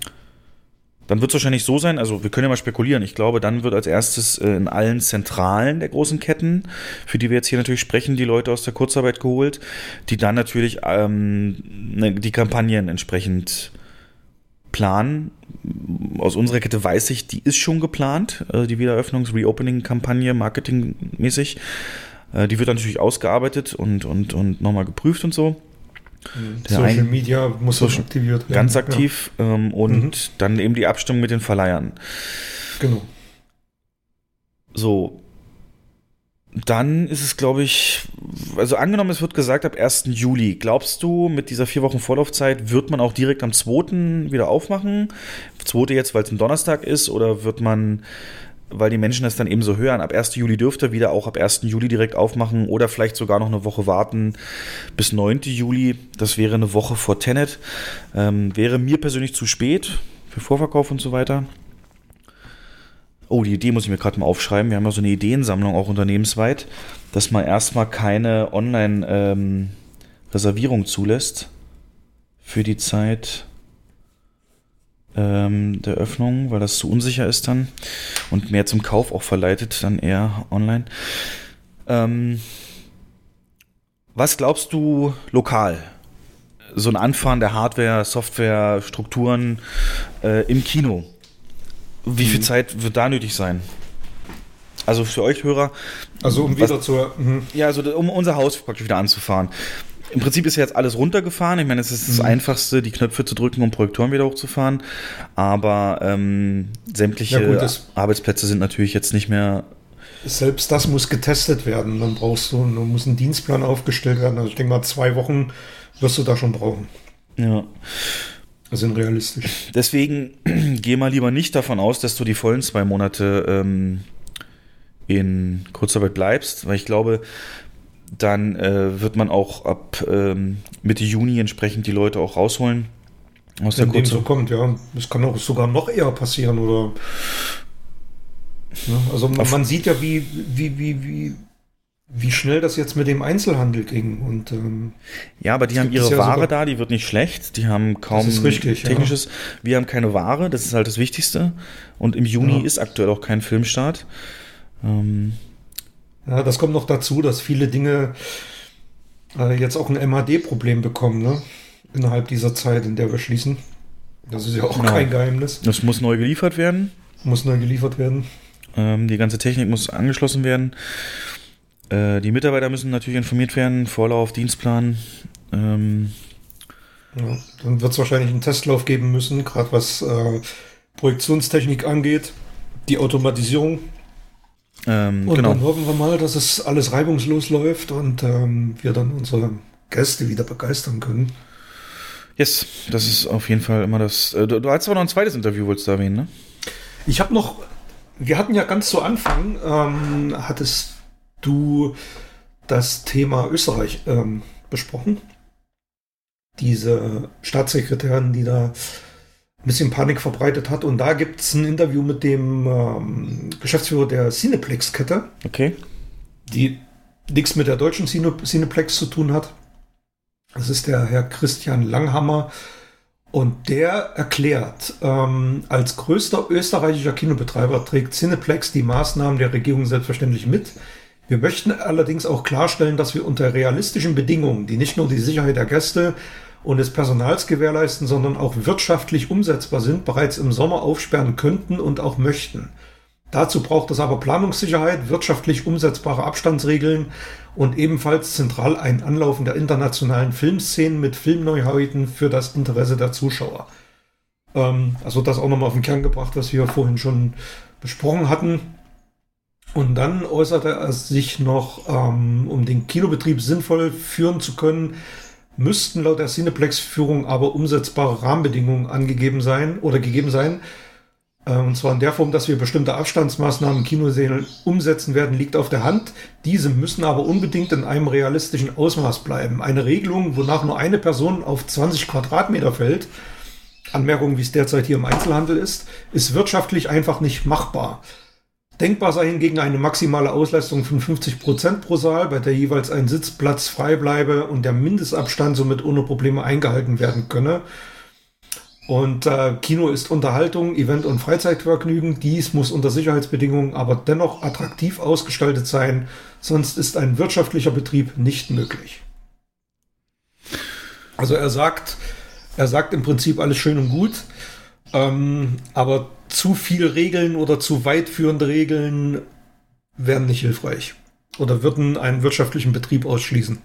Dann wird es wahrscheinlich so sein, also wir können ja mal spekulieren. Ich glaube, dann wird als erstes äh, in allen Zentralen der großen Ketten, für die wir jetzt hier natürlich sprechen, die Leute aus der Kurzarbeit geholt, die dann natürlich ähm, ne, die Kampagnen entsprechend planen. Aus unserer Kette weiß ich, die ist schon geplant, äh, die Wiedereröffnungs-Reopening-Kampagne, marketingmäßig. Äh, die wird natürlich ausgearbeitet und, und, und nochmal geprüft und so. Der Social ein, Media muss Social, aktiviert werden. Ganz aktiv ja. ähm, und mhm. dann eben die Abstimmung mit den Verleihern. Genau. So. Dann ist es, glaube ich, also angenommen, es wird gesagt ab 1. Juli. Glaubst du, mit dieser vier Wochen Vorlaufzeit wird man auch direkt am 2. wieder aufmachen? 2. jetzt, weil es ein Donnerstag ist, oder wird man weil die Menschen das dann eben so hören. Ab 1. Juli dürfte wieder auch ab 1. Juli direkt aufmachen oder vielleicht sogar noch eine Woche warten bis 9. Juli. Das wäre eine Woche vor Tenet. Ähm, wäre mir persönlich zu spät für Vorverkauf und so weiter. Oh, die Idee muss ich mir gerade mal aufschreiben. Wir haben ja so eine Ideensammlung auch unternehmensweit, dass man erstmal keine Online-Reservierung ähm, zulässt für die Zeit ähm, der Öffnung, weil das zu unsicher ist dann und mehr zum Kauf auch verleitet, dann eher online. Ähm, was glaubst du lokal? So ein Anfahren der Hardware, Software, Strukturen äh, im Kino. Wie viel mhm. Zeit wird da nötig sein? Also für euch Hörer. Also um wieder was, zur. Mh. Ja, also um unser Haus praktisch wieder anzufahren im Prinzip ist ja jetzt alles runtergefahren. Ich meine, es ist das mhm. Einfachste, die Knöpfe zu drücken, um Projektoren wieder hochzufahren. Aber ähm, sämtliche ja, gut, Arbeitsplätze sind natürlich jetzt nicht mehr. Selbst das muss getestet werden. Dann brauchst du, dann muss ein Dienstplan aufgestellt werden. Also ich denke mal, zwei Wochen wirst du da schon brauchen. Ja. Also realistisch. Deswegen [CLEARS THROAT] geh mal lieber nicht davon aus, dass du die vollen zwei Monate ähm, in Kurzarbeit bleibst, weil ich glaube, dann äh, wird man auch ab ähm, Mitte Juni entsprechend die Leute auch rausholen. Aus Wenn der dem so kommt, ja. Es kann auch sogar noch eher passieren oder. Ne? Also man, man, sieht ja, wie, wie, wie, wie, wie schnell das jetzt mit dem Einzelhandel ging. Und, ähm, ja, aber die haben ihre ja Ware da, die wird nicht schlecht. Die haben kaum richtig, technisches. Ja. Wir haben keine Ware, das ist halt das Wichtigste. Und im Juni ja. ist aktuell auch kein Filmstart. Ähm, ja, das kommt noch dazu, dass viele Dinge äh, jetzt auch ein MHD-Problem bekommen, ne? Innerhalb dieser Zeit, in der wir schließen. Das ist ja auch genau. kein Geheimnis. Das muss neu geliefert werden. Muss neu geliefert werden. Ähm, die ganze Technik muss angeschlossen werden. Äh, die Mitarbeiter müssen natürlich informiert werden. Vorlauf, Dienstplan. Ähm, ja, dann wird es wahrscheinlich einen Testlauf geben müssen, gerade was äh, Projektionstechnik angeht. Die Automatisierung ähm, und genau. dann hoffen wir mal, dass es alles reibungslos läuft und ähm, wir dann unsere Gäste wieder begeistern können. Yes, das ist auf jeden Fall immer das. Äh, du, du hast aber noch ein zweites Interview, wolltest du erwähnen, ne? Ich habe noch. Wir hatten ja ganz zu Anfang, ähm, hattest du das Thema Österreich ähm, besprochen. Diese Staatssekretärin, die da bisschen Panik verbreitet hat. Und da gibt es ein Interview mit dem ähm, Geschäftsführer der Cineplex-Kette. Okay. Die nichts mit der deutschen Cine Cineplex zu tun hat. Das ist der Herr Christian Langhammer. Und der erklärt, ähm, als größter österreichischer Kinobetreiber trägt Cineplex die Maßnahmen der Regierung selbstverständlich mit. Wir möchten allerdings auch klarstellen, dass wir unter realistischen Bedingungen, die nicht nur die Sicherheit der Gäste, und des Personals gewährleisten, sondern auch wirtschaftlich umsetzbar sind, bereits im Sommer aufsperren könnten und auch möchten. Dazu braucht es aber Planungssicherheit, wirtschaftlich umsetzbare Abstandsregeln und ebenfalls zentral ein Anlaufen der internationalen Filmszenen mit Filmneuheiten für das Interesse der Zuschauer. Ähm, also das auch nochmal auf den Kern gebracht, was wir vorhin schon besprochen hatten. Und dann äußerte er sich noch, ähm, um den Kinobetrieb sinnvoll führen zu können, müssten laut der Cineplex-Führung aber umsetzbare Rahmenbedingungen angegeben sein oder gegeben sein. Äh, und zwar in der Form, dass wir bestimmte Abstandsmaßnahmen im Kinosälen umsetzen werden, liegt auf der Hand. Diese müssen aber unbedingt in einem realistischen Ausmaß bleiben. Eine Regelung, wonach nur eine Person auf 20 Quadratmeter fällt, Anmerkung, wie es derzeit hier im Einzelhandel ist, ist wirtschaftlich einfach nicht machbar. Denkbar sei hingegen eine maximale Auslastung von 50 Prozent pro Saal, bei der jeweils ein Sitzplatz frei bleibe und der Mindestabstand somit ohne Probleme eingehalten werden könne. Und äh, Kino ist Unterhaltung, Event- und Freizeitvergnügen. Dies muss unter Sicherheitsbedingungen aber dennoch attraktiv ausgestaltet sein, sonst ist ein wirtschaftlicher Betrieb nicht möglich. Also er sagt, er sagt im Prinzip alles schön und gut, ähm, aber zu viel Regeln oder zu weitführende Regeln wären nicht hilfreich oder würden einen wirtschaftlichen Betrieb ausschließen.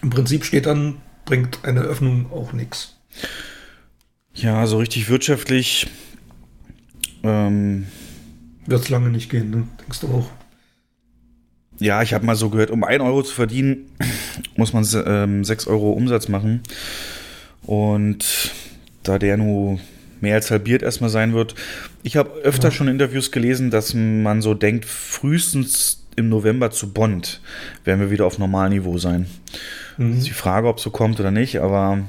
Im Prinzip steht dann, bringt eine Öffnung auch nichts. Ja, so richtig wirtschaftlich ähm, wird es lange nicht gehen, ne? denkst du auch? Ja, ich habe mal so gehört, um 1 Euro zu verdienen, [CLEARS THROAT] muss man ähm, 6 Euro Umsatz machen. Und da der nur mehr als halbiert erstmal sein wird. Ich habe öfter ja. schon Interviews gelesen, dass man so denkt, frühestens im November zu Bond werden wir wieder auf Normalniveau sein. Mhm. Das ist die Frage, ob so kommt oder nicht, aber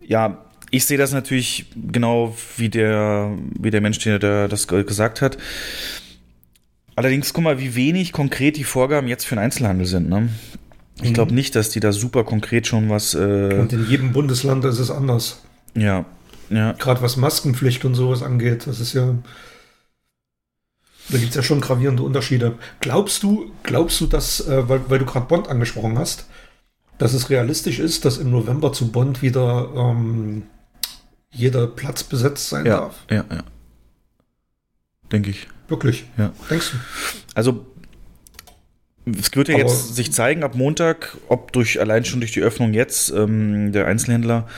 ja, ich sehe das natürlich genau wie der, wie der Mensch, der das gesagt hat. Allerdings, guck mal, wie wenig konkret die Vorgaben jetzt für den Einzelhandel sind. Ne? Ich glaube mhm. nicht, dass die da super konkret schon was. Äh und in jedem Bundesland ist es anders. Ja, ja. Gerade was Maskenpflicht und sowas angeht, das ist ja. Da gibt es ja schon gravierende Unterschiede. Glaubst du, glaubst du, dass, äh, weil, weil du gerade Bond angesprochen hast, dass es realistisch ist, dass im November zu Bond wieder ähm, jeder Platz besetzt sein ja, darf. Ja, ja. Denke ich. Wirklich? Ja. Denkst du? Also, es wird ja Aber jetzt sich zeigen ab Montag, ob durch allein schon durch die Öffnung jetzt ähm, der Einzelhändler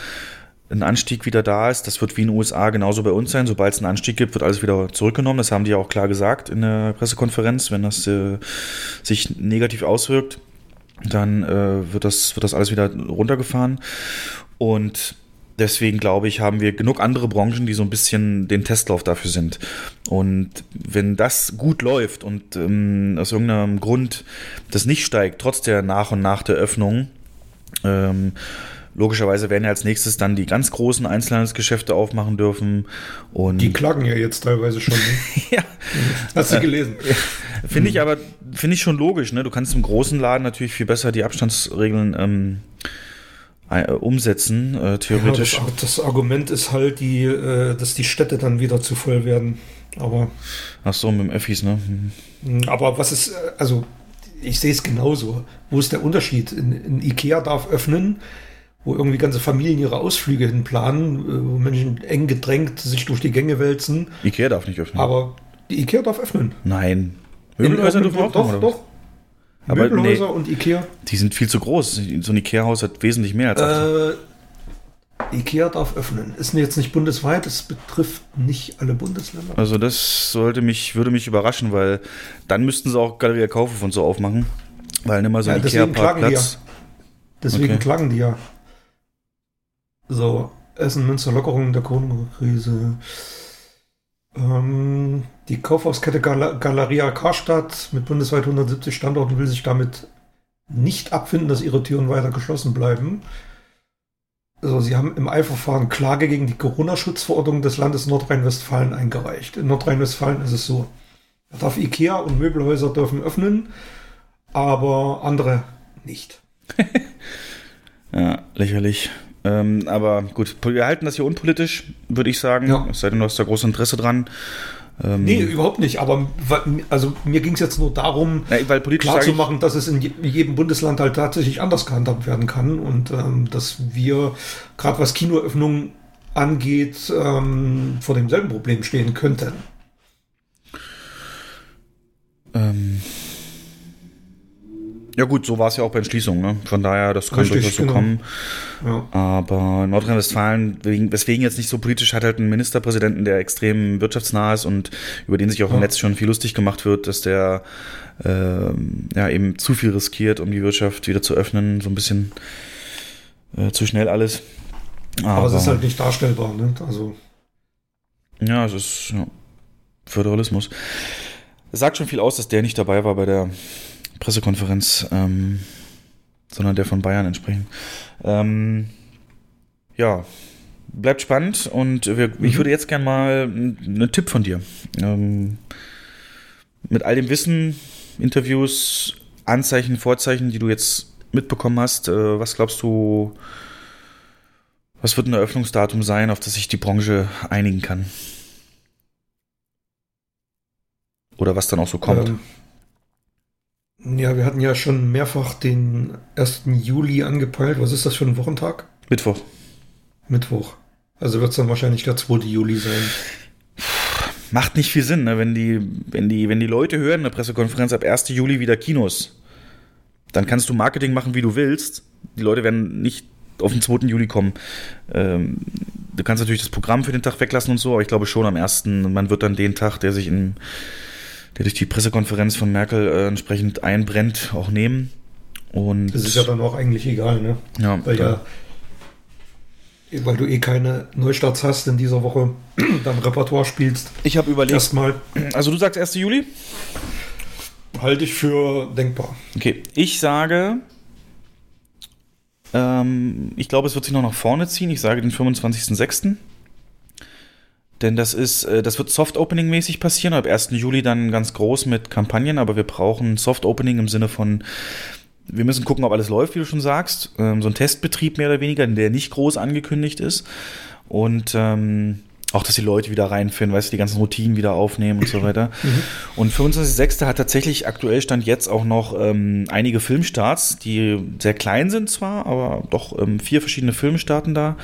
ein Anstieg wieder da ist. Das wird wie in den USA genauso bei uns sein. Sobald es einen Anstieg gibt, wird alles wieder zurückgenommen. Das haben die ja auch klar gesagt in der Pressekonferenz. Wenn das äh, sich negativ auswirkt, dann äh, wird, das, wird das alles wieder runtergefahren. Und Deswegen glaube ich, haben wir genug andere Branchen, die so ein bisschen den Testlauf dafür sind. Und wenn das gut läuft und ähm, aus irgendeinem Grund das nicht steigt, trotz der nach und nach der Öffnung, ähm, logischerweise werden ja als nächstes dann die ganz großen Einzelhandelsgeschäfte aufmachen dürfen. Und die klagen ja jetzt teilweise schon. Ne? [LAUGHS] ja. Hast du gelesen? [LAUGHS] Finde ich aber, finde ich schon logisch. Ne? Du kannst im großen Laden natürlich viel besser die Abstandsregeln ähm, äh, umsetzen, äh, theoretisch. Ja, das, das, Argument ist halt, die, äh, dass die Städte dann wieder zu voll werden. Aber. Ach so, mit dem Öffis, ne? Mhm. Aber was ist, äh, also ich sehe es genauso. Wo ist der Unterschied? In, in, Ikea darf öffnen, wo irgendwie ganze Familien ihre Ausflüge hinplanen, äh, wo Menschen eng gedrängt sich durch die Gänge wälzen. Ikea darf nicht öffnen. Aber die Ikea darf öffnen. Nein. Möbelhäuser dürfen auch Doch, doch. Aber Möbelhäuser nee, und Ikea? Die sind viel zu groß. So ein Ikea-Haus hat wesentlich mehr als äh, Ikea darf öffnen. Ist jetzt nicht bundesweit, es betrifft nicht alle Bundesländer. Also das sollte mich, würde mich überraschen, weil dann müssten sie auch Galeria Kaufhof und so aufmachen. Weil immer so ein ja, Ikea-Parkplatz. Deswegen klagen die ja. So, Essen, Münster, Lockerung der Corona-Krise. Ähm, die Kaufhauskette Gal Galeria Karstadt mit bundesweit 170 Standorten will sich damit nicht abfinden, dass ihre Türen weiter geschlossen bleiben. Also sie haben im Eilverfahren Klage gegen die Corona-Schutzverordnung des Landes Nordrhein-Westfalen eingereicht. In Nordrhein-Westfalen ist es so, da darf Ikea und Möbelhäuser dürfen öffnen, aber andere nicht. [LAUGHS] ja, lächerlich. Ähm, aber gut, wir halten das hier unpolitisch, würde ich sagen. Ja. Es sei denn, du hast da großes Interesse dran. Ähm, nee, überhaupt nicht. Aber also mir ging es jetzt nur darum, ja, weil klar zu machen, dass es in jedem Bundesland halt tatsächlich anders gehandhabt werden kann und ähm, dass wir, gerade was Kinoöffnungen angeht, ähm, vor demselben Problem stehen könnten. Ähm, ja gut, so war es ja auch bei Entschließungen. Ne? Von daher, das kann durchaus so genau. kommen. Ja. Aber Nordrhein-Westfalen, weswegen jetzt nicht so politisch, hat halt einen Ministerpräsidenten, der extrem wirtschaftsnah ist und über den sich auch ja. im Netz schon viel lustig gemacht wird, dass der äh, ja eben zu viel riskiert, um die Wirtschaft wieder zu öffnen. So ein bisschen äh, zu schnell alles. Aber, Aber, es ist halt nicht darstellbar. Ne? Also Ja, es ist ja, Föderalismus. Es sagt schon viel aus, dass der nicht dabei war bei der Pressekonferenz, ähm, sondern der von Bayern entsprechend. Ähm, ja, bleibt spannend und wir, mhm. ich würde jetzt gerne mal einen Tipp von dir. Ähm, mit all dem Wissen, Interviews, Anzeichen, Vorzeichen, die du jetzt mitbekommen hast, äh, was glaubst du, was wird ein Eröffnungsdatum sein, auf das sich die Branche einigen kann? Oder was dann auch so kommt? Ähm, ja, wir hatten ja schon mehrfach den 1. Juli angepeilt. Was ist das für ein Wochentag? Mittwoch. Mittwoch. Also wird es dann wahrscheinlich der 2. Juli sein. Macht nicht viel Sinn, ne? wenn, die, wenn, die, wenn die Leute hören in der Pressekonferenz ab 1. Juli wieder Kinos, dann kannst du Marketing machen, wie du willst. Die Leute werden nicht auf den 2. Juli kommen. Ähm, du kannst natürlich das Programm für den Tag weglassen und so, aber ich glaube schon am 1. Man wird dann den Tag, der sich in, der durch die Pressekonferenz von Merkel äh, entsprechend einbrennt, auch nehmen. Und das ist ja dann auch eigentlich egal, ne? Ja, weil ja weil du eh keine Neustarts hast in dieser Woche, [CLEARS THROAT] dein Repertoire spielst. Ich habe überlegt. Erstmal. Also du sagst 1. Juli? Halte ich für denkbar. Okay, ich sage, ähm, ich glaube, es wird sich noch nach vorne ziehen. Ich sage den 25.06. Denn das ist, äh, das wird Soft-Opening-mäßig passieren. Ab 1. Juli dann ganz groß mit Kampagnen, aber wir brauchen Soft-Opening im Sinne von wir müssen gucken, ob alles läuft, wie du schon sagst. Ähm, so ein Testbetrieb mehr oder weniger, der nicht groß angekündigt ist. Und ähm, auch, dass die Leute wieder reinfinden, weißt du, die ganzen Routinen wieder aufnehmen und so weiter. Mhm. Und 25.06. hat tatsächlich aktuell Stand jetzt auch noch ähm, einige Filmstarts, die sehr klein sind zwar, aber doch ähm, vier verschiedene Filme starten da.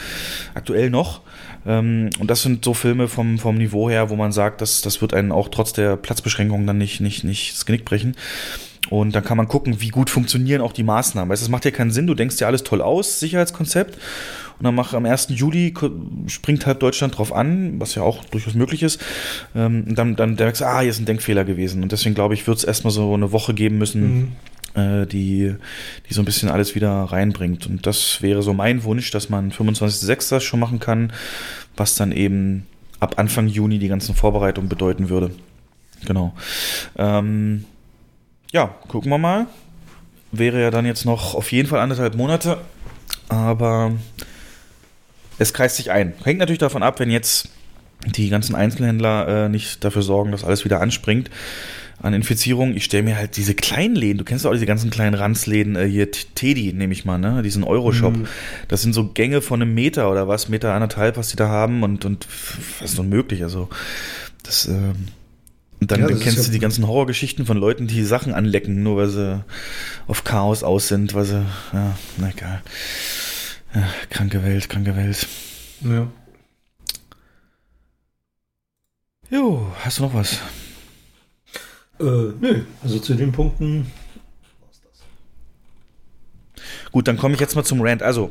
Aktuell noch. Ähm, und das sind so Filme vom, vom Niveau her, wo man sagt, dass, das wird einen auch trotz der Platzbeschränkungen dann nicht, nicht, nicht das Genick brechen. Und dann kann man gucken, wie gut funktionieren auch die Maßnahmen. Weißt, das macht ja keinen Sinn, du denkst dir alles toll aus, Sicherheitskonzept. Und dann mach am 1. Juli springt halt Deutschland drauf an, was ja auch durchaus möglich ist. Ähm, dann, dann merkst du, ah, hier ist ein Denkfehler gewesen. Und deswegen glaube ich, wird es erstmal so eine Woche geben müssen, mhm. Äh, die, die so ein bisschen alles wieder reinbringt. Und das wäre so mein Wunsch, dass man 25.06. das schon machen kann, was dann eben ab Anfang Juni die ganzen Vorbereitungen bedeuten würde. Genau. Ähm, ja, gucken wir mal. Wäre ja dann jetzt noch auf jeden Fall anderthalb Monate, aber es kreist sich ein. Hängt natürlich davon ab, wenn jetzt die ganzen Einzelhändler äh, nicht dafür sorgen, dass alles wieder anspringt an Infizierung. Ich stelle mir halt diese kleinen Läden, du kennst auch diese ganzen kleinen Ranzläden, äh, hier Teddy nehme ich mal, ne? Diesen Euroshop. Mm. Das sind so Gänge von einem Meter oder was, Meter anderthalb, was die da haben und, und was ist unmöglich. Also das ähm, und dann, ja, dann kennst du die ganzen Horrorgeschichten von Leuten, die Sachen anlecken, nur weil sie auf Chaos aus sind, weil sie, ja, na egal. Ja, kranke Welt, kranke Welt. Ja. Jo, hast du noch was? Äh, nö, also zu den Punkten. Gut, dann komme ich jetzt mal zum Rant. Also,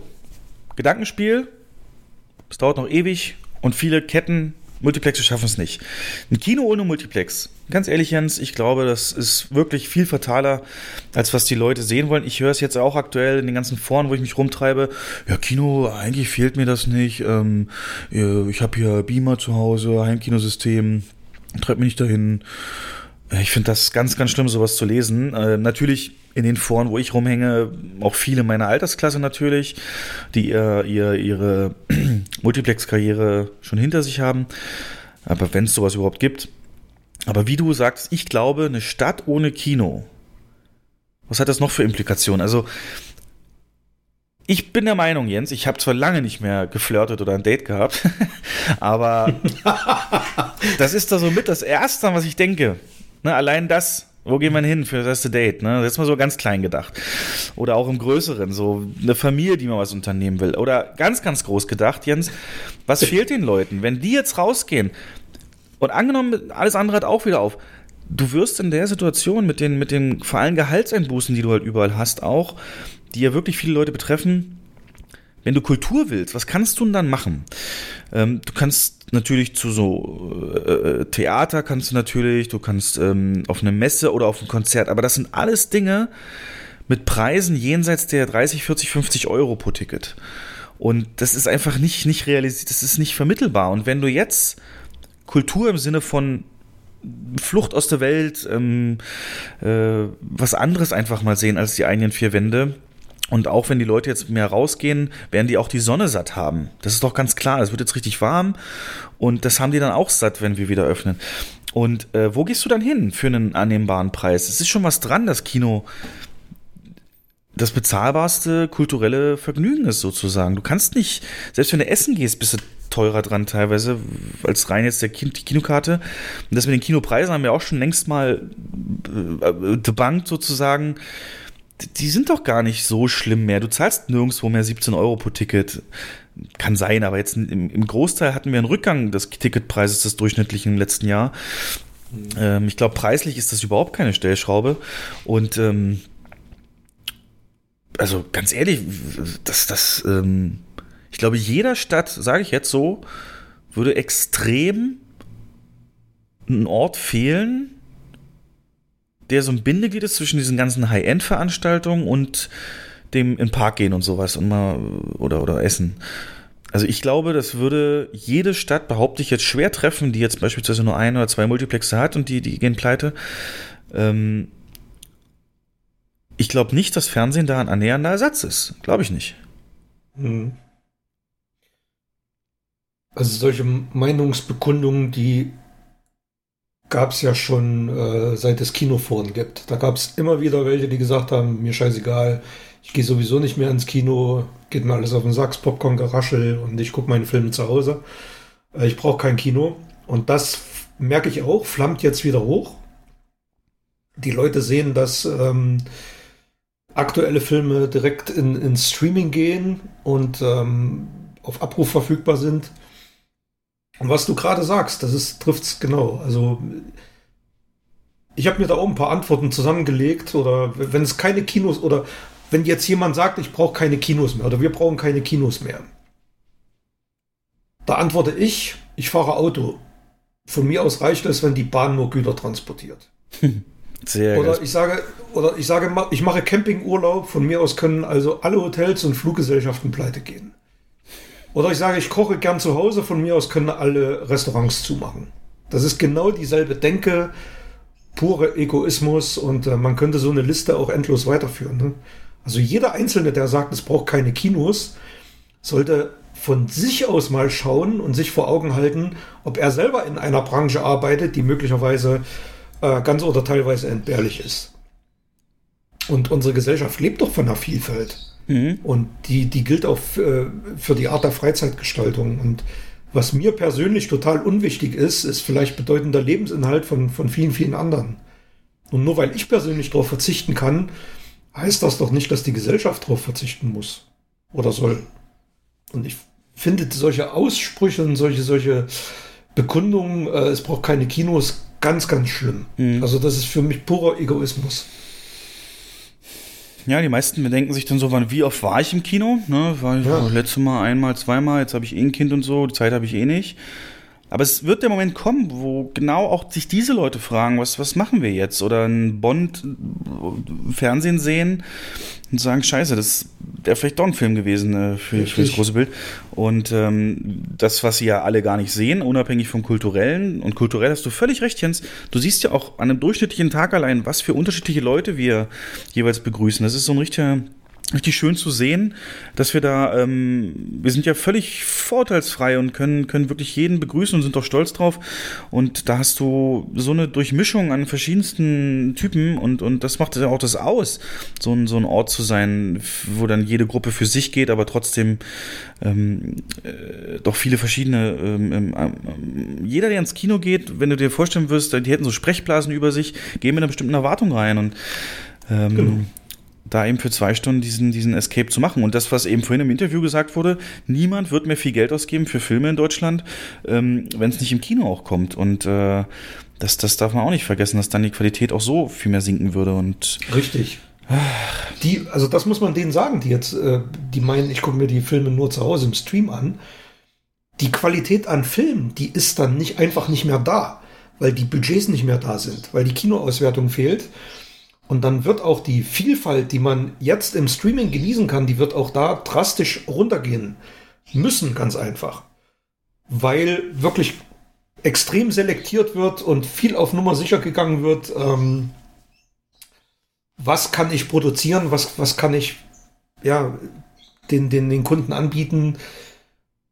Gedankenspiel, es dauert noch ewig und viele Ketten Multiplexe schaffen es nicht. Ein Kino ohne Multiplex. Ganz ehrlich, Jens, ich glaube, das ist wirklich viel fataler, als was die Leute sehen wollen. Ich höre es jetzt auch aktuell in den ganzen Foren, wo ich mich rumtreibe. Ja, Kino, eigentlich fehlt mir das nicht. Ähm, ich habe hier Beamer zu Hause, Heimkinosystem. Treibt mich nicht dahin. Ich finde das ganz, ganz schlimm, sowas zu lesen. Äh, natürlich in den Foren, wo ich rumhänge, auch viele meiner Altersklasse natürlich, die ihr, ihr ihre [CLEARS THROAT] Multiplex-Karriere schon hinter sich haben. Aber wenn es sowas überhaupt gibt. Aber wie du sagst, ich glaube, eine Stadt ohne Kino. Was hat das noch für Implikationen? Also, ich bin der Meinung, Jens, ich habe zwar lange nicht mehr geflirtet oder ein Date gehabt, [LAUGHS] aber [LAUGHS] das ist da so mit das Erste, was ich denke. Ne, allein das wo gehen wir hin für das erste Date? Ne? Jetzt mal so ganz klein gedacht. Oder auch im Größeren, so eine Familie, die mal was unternehmen will. Oder ganz, ganz groß gedacht, Jens, was [LAUGHS] fehlt den Leuten, wenn die jetzt rausgehen? Und angenommen, alles andere hat auch wieder auf. Du wirst in der Situation mit den, mit den vor allem Gehaltseinbußen, die du halt überall hast, auch, die ja wirklich viele Leute betreffen, wenn du Kultur willst, was kannst du denn dann machen? Ähm, du kannst natürlich zu so äh, äh, Theater kannst du natürlich, du kannst ähm, auf eine Messe oder auf ein Konzert, aber das sind alles Dinge mit Preisen jenseits der 30, 40, 50 Euro pro Ticket. Und das ist einfach nicht, nicht realisiert, das ist nicht vermittelbar. Und wenn du jetzt Kultur im Sinne von Flucht aus der Welt, ähm, äh, was anderes einfach mal sehen als die eigenen vier Wände. Und auch wenn die Leute jetzt mehr rausgehen, werden die auch die Sonne satt haben. Das ist doch ganz klar. Es wird jetzt richtig warm und das haben die dann auch satt, wenn wir wieder öffnen. Und äh, wo gehst du dann hin für einen annehmbaren Preis? Es ist schon was dran, das Kino das bezahlbarste kulturelle Vergnügen ist sozusagen. Du kannst nicht, selbst wenn du essen gehst, bist du teurer dran teilweise, als rein jetzt der Kin die Kinokarte. Und das mit den Kinopreisen haben wir auch schon längst mal äh, debunked sozusagen. Die sind doch gar nicht so schlimm mehr. Du zahlst nirgendwo mehr 17 Euro pro Ticket. Kann sein, aber jetzt im, im Großteil hatten wir einen Rückgang des Ticketpreises des durchschnittlichen im letzten Jahr. Mhm. Ähm, ich glaube, preislich ist das überhaupt keine Stellschraube. Und ähm, also ganz ehrlich, das, das, ähm, ich glaube, jeder Stadt, sage ich jetzt so, würde extrem ein Ort fehlen, der so ein Bindeglied ist zwischen diesen ganzen High-End-Veranstaltungen und dem in den Park gehen und sowas und mal oder, oder essen. Also ich glaube, das würde jede Stadt, behaupte ich jetzt, schwer treffen, die jetzt beispielsweise nur ein oder zwei Multiplexe hat und die, die gehen pleite. Ähm, ich glaube nicht, dass Fernsehen da ein annähernder Ersatz ist. Glaube ich nicht. Hm. Also solche Meinungsbekundungen, die gab es ja schon äh, seit es Kinoforen gibt. Da gab es immer wieder welche, die gesagt haben, mir scheißegal, ich gehe sowieso nicht mehr ins Kino, geht mir alles auf den Sachs, Popcorn, Geraschel und ich gucke meine Filme zu Hause. Äh, ich brauche kein Kino. Und das merke ich auch, flammt jetzt wieder hoch. Die Leute sehen, dass ähm, aktuelle Filme direkt in, in Streaming gehen und ähm, auf Abruf verfügbar sind. Und was du gerade sagst, das trifft es genau. Also ich habe mir da auch ein paar Antworten zusammengelegt oder wenn es keine Kinos oder wenn jetzt jemand sagt, ich brauche keine Kinos mehr oder wir brauchen keine Kinos mehr. Da antworte ich, ich fahre Auto. Von mir aus reicht es, wenn die Bahn nur Güter transportiert. [LAUGHS] Sehr oder ich sage, oder ich sage, ich mache Campingurlaub. Von mir aus können also alle Hotels und Fluggesellschaften pleite gehen. Oder ich sage, ich koche gern zu Hause. Von mir aus können alle Restaurants zumachen. Das ist genau dieselbe Denke, pure Egoismus und äh, man könnte so eine Liste auch endlos weiterführen. Ne? Also jeder Einzelne, der sagt, es braucht keine Kinos, sollte von sich aus mal schauen und sich vor Augen halten, ob er selber in einer Branche arbeitet, die möglicherweise äh, ganz oder teilweise entbehrlich ist. Und unsere Gesellschaft lebt doch von der Vielfalt. Mhm. Und die, die gilt auch für, für die Art der Freizeitgestaltung. Und was mir persönlich total unwichtig ist, ist vielleicht bedeutender Lebensinhalt von, von vielen, vielen anderen. Und nur weil ich persönlich darauf verzichten kann, heißt das doch nicht, dass die Gesellschaft darauf verzichten muss oder soll. Und ich finde solche Aussprüche und solche, solche Bekundungen, äh, es braucht keine Kinos, ganz, ganz schlimm. Mhm. Also das ist für mich purer Egoismus. Ja, die meisten bedenken sich dann so, wann, wie oft war ich im Kino? Ne, war ich ja. letzte Mal einmal, zweimal, jetzt habe ich eh ein Kind und so, die Zeit habe ich eh nicht. Aber es wird der Moment kommen, wo genau auch sich diese Leute fragen, was, was machen wir jetzt? Oder ein Bond äh, Fernsehen sehen und sagen, scheiße, das wäre vielleicht doch ein Film gewesen äh, für, für, das große Bild. Und ähm, das, was sie ja alle gar nicht sehen, unabhängig vom Kulturellen, und kulturell hast du völlig recht, Jens, du siehst ja auch an einem durchschnittlichen Tag allein, was für unterschiedliche Leute wir jeweils begrüßen. Das ist so ein richtiger richtig schön zu sehen, dass wir da, ähm, wir sind ja völlig vorurteilsfrei und können, können wirklich jeden begrüßen und sind doch stolz drauf. Und da hast du so eine Durchmischung an verschiedensten Typen und, und das macht ja auch das aus, so ein, so ein Ort zu sein, wo dann jede Gruppe für sich geht, aber trotzdem ähm, äh, doch viele verschiedene, ähm, ähm, ähm jeder, der ins Kino geht, wenn du dir vorstellen wirst, die hätten so Sprechblasen über sich, gehen mit einer bestimmten Erwartung rein und ähm, genau da eben für zwei Stunden diesen, diesen Escape zu machen. Und das, was eben vorhin im Interview gesagt wurde, niemand wird mehr viel Geld ausgeben für Filme in Deutschland, ähm, wenn es nicht im Kino auch kommt. Und äh, das, das darf man auch nicht vergessen, dass dann die Qualität auch so viel mehr sinken würde. Und Richtig. Die, also das muss man denen sagen, die jetzt, äh, die meinen, ich gucke mir die Filme nur zu Hause im Stream an. Die Qualität an Filmen, die ist dann nicht einfach nicht mehr da, weil die Budgets nicht mehr da sind, weil die Kinoauswertung fehlt. Und dann wird auch die Vielfalt, die man jetzt im Streaming genießen kann, die wird auch da drastisch runtergehen müssen, ganz einfach. Weil wirklich extrem selektiert wird und viel auf Nummer sicher gegangen wird. Ähm, was kann ich produzieren? Was, was kann ich ja, den, den, den Kunden anbieten?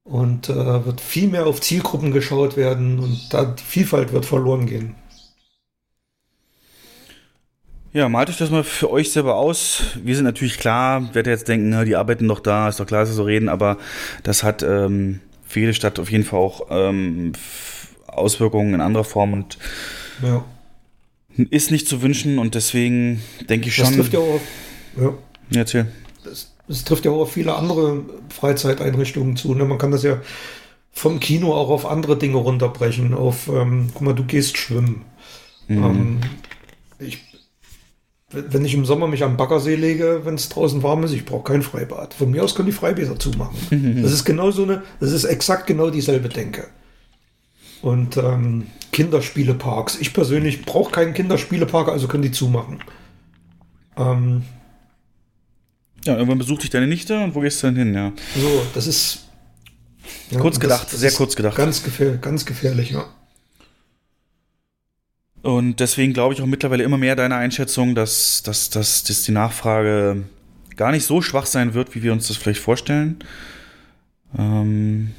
Und äh, wird viel mehr auf Zielgruppen geschaut werden und da die Vielfalt wird verloren gehen. Ja, malt euch das mal für euch selber aus. Wir sind natürlich klar, werdet jetzt denken, die arbeiten doch da, ist doch klar, dass sie so reden, aber das hat ähm, für jede Stadt auf jeden Fall auch ähm, Auswirkungen in anderer Form und ja. ist nicht zu wünschen und deswegen denke ich schon. Das trifft ja auch. Ja. ja erzähl. Das, das, trifft ja auch auf viele andere Freizeiteinrichtungen zu. Ne? Man kann das ja vom Kino auch auf andere Dinge runterbrechen. Auf, ähm, guck mal, du gehst schwimmen. Mhm. Ähm, ich wenn ich im Sommer mich am Baggersee lege, wenn es draußen warm ist, ich brauche kein Freibad. Von mir aus können die Freibäder zumachen. [LAUGHS] das ist genau so eine, das ist exakt genau dieselbe Denke. Und ähm, Kinderspieleparks. Ich persönlich brauche keinen Kinderspielepark, also können die zumachen. Ähm, ja, irgendwann besucht dich deine Nichte und wo gehst du denn hin, ja? So, das ist. Ja, kurz gedacht, das, das sehr kurz gedacht. Ganz, gefähr ganz gefährlich, ja. Und deswegen glaube ich auch mittlerweile immer mehr deiner Einschätzung, dass, dass, dass, dass die Nachfrage gar nicht so schwach sein wird, wie wir uns das vielleicht vorstellen. Ähm,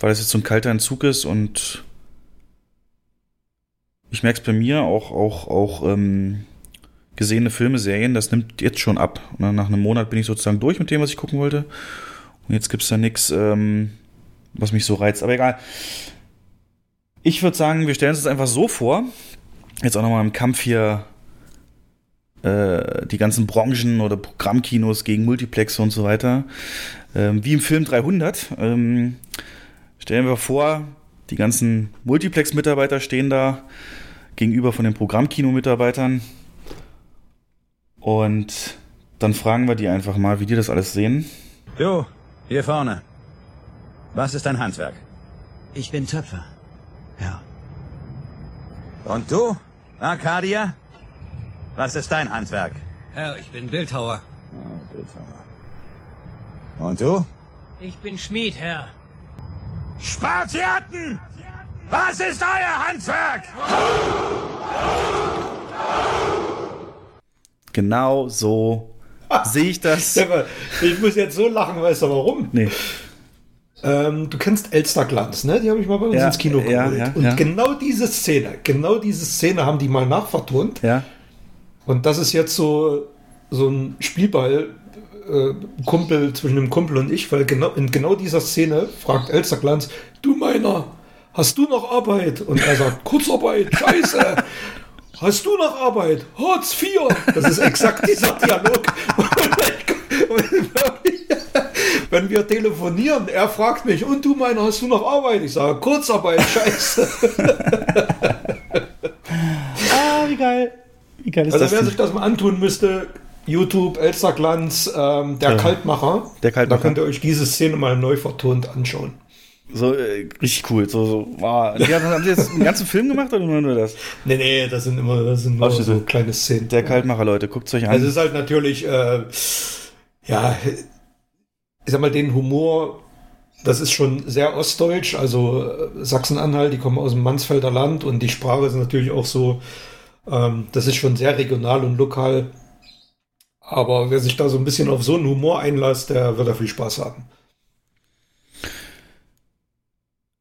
weil es jetzt so ein kalter Entzug ist und ich merke es bei mir, auch, auch, auch ähm, gesehene Filme, Serien, das nimmt jetzt schon ab. Ne, nach einem Monat bin ich sozusagen durch mit dem, was ich gucken wollte. Und jetzt gibt es da nichts, ähm, was mich so reizt. Aber egal. Ich würde sagen, wir stellen uns das einfach so vor, jetzt auch nochmal im Kampf hier äh, die ganzen Branchen oder Programmkinos gegen Multiplex und so weiter. Ähm, wie im Film 300. Ähm, stellen wir vor, die ganzen Multiplex-Mitarbeiter stehen da gegenüber von den Programmkino-Mitarbeitern. Und dann fragen wir die einfach mal, wie die das alles sehen. Jo, hier vorne. Was ist dein Handwerk? Ich bin Töpfer. Ja. Und du? Arcadia? Was ist dein Handwerk? Herr, ich bin Bildhauer. Oh, Bildhauer. Und du? Ich bin Schmied, Herr. Spartiaten! Was ist euer Handwerk? Genau so sehe ich das. Ich muss jetzt so lachen, weißt du warum? Nee. Ähm, du kennst Elsterglanz, ne? Die habe ich mal bei uns ja, ins Kino geholt. Ja, ja, und genau diese Szene, genau diese Szene haben die mal nachvertont. Ja. Und das ist jetzt so, so ein Spielball, äh, Kumpel zwischen dem Kumpel und ich, weil genau, in genau dieser Szene fragt Elsterglanz, du meiner, hast du noch Arbeit? Und er sagt, Kurzarbeit, scheiße. Hast du noch Arbeit? Hartz IV. Das ist exakt dieser Dialog. [LAUGHS] wenn wir telefonieren, er fragt mich, und du meiner, hast du noch Arbeit? Ich sage, Kurzarbeit, [LAUGHS] scheiße. ah, wie geil. Wie geil ist also das wer sich das mal antun müsste, YouTube, Elsterglanz, ähm, der, ja. Kaltmacher, der Kaltmacher, da könnt ihr euch diese Szene mal neu vertont anschauen. So, äh, richtig cool. So, so, wow. Die haben, haben sie jetzt einen ganzen Film gemacht oder nur, nur das? Nee, nee, das sind immer das sind nur so kleine Szenen. Der Kaltmacher, Leute, guckt es euch an. Also es ist halt natürlich, äh, ja, ich sag mal, den Humor, das ist schon sehr ostdeutsch, also äh, Sachsen-Anhalt, die kommen aus dem Mansfelder Land und die Sprache ist natürlich auch so, ähm, das ist schon sehr regional und lokal. Aber wer sich da so ein bisschen auf so einen Humor einlässt, der wird da viel Spaß haben.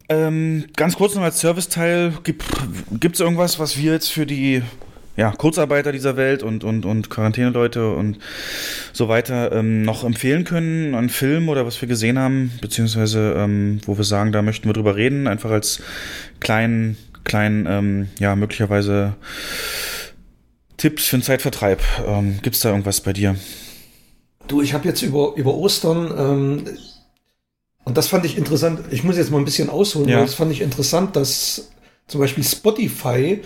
Ähm, ganz kurz noch als Serviceteil, gibt es irgendwas, was wir jetzt für die ja, Kurzarbeiter dieser Welt und, und, und Quarantäneleute und so weiter ähm, noch empfehlen können an Film oder was wir gesehen haben, beziehungsweise ähm, wo wir sagen, da möchten wir drüber reden, einfach als kleinen, kleinen, ähm, ja, möglicherweise Tipps für einen Zeitvertreib. Ähm, Gibt es da irgendwas bei dir? Du, ich habe jetzt über, über Ostern, ähm, und das fand ich interessant, ich muss jetzt mal ein bisschen ausholen, ja. weil das fand ich interessant, dass zum Beispiel Spotify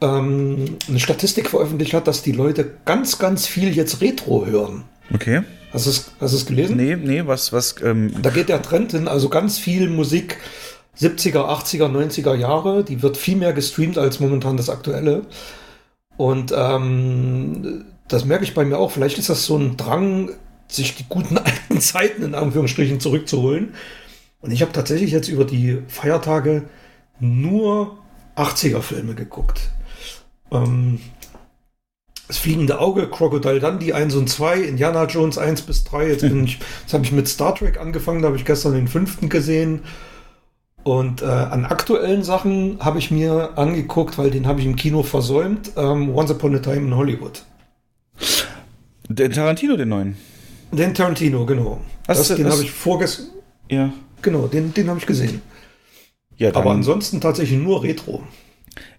ähm, eine Statistik veröffentlicht hat, dass die Leute ganz, ganz viel jetzt Retro hören. Okay. Hast du es, hast es gelesen? Nee, nee, was, was. Ähm da geht der Trend hin, also ganz viel Musik 70er, 80er, 90er Jahre, die wird viel mehr gestreamt als momentan das aktuelle. Und ähm, das merke ich bei mir auch. Vielleicht ist das so ein Drang, sich die guten [LAUGHS] alten Zeiten in Anführungsstrichen zurückzuholen. Und ich habe tatsächlich jetzt über die Feiertage nur 80er-Filme geguckt. Ähm, das fliegende Auge, Crocodile Dundee 1 und 2, Indiana Jones 1 bis 3. Jetzt, bin [LAUGHS] ich, jetzt habe ich mit Star Trek angefangen, da habe ich gestern den fünften gesehen. Und äh, an aktuellen Sachen habe ich mir angeguckt, weil den habe ich im Kino versäumt, ähm, Once Upon a Time in Hollywood. Den Tarantino, den neuen. Den Tarantino, genau. Was- das, den habe ich vorgestern, Ja. genau, den, den habe ich gesehen. Ja, Aber ansonsten tatsächlich nur Retro.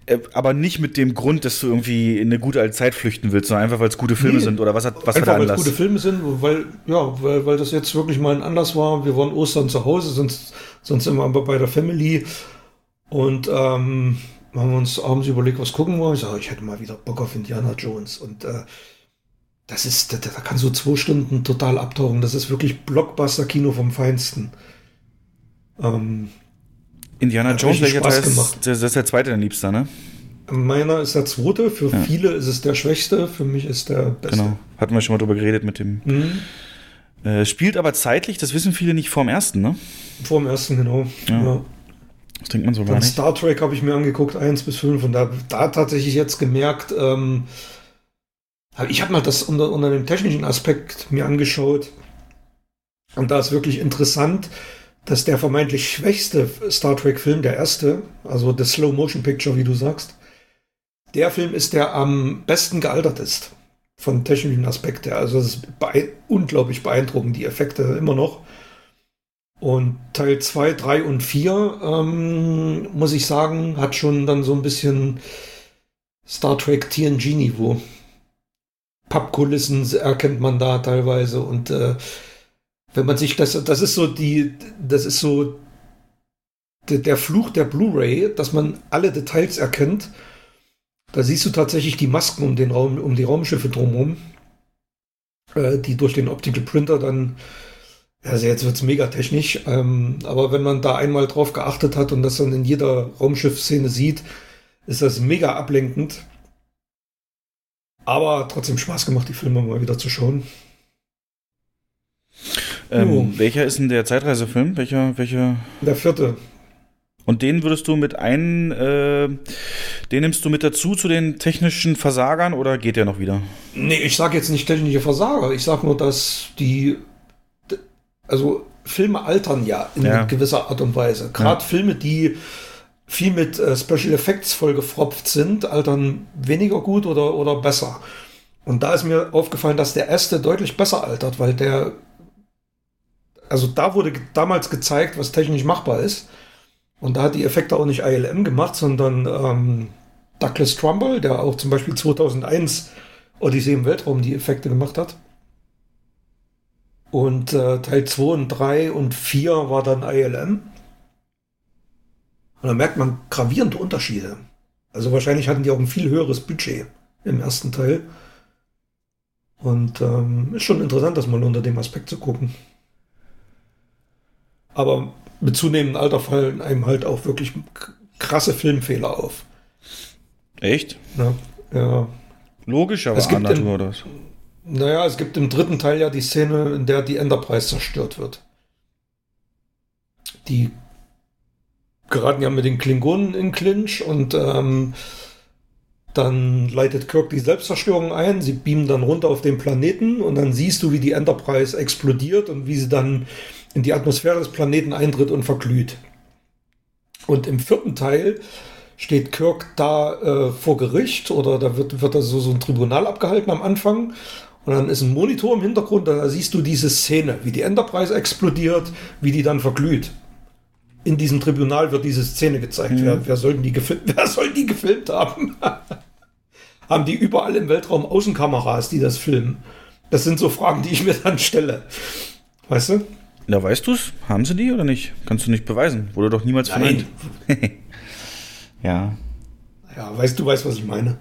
Äh, aber nicht mit dem Grund, dass du irgendwie in eine gute alte Zeit flüchten willst, sondern einfach, weil es gute Filme Nee. sind oder was hat, was hat Einfach der weil es Anlass? gute Filme sind, weil, ja, weil, weil das jetzt wirklich mal ein Anlass war. Wir waren Ostern zu Hause, sonst, sonst immer bei der Family. Und ähm, haben wir uns abends überlegt, was gucken wir. Ich sage, ich hätte mal wieder Bock auf Indiana Jones. Und äh, das ist, da, da kann so zwei Stunden total abtauchen. Das ist wirklich Blockbuster-Kino vom Feinsten. Ähm, Indiana Hat Jones, welcher Teil ist, das ist der zweite dein Liebster, ne? meiner ist der zweite, für Ja. viele ist es der schwächste, für mich ist der beste. Genau. Hatten wir schon mal drüber geredet mit dem. Mhm. Äh, spielt aber zeitlich, das wissen viele nicht vorm ersten, ne? Vor dem ersten, genau. Ja. ja. Das denkt man so gar Von nicht. Star Trek habe ich mir angeguckt, 1 bis 5, und da, da tatsächlich jetzt gemerkt, ähm, hab- ich habe mal das unter, unter dem technischen Aspekt mir angeschaut. Und da ist wirklich interessant, dass der vermeintlich schwächste Star Trek-Film, der erste, also das Slow Motion Picture, wie du sagst, der Film ist, der am besten gealtert ist. Von technischen Aspekt her. Also das ist bee unglaublich beeindruckend, die Effekte immer noch. Und Teil 2, 3 und 4, ähm, muss ich sagen, hat schon dann so ein bisschen Star Trek TNG-Niveau. Pappkulissen erkennt man da teilweise und äh, wenn man sich das, das ist so die, das ist so der, Fluch der Blu-ray, dass man alle Details erkennt. Da siehst du tatsächlich die Masken um den Raum, um die Raumschiffe drumherum, äh, die durch den Optical Printer dann also jetzt wird's mega technisch, ähm, aber wenn man da einmal drauf geachtet hat und das dann in jeder Raumschiffszene sieht, ist das mega ablenkend. Aber trotzdem Spaß gemacht, die Filme mal wieder zu schauen. Ähm, welcher ist denn der Zeitreisefilm? Welcher, welcher? Der vierte. Und den würdest du mit ein, äh, den nimmst du mit dazu zu den technischen Versagern oder geht der noch wieder? Nee, ich sage jetzt nicht technische Versager. Ich sage nur, dass die. Also, Filme altern ja in Ja. gewisser Art und Weise. Gerade Filme, die viel mit äh, Special Effects vollgefropft sind, altern weniger gut oder, oder besser. Und da ist mir aufgefallen, dass der erste deutlich besser altert, weil der. Also, da wurde damals gezeigt, was technisch machbar ist. Und da hat die Effekte auch nicht ILM gemacht, sondern ähm, Douglas Trumbull, der auch zum Beispiel 2001 Odyssee im Weltraum die Effekte gemacht hat. Und äh, Teil 2 und 3 und 4 war dann ILM. Und da merkt man gravierende Unterschiede. Also wahrscheinlich hatten die auch ein viel höheres Budget im ersten Teil. Und ähm, ist schon interessant, das mal unter dem Aspekt zu gucken. Aber mit zunehmendem Alter fallen einem halt auch wirklich krasse Filmfehler auf. Echt? Ne? Ja. Logisch, aber Es gibt im- was? Naja, es gibt im dritten Teil ja die Szene, in der die Enterprise zerstört wird. Die geraten ja mit den Klingonen in Clinch und ähm, dann leitet Kirk die Selbstzerstörung ein. Sie beamen dann runter auf den Planeten und dann siehst du, wie die Enterprise explodiert und wie sie dann in die Atmosphäre des Planeten eintritt und verglüht. Und im vierten Teil steht Kirk da äh, vor Gericht oder da wird, wird da so, so ein Tribunal abgehalten am Anfang. Und dann ist ein Monitor im Hintergrund, da siehst du diese Szene, wie die Enterprise explodiert, wie die dann verglüht. In diesem Tribunal wird diese Szene gezeigt. Wer, wer, soll die [LAUGHS] wer soll die gefilmt haben? [LAUGHS] haben die überall im Weltraum Außenkameras, die das filmen? Das sind so Fragen, die ich mir dann stelle. Weißt du? Na, weißt du's? Haben sie die oder nicht? Kannst du nicht beweisen. Wurde doch niemals verneint. [LAUGHS] ja. Ja, weißt du, weißt, was ich meine.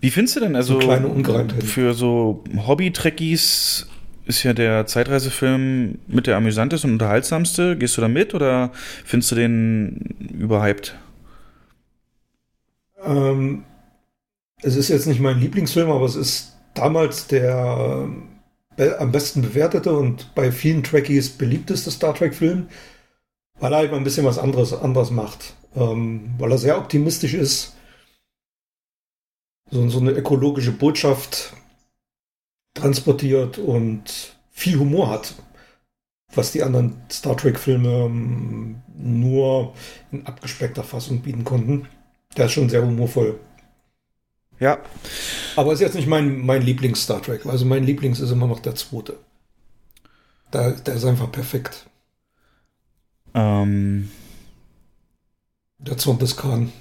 Wie findest du denn, also So kleine Ungereimtheiten. für so Hobby-Trekkies ist ja der Zeitreisefilm mit der amüsanteste und unterhaltsamste. Gehst du da mit oder findest du den überhyped? Ähm, es ist jetzt nicht mein Lieblingsfilm, aber es ist damals der be am besten bewertete und bei vielen Trekkies beliebteste Star Trek-Film, weil er halt ein bisschen was anderes, anderes macht. ähm, weil er sehr optimistisch ist. So, so eine ökologische Botschaft transportiert und viel Humor hat, was die anderen Star Trek-Filme ähm, nur in abgespeckter Fassung bieten konnten. Der ist schon sehr humorvoll. Ja. Aber ist jetzt nicht mein, mein Lieblings-Star Trek. Also mein Lieblings ist immer noch der zweite. Der, der ist einfach perfekt. Ähm, Der Zorn des Khan.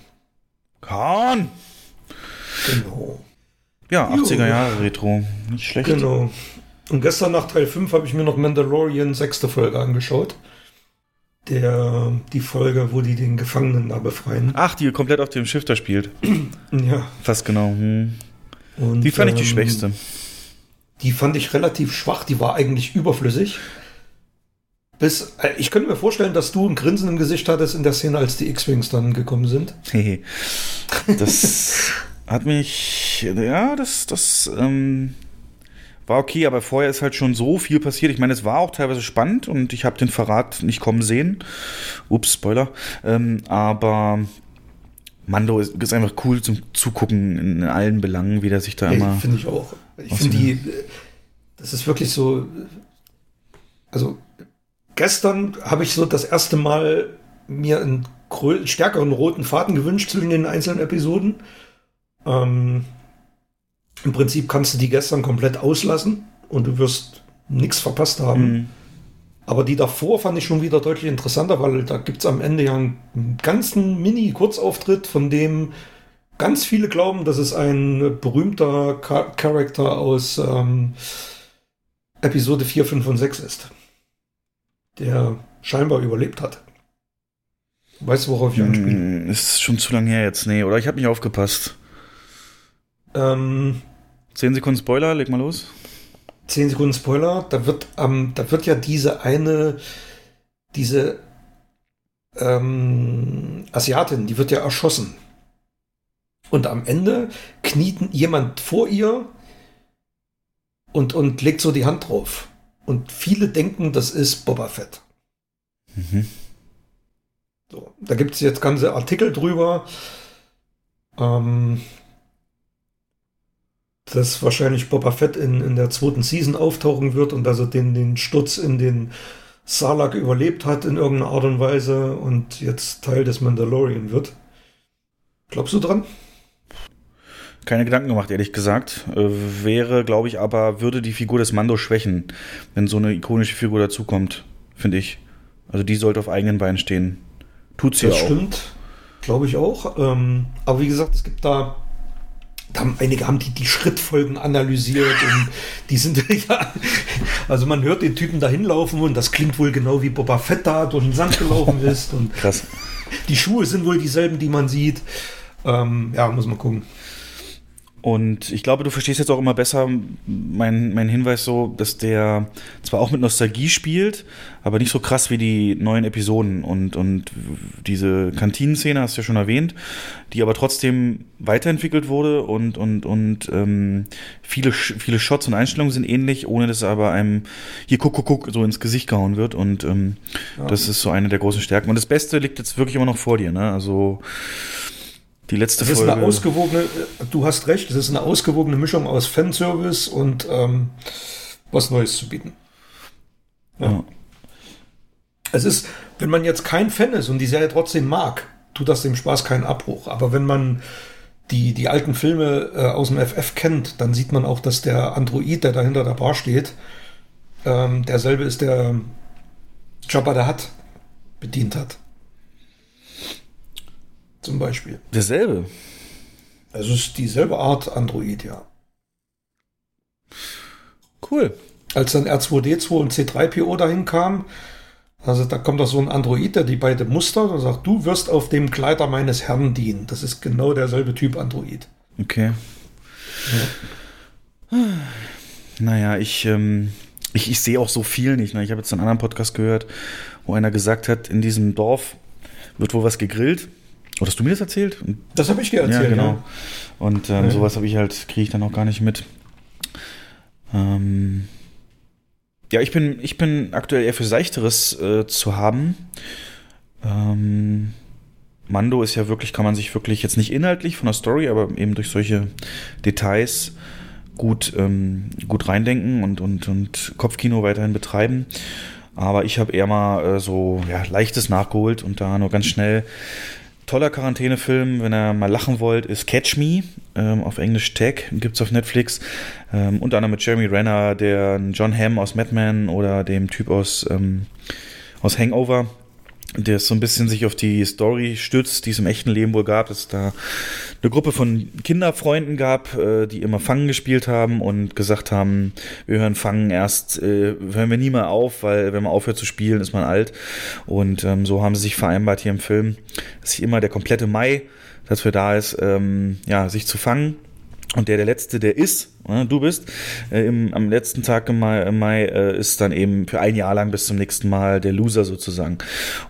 Khan! Genau. Ja, Jo. 80er Jahre Retro. Nicht schlecht. Genau. Und gestern nach Teil 5 habe ich mir noch Mandalorian sechste Folge angeschaut. Der, die Folge, wo die den Gefangenen da befreien. Ach, die komplett auf dem Schiff da spielt. [CLEARS THROAT] Ja. Fast genau. Hm. Und, Die fand ich die ähm, schwächste. Die fand ich relativ schwach, die war eigentlich überflüssig. Bis, äh, ich könnte mir vorstellen, dass du ein Grinsen im Gesicht hattest in der Szene, als die X-Wings dann gekommen sind. [LAUGHS] Das hat mich, ja, das, das ähm, war okay, aber vorher ist halt schon so viel passiert. Ich meine, es war auch teilweise spannend und ich habe den Verrat nicht kommen sehen. Ups, Spoiler. Ähm, aber Mando ist, ist einfach cool zum Zugucken in allen Belangen, wie der sich da immer. Finde ich auch. Ich finde die, das ist wirklich so, also gestern habe ich so das erste Mal mir einen stärkeren roten Faden gewünscht zwischen den einzelnen Episoden. Ähm, Im Prinzip kannst du die gestern komplett auslassen und du wirst nichts verpasst haben. Mhm. Aber die davor fand ich schon wieder deutlich interessanter, weil da gibt es am Ende ja einen, ganzen Mini-Kurzauftritt, von dem ganz viele glauben, dass es ein berühmter Cha- Charakter aus ähm, Episode 4, 5 und 6 ist. Der scheinbar überlebt hat. Weißt du, worauf ich anspiele? Hm, Ist schon zu lange her jetzt, nee. Oder ich habe nicht aufgepasst. Ähm, 10 Sekunden Spoiler, leg mal los. 10 Sekunden Spoiler, da wird, ähm, da wird ja diese eine, diese ähm, Asiatin, die wird ja erschossen. Und am Ende kniet jemand vor ihr und, und legt so die Hand drauf. Und viele denken, das ist Boba Fett. Mhm. So, da gibt es jetzt ganze Artikel drüber. Ähm, dass wahrscheinlich Boba Fett in, in der zweiten Season auftauchen wird und dass er den, den Sturz in den Sarlacc überlebt hat in irgendeiner Art und Weise und jetzt Teil des Mandalorian wird. Glaubst du dran? Keine Gedanken gemacht, ehrlich gesagt. Äh, wäre, glaube ich, aber würde die Figur des Mando schwächen, wenn so eine ikonische Figur dazukommt, finde ich. Also die sollte auf eigenen Beinen stehen. Tut sie das auch. stimmt, glaube ich auch. Ähm, aber wie gesagt, es gibt da haben, einige haben die, die Schrittfolgen analysiert und die sind [LAUGHS] ja, also man hört den Typen da hinlaufen und das klingt wohl genau wie Boba Fett da durch den Sand gelaufen [LAUGHS] ist und Krass. die Schuhe sind wohl dieselben, die man sieht. Ähm, ja, muss man gucken. Und ich glaube, du verstehst jetzt auch immer besser meinen mein Hinweis so, dass der zwar auch mit Nostalgie spielt, aber nicht so krass wie die neuen Episoden. Und, und diese Kantinenszene hast du ja schon erwähnt, die aber trotzdem weiterentwickelt wurde und, und, und ähm, viele, viele Shots und Einstellungen sind ähnlich, ohne dass aber einem hier guck, guck, guck so ins Gesicht gehauen wird. Und ähm, das ist so eine der großen Stärken. Und das Beste liegt jetzt wirklich immer noch vor dir, ne? Also die letzte Das ist Folge. eine ausgewogene, du hast recht, es ist eine ausgewogene Mischung aus Fanservice und ähm, was Neues zu bieten. ja. Es ist, wenn man jetzt kein Fan ist und die Serie trotzdem mag, tut das dem Spaß keinen Abbruch. Aber wenn man die, die alten Filme äh, aus dem FF kennt, dann sieht man auch, dass der Android, der da hinter der Bar steht, ähm, derselbe ist, der Jabba der Hutt bedient hat. Zum Beispiel. Derselbe. Also es ist dieselbe Art Android, ja. Cool. Als dann R2D2 und C3PO dahin kam, also da kommt doch so ein Android, der die beide mustert und sagt, du wirst auf dem Kleider meines Herrn dienen. Das ist genau derselbe Typ Android. Okay. Naja, ich, ähm, ich, ich sehe auch so viel nicht. Ne? Ich habe jetzt einen anderen Podcast gehört, wo einer gesagt hat, in diesem Dorf wird wohl was gegrillt. Oder hast du mir das erzählt? Das habe ich dir erzählt. ja, genau. ja. Und ähm, Ja. sowas habe ich halt, kriege ich dann auch gar nicht mit. Ähm, ja, ich bin, ich bin aktuell eher für Seichteres äh, zu haben. Ähm, Mando ist ja wirklich, kann man sich wirklich jetzt nicht inhaltlich von der Story, aber eben durch solche Details gut, ähm, gut reindenken und, und, und Kopfkino weiterhin betreiben. Aber ich habe eher mal äh, so ja, leichtes nachgeholt und da nur ganz schnell. Toller Quarantänefilm, wenn ihr mal lachen wollt, ist Catch Me, ähm, auf Englisch Tag, gibt's auf Netflix. Ähm, unter anderem mit Jeremy Renner, der John Hamm aus Mad Men oder dem Typ aus, ähm, aus Hangover der so ein bisschen sich auf die Story stützt, die es im echten Leben wohl gab, dass da eine Gruppe von Kinderfreunden gab, äh, die immer Fangen gespielt haben und gesagt haben, wir hören Fangen erst, äh, hören wir nie mehr auf, weil wenn man aufhört zu spielen, ist man alt. Und ähm, so haben sie sich vereinbart hier im Film, dass sich immer der komplette Mai dafür da ist, ähm, ja, sich zu fangen und der der letzte, der ist, äh, du bist, äh, im, am letzten Tag im Mai, im Mai äh, ist dann eben für ein Jahr lang bis zum nächsten Mal der Loser sozusagen.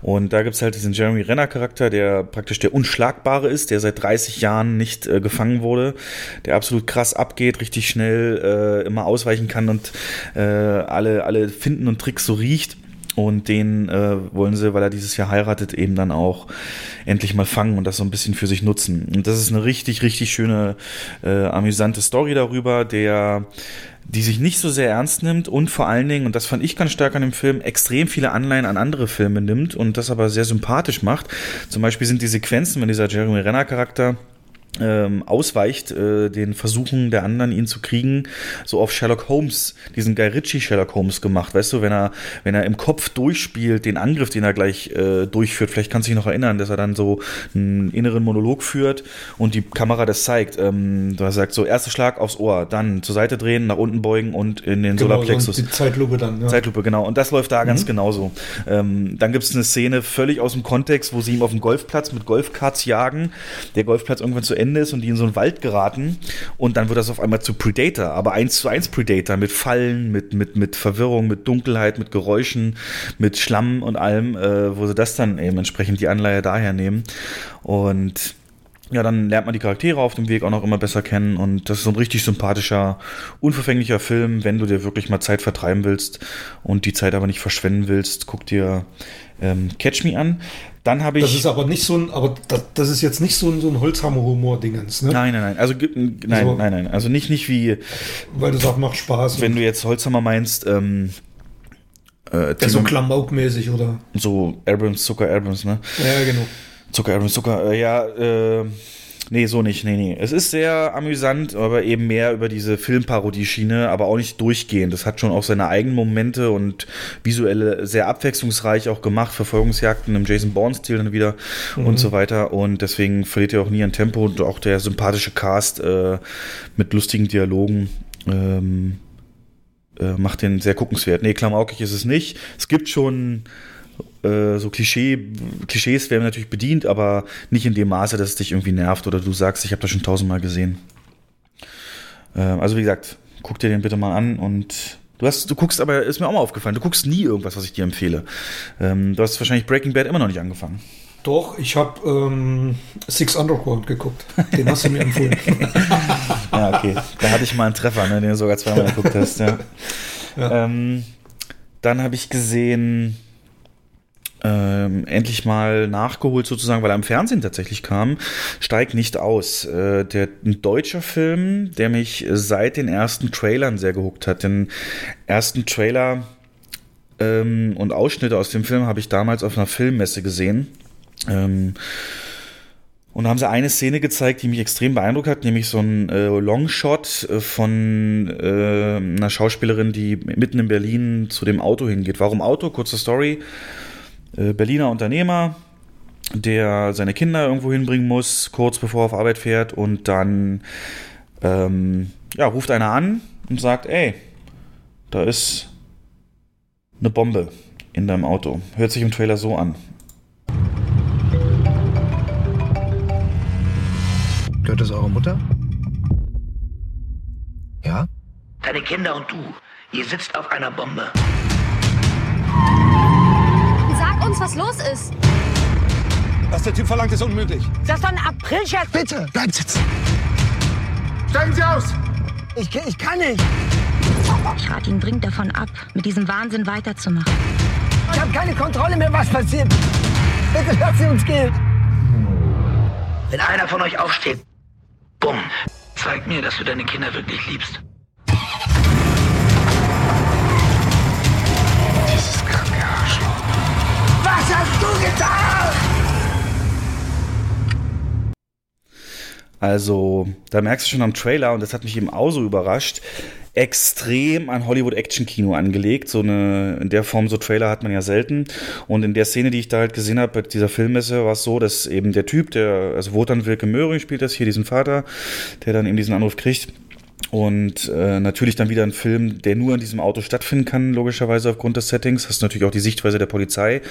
Und da gibt's halt diesen Jeremy Renner Charakter, der praktisch der Unschlagbare ist, der seit 30 Jahren nicht äh, gefangen wurde, der absolut krass abgeht, richtig schnell äh, immer ausweichen kann und äh, alle, alle Finden und Tricks so riecht. Und den äh, wollen sie, weil er dieses Jahr heiratet, eben dann auch endlich mal fangen und das so ein bisschen für sich nutzen. Und das ist eine richtig, richtig schöne, äh, amüsante Story darüber, der die sich nicht so sehr ernst nimmt und vor allen Dingen, und das fand ich ganz stark an dem Film, extrem viele Anleihen an andere Filme nimmt und das aber sehr sympathisch macht. Zum Beispiel sind die Sequenzen, wenn dieser Jeremy Renner Charakter ähm, ausweicht, äh, den Versuchen der anderen, ihn zu kriegen, so auf Sherlock Holmes, diesen Guy Ritchie Sherlock Holmes gemacht, weißt du, wenn er, wenn er im Kopf durchspielt, den Angriff, den er gleich äh, durchführt, vielleicht kannst du dich noch erinnern, dass er dann so einen inneren Monolog führt und die Kamera das zeigt. Ähm, da sagt so, erster Schlag aufs Ohr, dann zur Seite drehen, nach unten beugen und in den Genau, Solarplexus. so die Zeitlupe dann. Ja. Zeitlupe, genau. Und das läuft da ganz genauso. Ähm, dann gibt es eine Szene völlig aus dem Kontext, wo sie ihm auf dem Golfplatz mit Golfkarts jagen, der Golfplatz irgendwann zu Ende ist und die in so einen Wald geraten und dann wird das auf einmal zu Predator, aber eins zu eins Predator mit Fallen, mit, mit, mit Verwirrung, mit Dunkelheit, mit Geräuschen, mit Schlamm und allem, äh, wo sie das dann eben entsprechend die Anleihe daher nehmen. Und ja, dann lernt man die Charaktere auf dem Weg auch noch immer besser kennen und das ist so ein richtig sympathischer, unverfänglicher Film, wenn du dir wirklich mal Zeit vertreiben willst und die Zeit aber nicht verschwenden willst, guck dir ähm, Catch Me an. Dann habe ich. Das ist aber nicht so ein, aber das, das ist jetzt nicht so ein, so ein Holzhammer-Humor-Dingens, ne? nein, nein, nein. Also nein, Also- nein, nein. Also nicht nicht wie Weil du sagst, macht Spaß. wenn du jetzt Holzhammer meinst. Ähm, äh, ja, so Timo- Klamauk-mäßig, oder? so Abrams, Zucker Abrams, ne? Ja, genau. Zucker, Abrams, Zucker, äh, ja, äh, nee, so nicht, nee, nee. Es ist sehr amüsant, aber eben mehr über diese Filmparodie-Schiene, aber auch nicht durchgehend. Das hat schon auch seine eigenen Momente und visuelle sehr abwechslungsreich auch gemacht, Verfolgungsjagden im Jason Bourne-Stil dann wieder und so weiter. Und deswegen verliert er auch nie an Tempo und auch der sympathische Cast äh, mit lustigen Dialogen. Ähm, äh, macht den sehr guckenswert. Nee, klamaukig ist es nicht. Es gibt schon so Klischee, Klischees werden natürlich bedient, aber nicht in dem Maße, dass es dich irgendwie nervt oder du sagst, ich habe das schon tausendmal gesehen. Äh, also wie gesagt, guck dir den bitte mal an und du hast, du guckst, aber ist mir auch mal aufgefallen, du guckst nie irgendwas, was ich dir empfehle. Ähm, du hast wahrscheinlich Breaking Bad immer noch nicht angefangen. Doch, ich habe ähm, Six Underground geguckt. Den hast du mir empfohlen. [LAUGHS] Ja, okay. da hatte ich mal einen Treffer, ne, den du sogar zweimal geguckt hast, ja. Ähm, dann habe ich gesehen, ähm, endlich mal nachgeholt sozusagen, weil er im Fernsehen tatsächlich kam, Steig nicht aus. Äh, der, ein deutscher Film, der mich seit den ersten Trailern sehr gehuckt hat. Den ersten Trailer ähm, und Ausschnitte aus dem Film habe ich damals auf einer Filmmesse gesehen. Ähm, und da haben sie eine Szene gezeigt, die mich extrem beeindruckt hat, nämlich so ein äh, Longshot äh, von äh, einer Schauspielerin, die mitten in Berlin zu dem Auto hingeht. Warum Auto? Kurze Story. Äh, Berliner Unternehmer, der seine Kinder irgendwo hinbringen muss, kurz bevor er auf Arbeit fährt und dann ähm, ja, ruft einer an und sagt, ey, da ist eine Bombe in deinem Auto. Hört sich im Trailer so an. Gehört das eure Mutter? Ja? Deine Kinder und du, ihr sitzt auf einer Bombe. Sag uns, was los ist. Was der Typ verlangt, ist unmöglich. Das ist doch ein Aprilscherz. Bitte, bleibt sitzen. Steigen Sie aus! Ich, ich kann nicht. Ich rate ihn dringend davon ab, mit diesem Wahnsinn weiterzumachen. Ich habe keine Kontrolle mehr, was passiert. Bitte lass sie uns gehen. Wenn einer von euch aufsteht, bumm, zeig mir, dass du deine Kinder wirklich liebst. Was hast du getan? Also, da merkst du schon am Trailer, und das hat mich eben auch so überrascht, extrem an Hollywood-Action-Kino angelegt. So eine, in der Form so Trailer hat man ja selten. Und in der Szene, die ich da halt gesehen habe, bei dieser Filmmesse, war es so, dass eben der Typ, der, also Wotan Wilke Möhring spielt das hier, diesen Vater, der dann eben diesen Anruf kriegt, und äh, natürlich dann wieder ein Film, der nur in diesem Auto stattfinden kann, logischerweise aufgrund des Settings. Hast natürlich auch die Sichtweise der Polizei.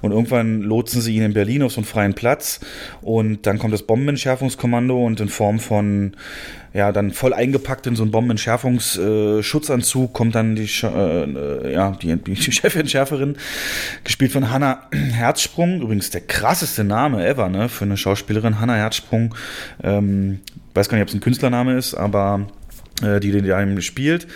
Und irgendwann lotsen sie ihn in Berlin auf so einen freien Platz. Und dann kommt das Bombenentschärfungskommando und in Form von, ja, dann voll eingepackt in so einen Bombenentschärfungsschutzanzug kommt dann die, äh, ja, die, die [LAUGHS] Chefentschärferin, gespielt von Hannah [CLEARS THROAT] Herzsprung. Übrigens der krasseste Name ever, ne, für eine Schauspielerin. Hannah Herzsprung. Ähm, weiß gar nicht, ob es ein Künstlername ist, aber äh, die den einem spielt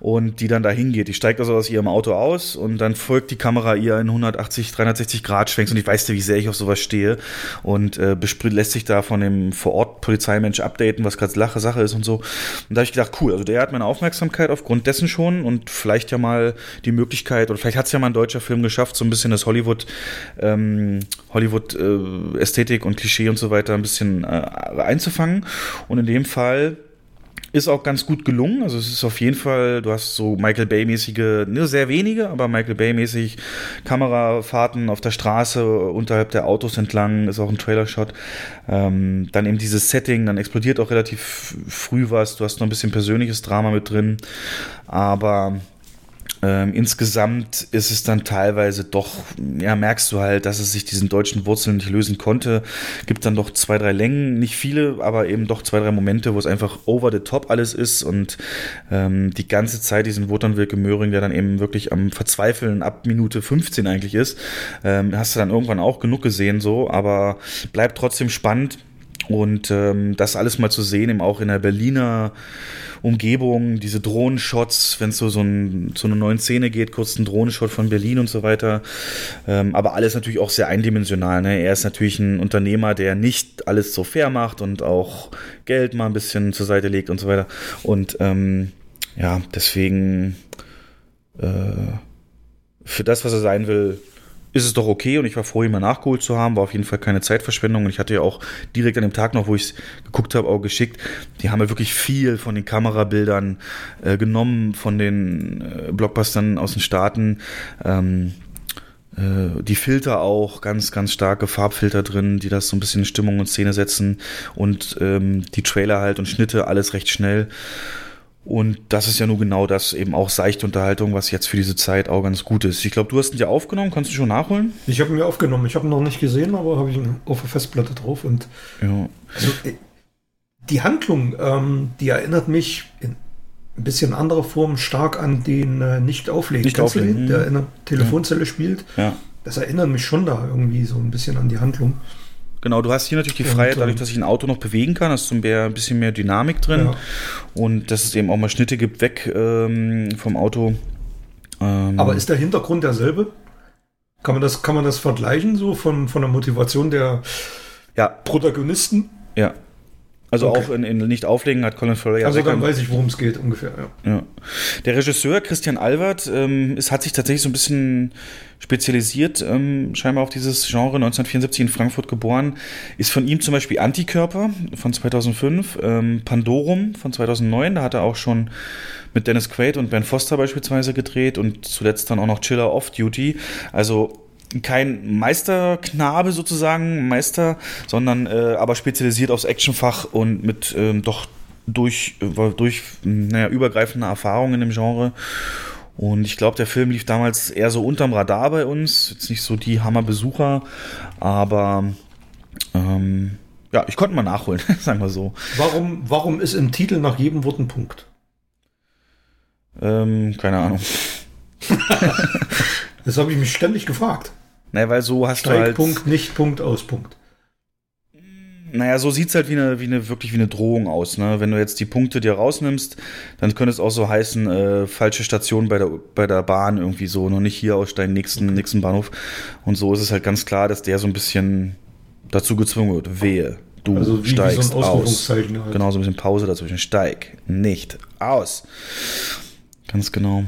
und die dann da hingeht. Die steigt also aus ihrem Auto aus und dann folgt die Kamera ihr in 180, 360 Grad schwenks und ich weiß ja, wie sehr ich auf sowas stehe und äh, lässt sich da von dem vor Ort Polizeimensch updaten, was gerade Lache Sache ist und so. Und da habe ich gedacht, cool, also der hat meine Aufmerksamkeit aufgrund dessen schon und vielleicht ja mal die Möglichkeit oder vielleicht hat es ja mal ein deutscher Film geschafft, so ein bisschen das Hollywood ähm, Hollywood äh, Ästhetik und Klischee und so weiter ein bisschen äh, einzufangen und in dem Fall ist auch ganz gut gelungen. Also es ist auf jeden Fall, du hast so Michael Bay-mäßige, nur sehr wenige, aber Michael Bay-mäßig Kamerafahrten auf der Straße, unterhalb der Autos entlang, ist auch ein Trailer-Shot. Ähm, dann eben dieses Setting, dann explodiert auch relativ früh was. Du hast noch ein bisschen persönliches Drama mit drin. Aber ähm, insgesamt ist es dann teilweise doch, ja, merkst du halt, dass es sich diesen deutschen Wurzeln nicht lösen konnte. Gibt dann doch zwei, drei Längen, nicht viele, aber eben doch zwei, drei Momente, wo es einfach over the top alles ist und ähm, die ganze Zeit diesen Wotan Wilke Möhring, der dann eben wirklich am Verzweifeln ab Minute 15 eigentlich ist, ähm, hast du dann irgendwann auch genug gesehen, so, aber bleibt trotzdem spannend. Und ähm, das alles mal zu sehen, eben auch in der Berliner Umgebung, diese Drohnenshots, wenn es so, so, ein, so eine neue Szene geht, kurz ein Drohnenshot von Berlin und so weiter. Ähm, aber alles natürlich auch sehr eindimensional. Ne? Er ist natürlich ein Unternehmer, der nicht alles so fair macht und auch Geld mal ein bisschen zur Seite legt und so weiter. Und ähm, ja, deswegen äh, für das, was er sein will, ist es doch okay und ich war froh, ihn mal nachgeholt zu haben. War auf jeden Fall keine Zeitverschwendung. Und ich hatte ja auch direkt an dem Tag noch, wo ich es geguckt habe, auch geschickt. Die haben ja wirklich viel von den Kamerabildern äh, genommen, von den äh, Blockbustern aus den Staaten. Ähm, äh, die Filter auch, ganz, ganz starke Farbfilter drin, die das so ein bisschen in Stimmung und Szene setzen. Und ähm, die Trailer halt und Schnitte, alles recht schnell. Und das ist ja nur genau das, eben auch seichte Unterhaltung, was jetzt für diese Zeit auch ganz gut ist. Ich glaube, du hast ihn ja aufgenommen, kannst du schon nachholen? Ich habe ihn mir aufgenommen. Ich habe ihn noch nicht gesehen, aber habe ich ihn auf der Festplatte drauf. Und ja. also, äh, die Handlung, ähm, die erinnert mich in ein bisschen anderer Form stark an den äh, Nicht-Auflegen. Nicht auflegen. Der in der Telefonzelle ja. spielt. Ja. Das erinnert mich schon da irgendwie so ein bisschen an die Handlung. Genau, du hast hier natürlich die Freiheit, dadurch, dass ich ein Auto noch bewegen kann, hast du ein bisschen mehr Dynamik drin ja. und dass es eben auch mal Schnitte gibt weg ähm, vom Auto. Ähm, Aber ist der Hintergrund derselbe? Kann man das, kann man das vergleichen, so von, von der Motivation der ja. Protagonisten? Ja, also okay. auch in, in Nicht-Auflegen hat Colin Farrell ja Also dann weiß ich, worum es geht ungefähr, ja. ja. Der Regisseur Christian Albert ähm, ist, hat sich tatsächlich so ein bisschen spezialisiert, ähm, scheinbar auf dieses Genre, 1974 in Frankfurt geboren. Ist von ihm zum Beispiel Antikörper von 2005, ähm, Pandorum von 2009, da hat er auch schon mit Dennis Quaid und Ben Foster beispielsweise gedreht und zuletzt dann auch noch Chiller Off Duty. Also kein Meisterknabe sozusagen, Meister, sondern äh, aber spezialisiert aufs Actionfach und mit ähm, doch durch, äh, durch naja, übergreifende Erfahrungen im Genre. Und ich glaube, der Film lief damals eher so unterm Radar bei uns. Jetzt nicht so die Hammerbesucher, aber ähm, ja, ich konnte mal nachholen, [LAUGHS] sagen wir so. Warum, warum ist im Titel nach jedem Wort ein Punkt? Ähm, keine Ahnung. [LAUGHS] das habe ich mich ständig gefragt. Naja, weil so hast Steig, du halt. Punkt, nicht Punkt, aus Punkt. Naja, so sieht's halt wie eine, wie eine, wirklich wie eine Drohung aus, ne? Wenn du jetzt die Punkte dir rausnimmst, dann könnte es auch so heißen, äh, falsche Station bei der, bei der Bahn irgendwie so, noch nicht hier aussteigen, nächsten, nächsten Bahnhof. Und so ist es halt ganz klar, dass der so ein bisschen dazu gezwungen wird. Wehe. Du Also wie- wie so steigst aus. Halt. Genau, so ein bisschen Pause dazwischen. Steig nicht aus. Ganz genau.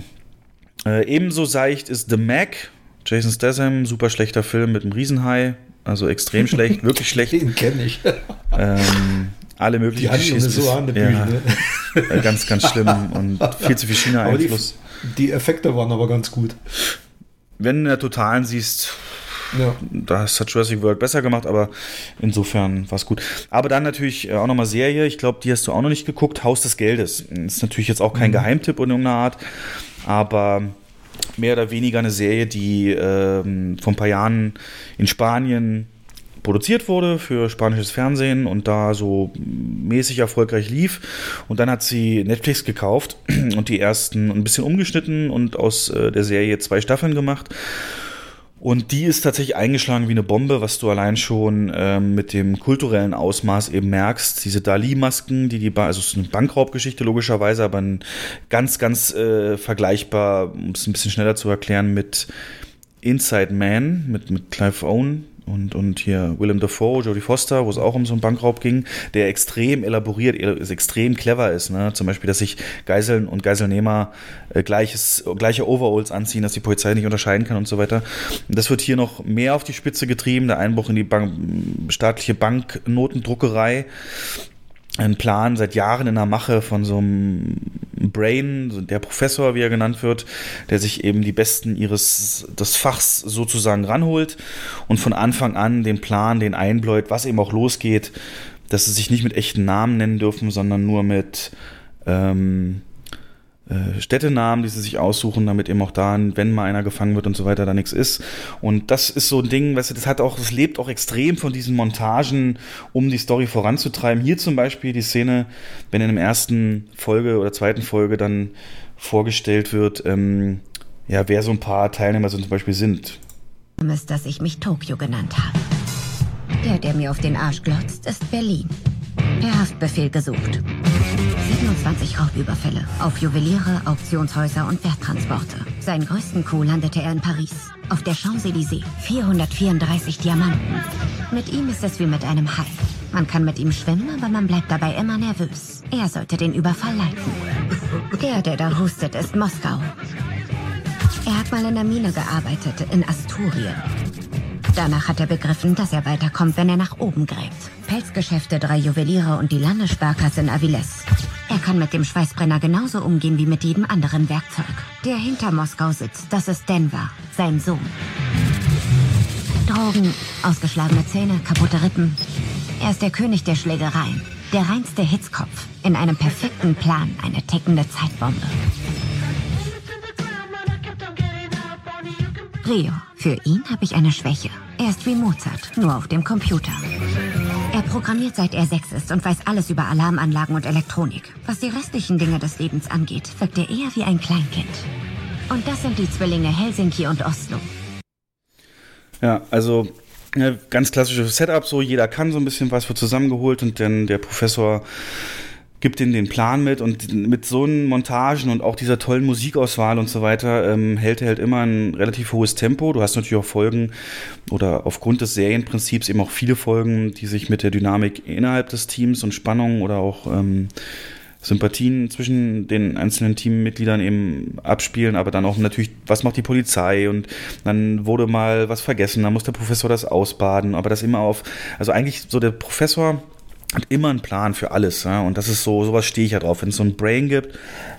Äh, ebenso seicht ist The Mac. Jason Statham, super schlechter Film mit einem Riesenhai. Also extrem [LAUGHS] schlecht, wirklich schlecht. Den kenne ich. Ähm, alle möglichen Die Handlung ist so hanebüchen, ja, ne? äh, Ganz, ganz schlimm und viel zu viel Aber die, China-Einfluss. die Effekte waren aber ganz gut. Wenn du in der Totalen siehst, Ja. das hat Jurassic World besser gemacht, aber insofern war es gut. Aber dann natürlich äh, auch nochmal Serie, ich glaube, die hast du auch noch nicht geguckt, Haus des Geldes. Ist natürlich jetzt auch kein Geheimtipp in irgendeiner Art, aber mehr oder weniger eine Serie, die ähm, vor ein paar Jahren in Spanien produziert wurde für spanisches Fernsehen und da so mäßig erfolgreich lief. Und dann hat sie Netflix gekauft [CLEARS THROAT] und die ersten ein bisschen umgeschnitten und aus äh, der Serie zwei Staffeln gemacht. Und die ist tatsächlich eingeschlagen wie eine Bombe, was du allein schon ähm, mit dem kulturellen Ausmaß eben merkst. Diese Dali-Masken, die die, ba also es ist eine Bankraubgeschichte logischerweise, aber ein ganz, ganz äh, vergleichbar, um es ein bisschen schneller zu erklären, mit Inside Man, mit, mit Clive Owen und, und hier Willem Dafoe, Jodie Foster, wo es auch um so einen Bankraub ging, der extrem elaboriert, ist extrem clever ist. Ne? Zum Beispiel, dass sich Geiseln und Geiselnehmer äh, gleiches, gleiche Overalls anziehen, dass die Polizei nicht unterscheiden kann und so weiter. Das wird hier noch mehr auf die Spitze getrieben, der Einbruch in die Bank, staatliche Banknotendruckerei ein Plan seit Jahren in der Mache von so einem Brain, der Professor, wie er genannt wird, der sich eben die Besten ihres des Fachs sozusagen ranholt und von Anfang an den Plan, den einbläut, was eben auch losgeht, dass sie sich nicht mit echten Namen nennen dürfen, sondern nur mit ähm, äh, Städtenamen, die sie sich aussuchen, damit eben auch da, wenn mal einer gefangen wird und so weiter, da nichts ist. Und das ist so ein Ding, weißt du, das hat auch, das lebt auch extrem von diesen Montagen, um die Story voranzutreiben. Hier zum Beispiel die Szene, wenn in der ersten Folge oder zweiten Folge dann vorgestellt wird, ähm, ja, wer so ein paar Teilnehmer so zum Beispiel sind. ist, dass ich mich Tokio genannt habe. Der, der mir auf den Arsch glotzt, ist Berlin. Per Haftbefehl gesucht. 27 Raubüberfälle auf Juweliere, Auktionshäuser und Werttransporte. Seinen größten Coup landete er in Paris. Auf der Champs-Élysées. 434 Diamanten. Mit ihm ist es wie mit einem Hai. Man kann mit ihm schwimmen, aber man bleibt dabei immer nervös. Er sollte den Überfall leiten. Der, der da hustet, ist Moskau. Er hat mal in der Mine gearbeitet, in Asturien. Danach hat er begriffen, dass er weiterkommt, wenn er nach oben gräbt. Pelzgeschäfte, drei Juweliere und die Landessparkasse in Aviles. Er kann mit dem Schweißbrenner genauso umgehen wie mit jedem anderen Werkzeug. Der hinter Moskau sitzt, das ist Denver, sein Sohn. Drogen, ausgeschlagene Zähne, kaputte Rippen. Er ist der König der Schlägereien. Der reinste Hitzkopf. In einem perfekten Plan eine tickende Zeitbombe. Rio, für ihn habe ich eine Schwäche. Er ist wie Mozart, nur auf dem Computer. Er programmiert seit er sechs ist und weiß alles über Alarmanlagen und Elektronik. Was die restlichen Dinge des Lebens angeht, wirkt er eher wie ein Kleinkind. Und das sind die Zwillinge Helsinki und Oslo. Ja, also ja, ganz klassisches Setup, so jeder kann so ein bisschen was, wird zusammengeholt und dann der Professor gibt ihnen den Plan mit und mit so einen Montagen und auch dieser tollen Musikauswahl und so weiter ähm, hält er halt immer ein relativ hohes Tempo. Du hast natürlich auch Folgen oder aufgrund des Serienprinzips eben auch viele Folgen, die sich mit der Dynamik innerhalb des Teams und Spannung oder auch ähm, Sympathien zwischen den einzelnen Teammitgliedern eben abspielen, aber dann auch natürlich, was macht die Polizei? Und dann wurde mal was vergessen, dann muss der Professor das ausbaden, aber das immer auf, also eigentlich so der Professor hat immer einen Plan für alles. Ja? Und das ist so, sowas stehe ich ja drauf. Wenn es so einen Brain gibt,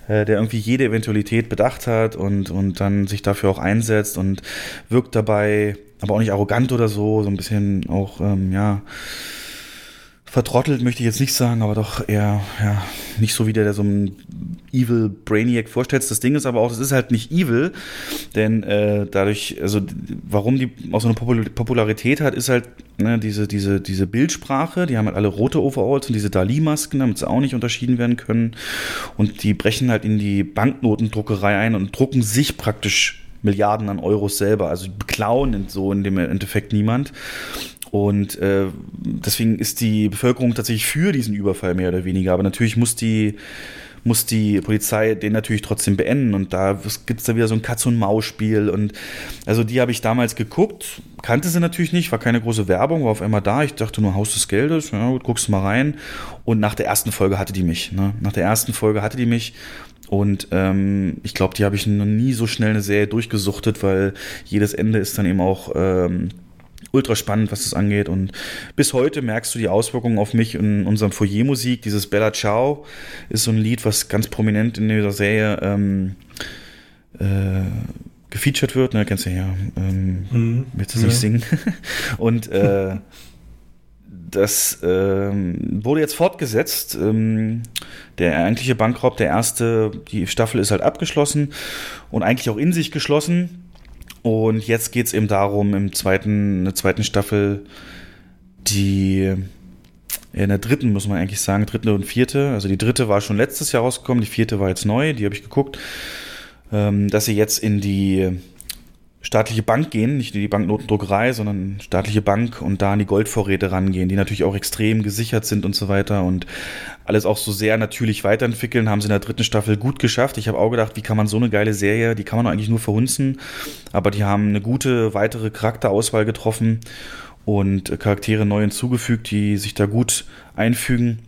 äh, der irgendwie jede Eventualität bedacht hat und, und dann sich dafür auch einsetzt und wirkt dabei, aber auch nicht arrogant oder so, so ein bisschen auch, ähm, ja, vertrottelt möchte ich jetzt nicht sagen, aber doch eher, ja, nicht so wie der, der so ein Evil Brainiac vorstellt. Das Ding ist aber auch, das ist halt nicht evil, denn äh, dadurch, also warum die auch so eine Popularität hat, ist halt ne, diese, diese, diese Bildsprache, die haben halt alle rote Overalls und diese Dali-Masken, damit sie auch nicht unterschieden werden können. Und die brechen halt in die Banknotendruckerei ein und drucken sich praktisch Milliarden an Euros selber. Also beklauen so in dem Endeffekt niemand. Und äh, deswegen ist die Bevölkerung tatsächlich für diesen Überfall mehr oder weniger. Aber natürlich muss die muss die Polizei den natürlich trotzdem beenden. Und da gibt es da wieder so ein Katz- und also die habe ich damals geguckt, kannte sie natürlich nicht, war keine große Werbung, war auf einmal da, ich dachte nur Haus des Geldes, ja gut, guckst mal rein. Und nach der ersten Folge hatte die mich, ne? nach der ersten Folge hatte die mich. Und ähm, ich glaube, die habe ich noch nie so schnell eine Serie durchgesuchtet, weil jedes Ende ist dann eben auch ähm, ultra spannend, was das angeht. Und bis heute merkst du die Auswirkungen auf mich in unserem Foyer-Musik. Dieses Bella Ciao ist so ein Lied, was ganz prominent in dieser Serie ähm, äh, gefeatured wird. Ne, kennst du ja. Ähm, mhm. Willst du es nicht singen? [LAUGHS] Und äh, das ähm, wurde jetzt fortgesetzt. Ähm, der eigentliche Bankraub, der erste, die Staffel ist halt abgeschlossen und eigentlich auch in sich geschlossen. Und jetzt geht es eben darum, im zweiten, in der zweiten Staffel die in der dritten muss man eigentlich sagen, dritte und vierte. Also die dritte war schon letztes Jahr rausgekommen, die vierte war jetzt neu, die habe ich geguckt, ähm, dass sie jetzt in die staatliche Bank gehen, nicht in die Banknotendruckerei, sondern staatliche Bank und da an die Goldvorräte rangehen, die natürlich auch extrem gesichert sind und so weiter und alles auch so sehr natürlich weiterentwickeln, haben sie in der dritten Staffel gut geschafft. Ich habe auch gedacht, wie kann man so eine geile Serie, die kann man eigentlich nur verhunzen, aber die haben eine gute weitere Charakterauswahl getroffen und Charaktere neu hinzugefügt, die sich da gut einfügen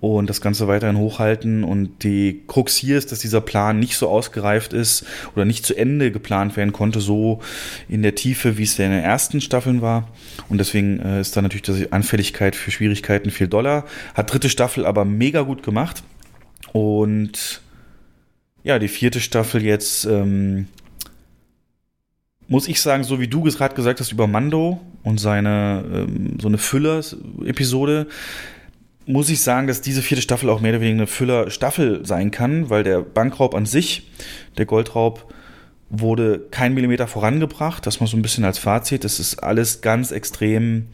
und das Ganze weiterhin hochhalten. Und die Krux hier ist, dass dieser Plan nicht so ausgereift ist oder nicht zu Ende geplant werden konnte, so in der Tiefe, wie es in den ersten Staffeln war. Und deswegen äh, ist da natürlich die Anfälligkeit für Schwierigkeiten viel doller. Hat dritte Staffel aber mega gut gemacht. Und ja, die vierte Staffel jetzt, ähm, muss ich sagen, so wie du gerade gesagt hast über Mando und seine, ähm, so eine Füller-Episode, muss ich sagen, dass diese vierte Staffel auch mehr oder weniger eine Füller-Staffel sein kann, weil der Bankraub an sich, der Goldraub, wurde kein Millimeter vorangebracht. Das mal so ein bisschen als Fazit. Das ist alles ganz extrem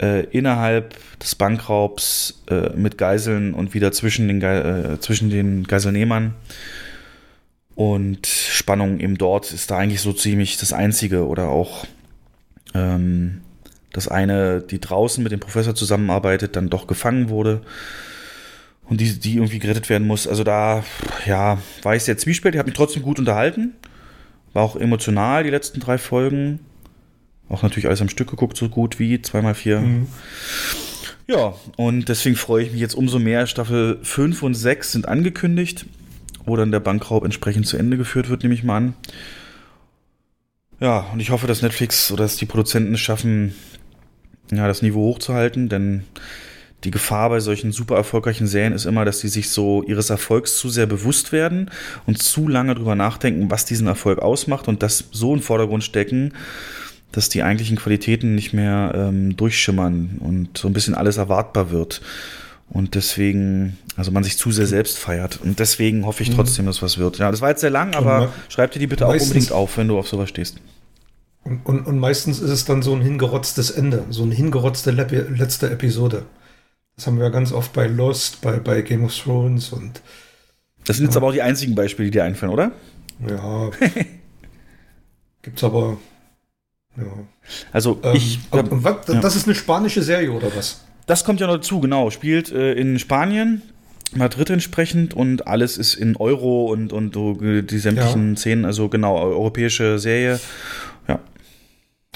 äh, innerhalb des Bankraubs äh, mit Geiseln und wieder zwischen den, äh, zwischen den Geiselnehmern. Und Spannung eben dort ist da eigentlich so ziemlich das Einzige oder auch ähm, dass eine, die draußen mit dem Professor zusammenarbeitet, dann doch gefangen wurde und die, die irgendwie gerettet werden muss. Also da, ja, war ich sehr zwiespältig, habe mich trotzdem gut unterhalten. War auch emotional die letzten drei Folgen. Auch natürlich alles am Stück geguckt, so gut wie zweimal vier. Mhm. Ja, und deswegen freue ich mich jetzt umso mehr. Staffel 5 und 6 sind angekündigt, wo dann der Bankraub entsprechend zu Ende geführt wird, nehme ich mal an. Ja, und ich hoffe, dass Netflix oder dass die Produzenten es schaffen, ja, das Niveau hochzuhalten, denn die Gefahr bei solchen super erfolgreichen Serien ist immer, dass sie sich so ihres Erfolgs zu sehr bewusst werden und zu lange drüber nachdenken, was diesen Erfolg ausmacht und das so im Vordergrund stecken, dass die eigentlichen Qualitäten nicht mehr ähm, durchschimmern und so ein bisschen alles erwartbar wird. Und deswegen, also man sich zu sehr selbst feiert. Und deswegen hoffe ich mhm. trotzdem, dass was wird. Ja, das war jetzt sehr lang, aber schreib dir die bitte auch unbedingt auf, wenn du auf sowas stehst. Und, und, und, meistens ist es dann so ein hingerotztes Ende, so eine hingerotzte letzte Episode. Das haben wir ganz oft bei Lost, bei, bei Game of Thrones und. Das sind jetzt ja. aber auch die einzigen Beispiele, die dir einfallen, oder? Ja. [LAUGHS] Gibt's aber. Ja. Also ähm, ich. Hab, was, ja. Das ist eine spanische Serie oder was? Das kommt ja noch dazu, genau. Spielt äh, in Spanien, Madrid entsprechend und alles ist in Euro und, und die sämtlichen ja. Szenen, also genau, europäische Serie.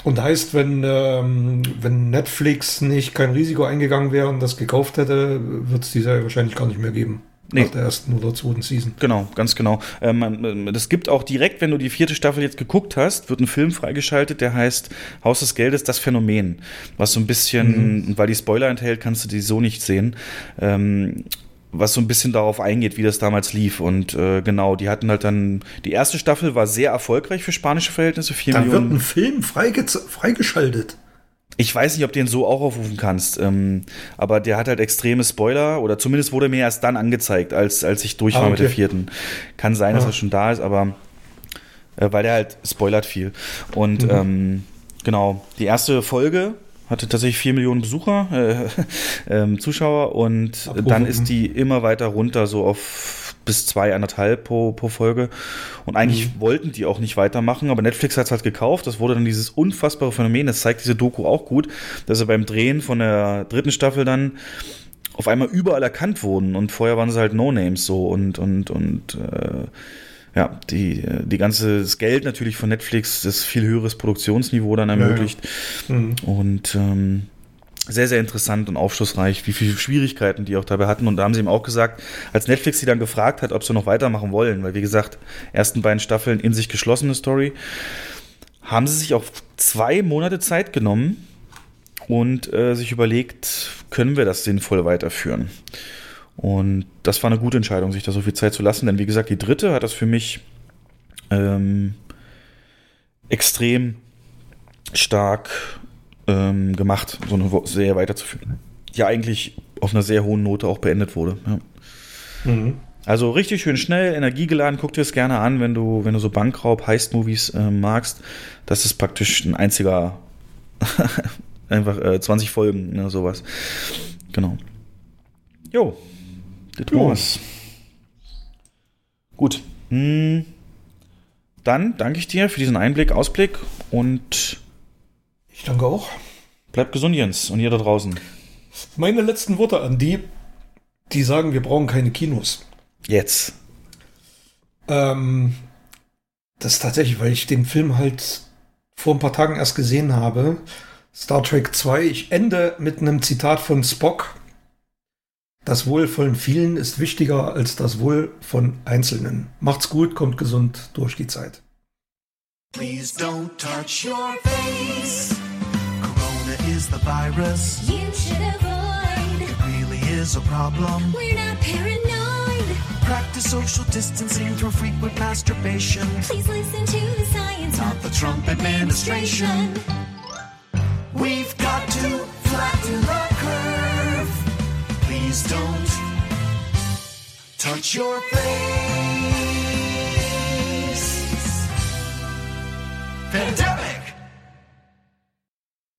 Und heißt, wenn, ähm, wenn Netflix nicht kein Risiko eingegangen wäre und das gekauft hätte, wird es die Serie wahrscheinlich gar nicht mehr geben. Nee. Nach der ersten oder zweiten Season. Genau, ganz genau. Ähm, das gibt auch direkt, wenn du die vierte Staffel jetzt geguckt hast, wird ein Film freigeschaltet, der heißt Haus des Geldes, das Phänomen. Was so ein bisschen, mhm. weil die Spoiler enthält, kannst du die so nicht sehen. Ähm, was so ein bisschen darauf eingeht, wie das damals lief. Und äh, genau, die hatten halt dann, die erste Staffel war sehr erfolgreich für spanische Verhältnisse. Vier dann Millionen. wird ein Film freige, freigeschaltet. Ich weiß nicht, ob du den so auch aufrufen kannst, ähm, aber der hat halt extreme Spoiler oder zumindest wurde mir erst dann angezeigt, als, als ich durch war ah, okay. mit der vierten. Kann sein, dass ah. er schon da ist, aber äh, weil der halt spoilert viel. Und mhm. ähm, genau, die erste Folge hatte tatsächlich vier Millionen Besucher, äh, [LAUGHS] äh, Zuschauer und Abrufen. dann ist die immer weiter runter, so auf bis zwei, anderthalb pro, pro Folge. Und eigentlich mhm. wollten die auch nicht weitermachen, aber Netflix hat es halt gekauft. Das wurde dann dieses unfassbare Phänomen. Das zeigt diese Doku auch gut, dass er beim Drehen von der dritten Staffel dann auf einmal überall erkannt wurden und vorher waren sie halt No-Names so und, und, und äh, ja, die, die ganze, das Geld natürlich von Netflix, das viel höheres Produktionsniveau dann ermöglicht. Ja, ja. Mhm. Und ähm, sehr, sehr interessant und aufschlussreich, wie viele Schwierigkeiten die auch dabei hatten. Und da haben sie ihm auch gesagt, als Netflix sie dann gefragt hat, ob sie noch weitermachen wollen, weil wie gesagt, ersten beiden Staffeln in sich geschlossene Story, haben sie sich auch zwei Monate Zeit genommen und äh, sich überlegt, können wir das sinnvoll weiterführen? Und das war eine gute Entscheidung, sich da so viel Zeit zu lassen, denn wie gesagt, die dritte hat das für mich ähm, extrem stark ähm, gemacht, so eine Serie weiterzuführen. Die eigentlich auf einer sehr hohen Note auch beendet wurde. Ja. Mhm. Also richtig schön schnell, energiegeladen, guck dir es gerne an, wenn du, wenn du so Bankraub, Heist-Movies äh, magst. Das ist praktisch ein einziger, [LAUGHS] einfach äh, 20 Folgen, ne, sowas. Genau. Jo, das war's. Gut. Hm. Dann danke ich dir für diesen Einblick, Ausblick und ich danke auch. Bleibt gesund, Jens, und ihr da draußen. Meine letzten Worte an die, die sagen, wir brauchen keine Kinos. Jetzt. Ähm, das ist tatsächlich, weil ich den Film halt vor ein paar Tagen erst gesehen habe. Star Trek 2. Ich ende mit einem Zitat von Spock. Das Wohl von vielen ist wichtiger als das Wohl von Einzelnen. Macht's gut, kommt gesund durch die Zeit. Please don't touch your face. Corona is the virus. You should avoid. It really is a problem. We're not paranoid. Practice social distancing through frequent masturbation. Please listen to the science, not the Trump administration. We've got to flatten the curve. Please don't touch your face. Pandemic!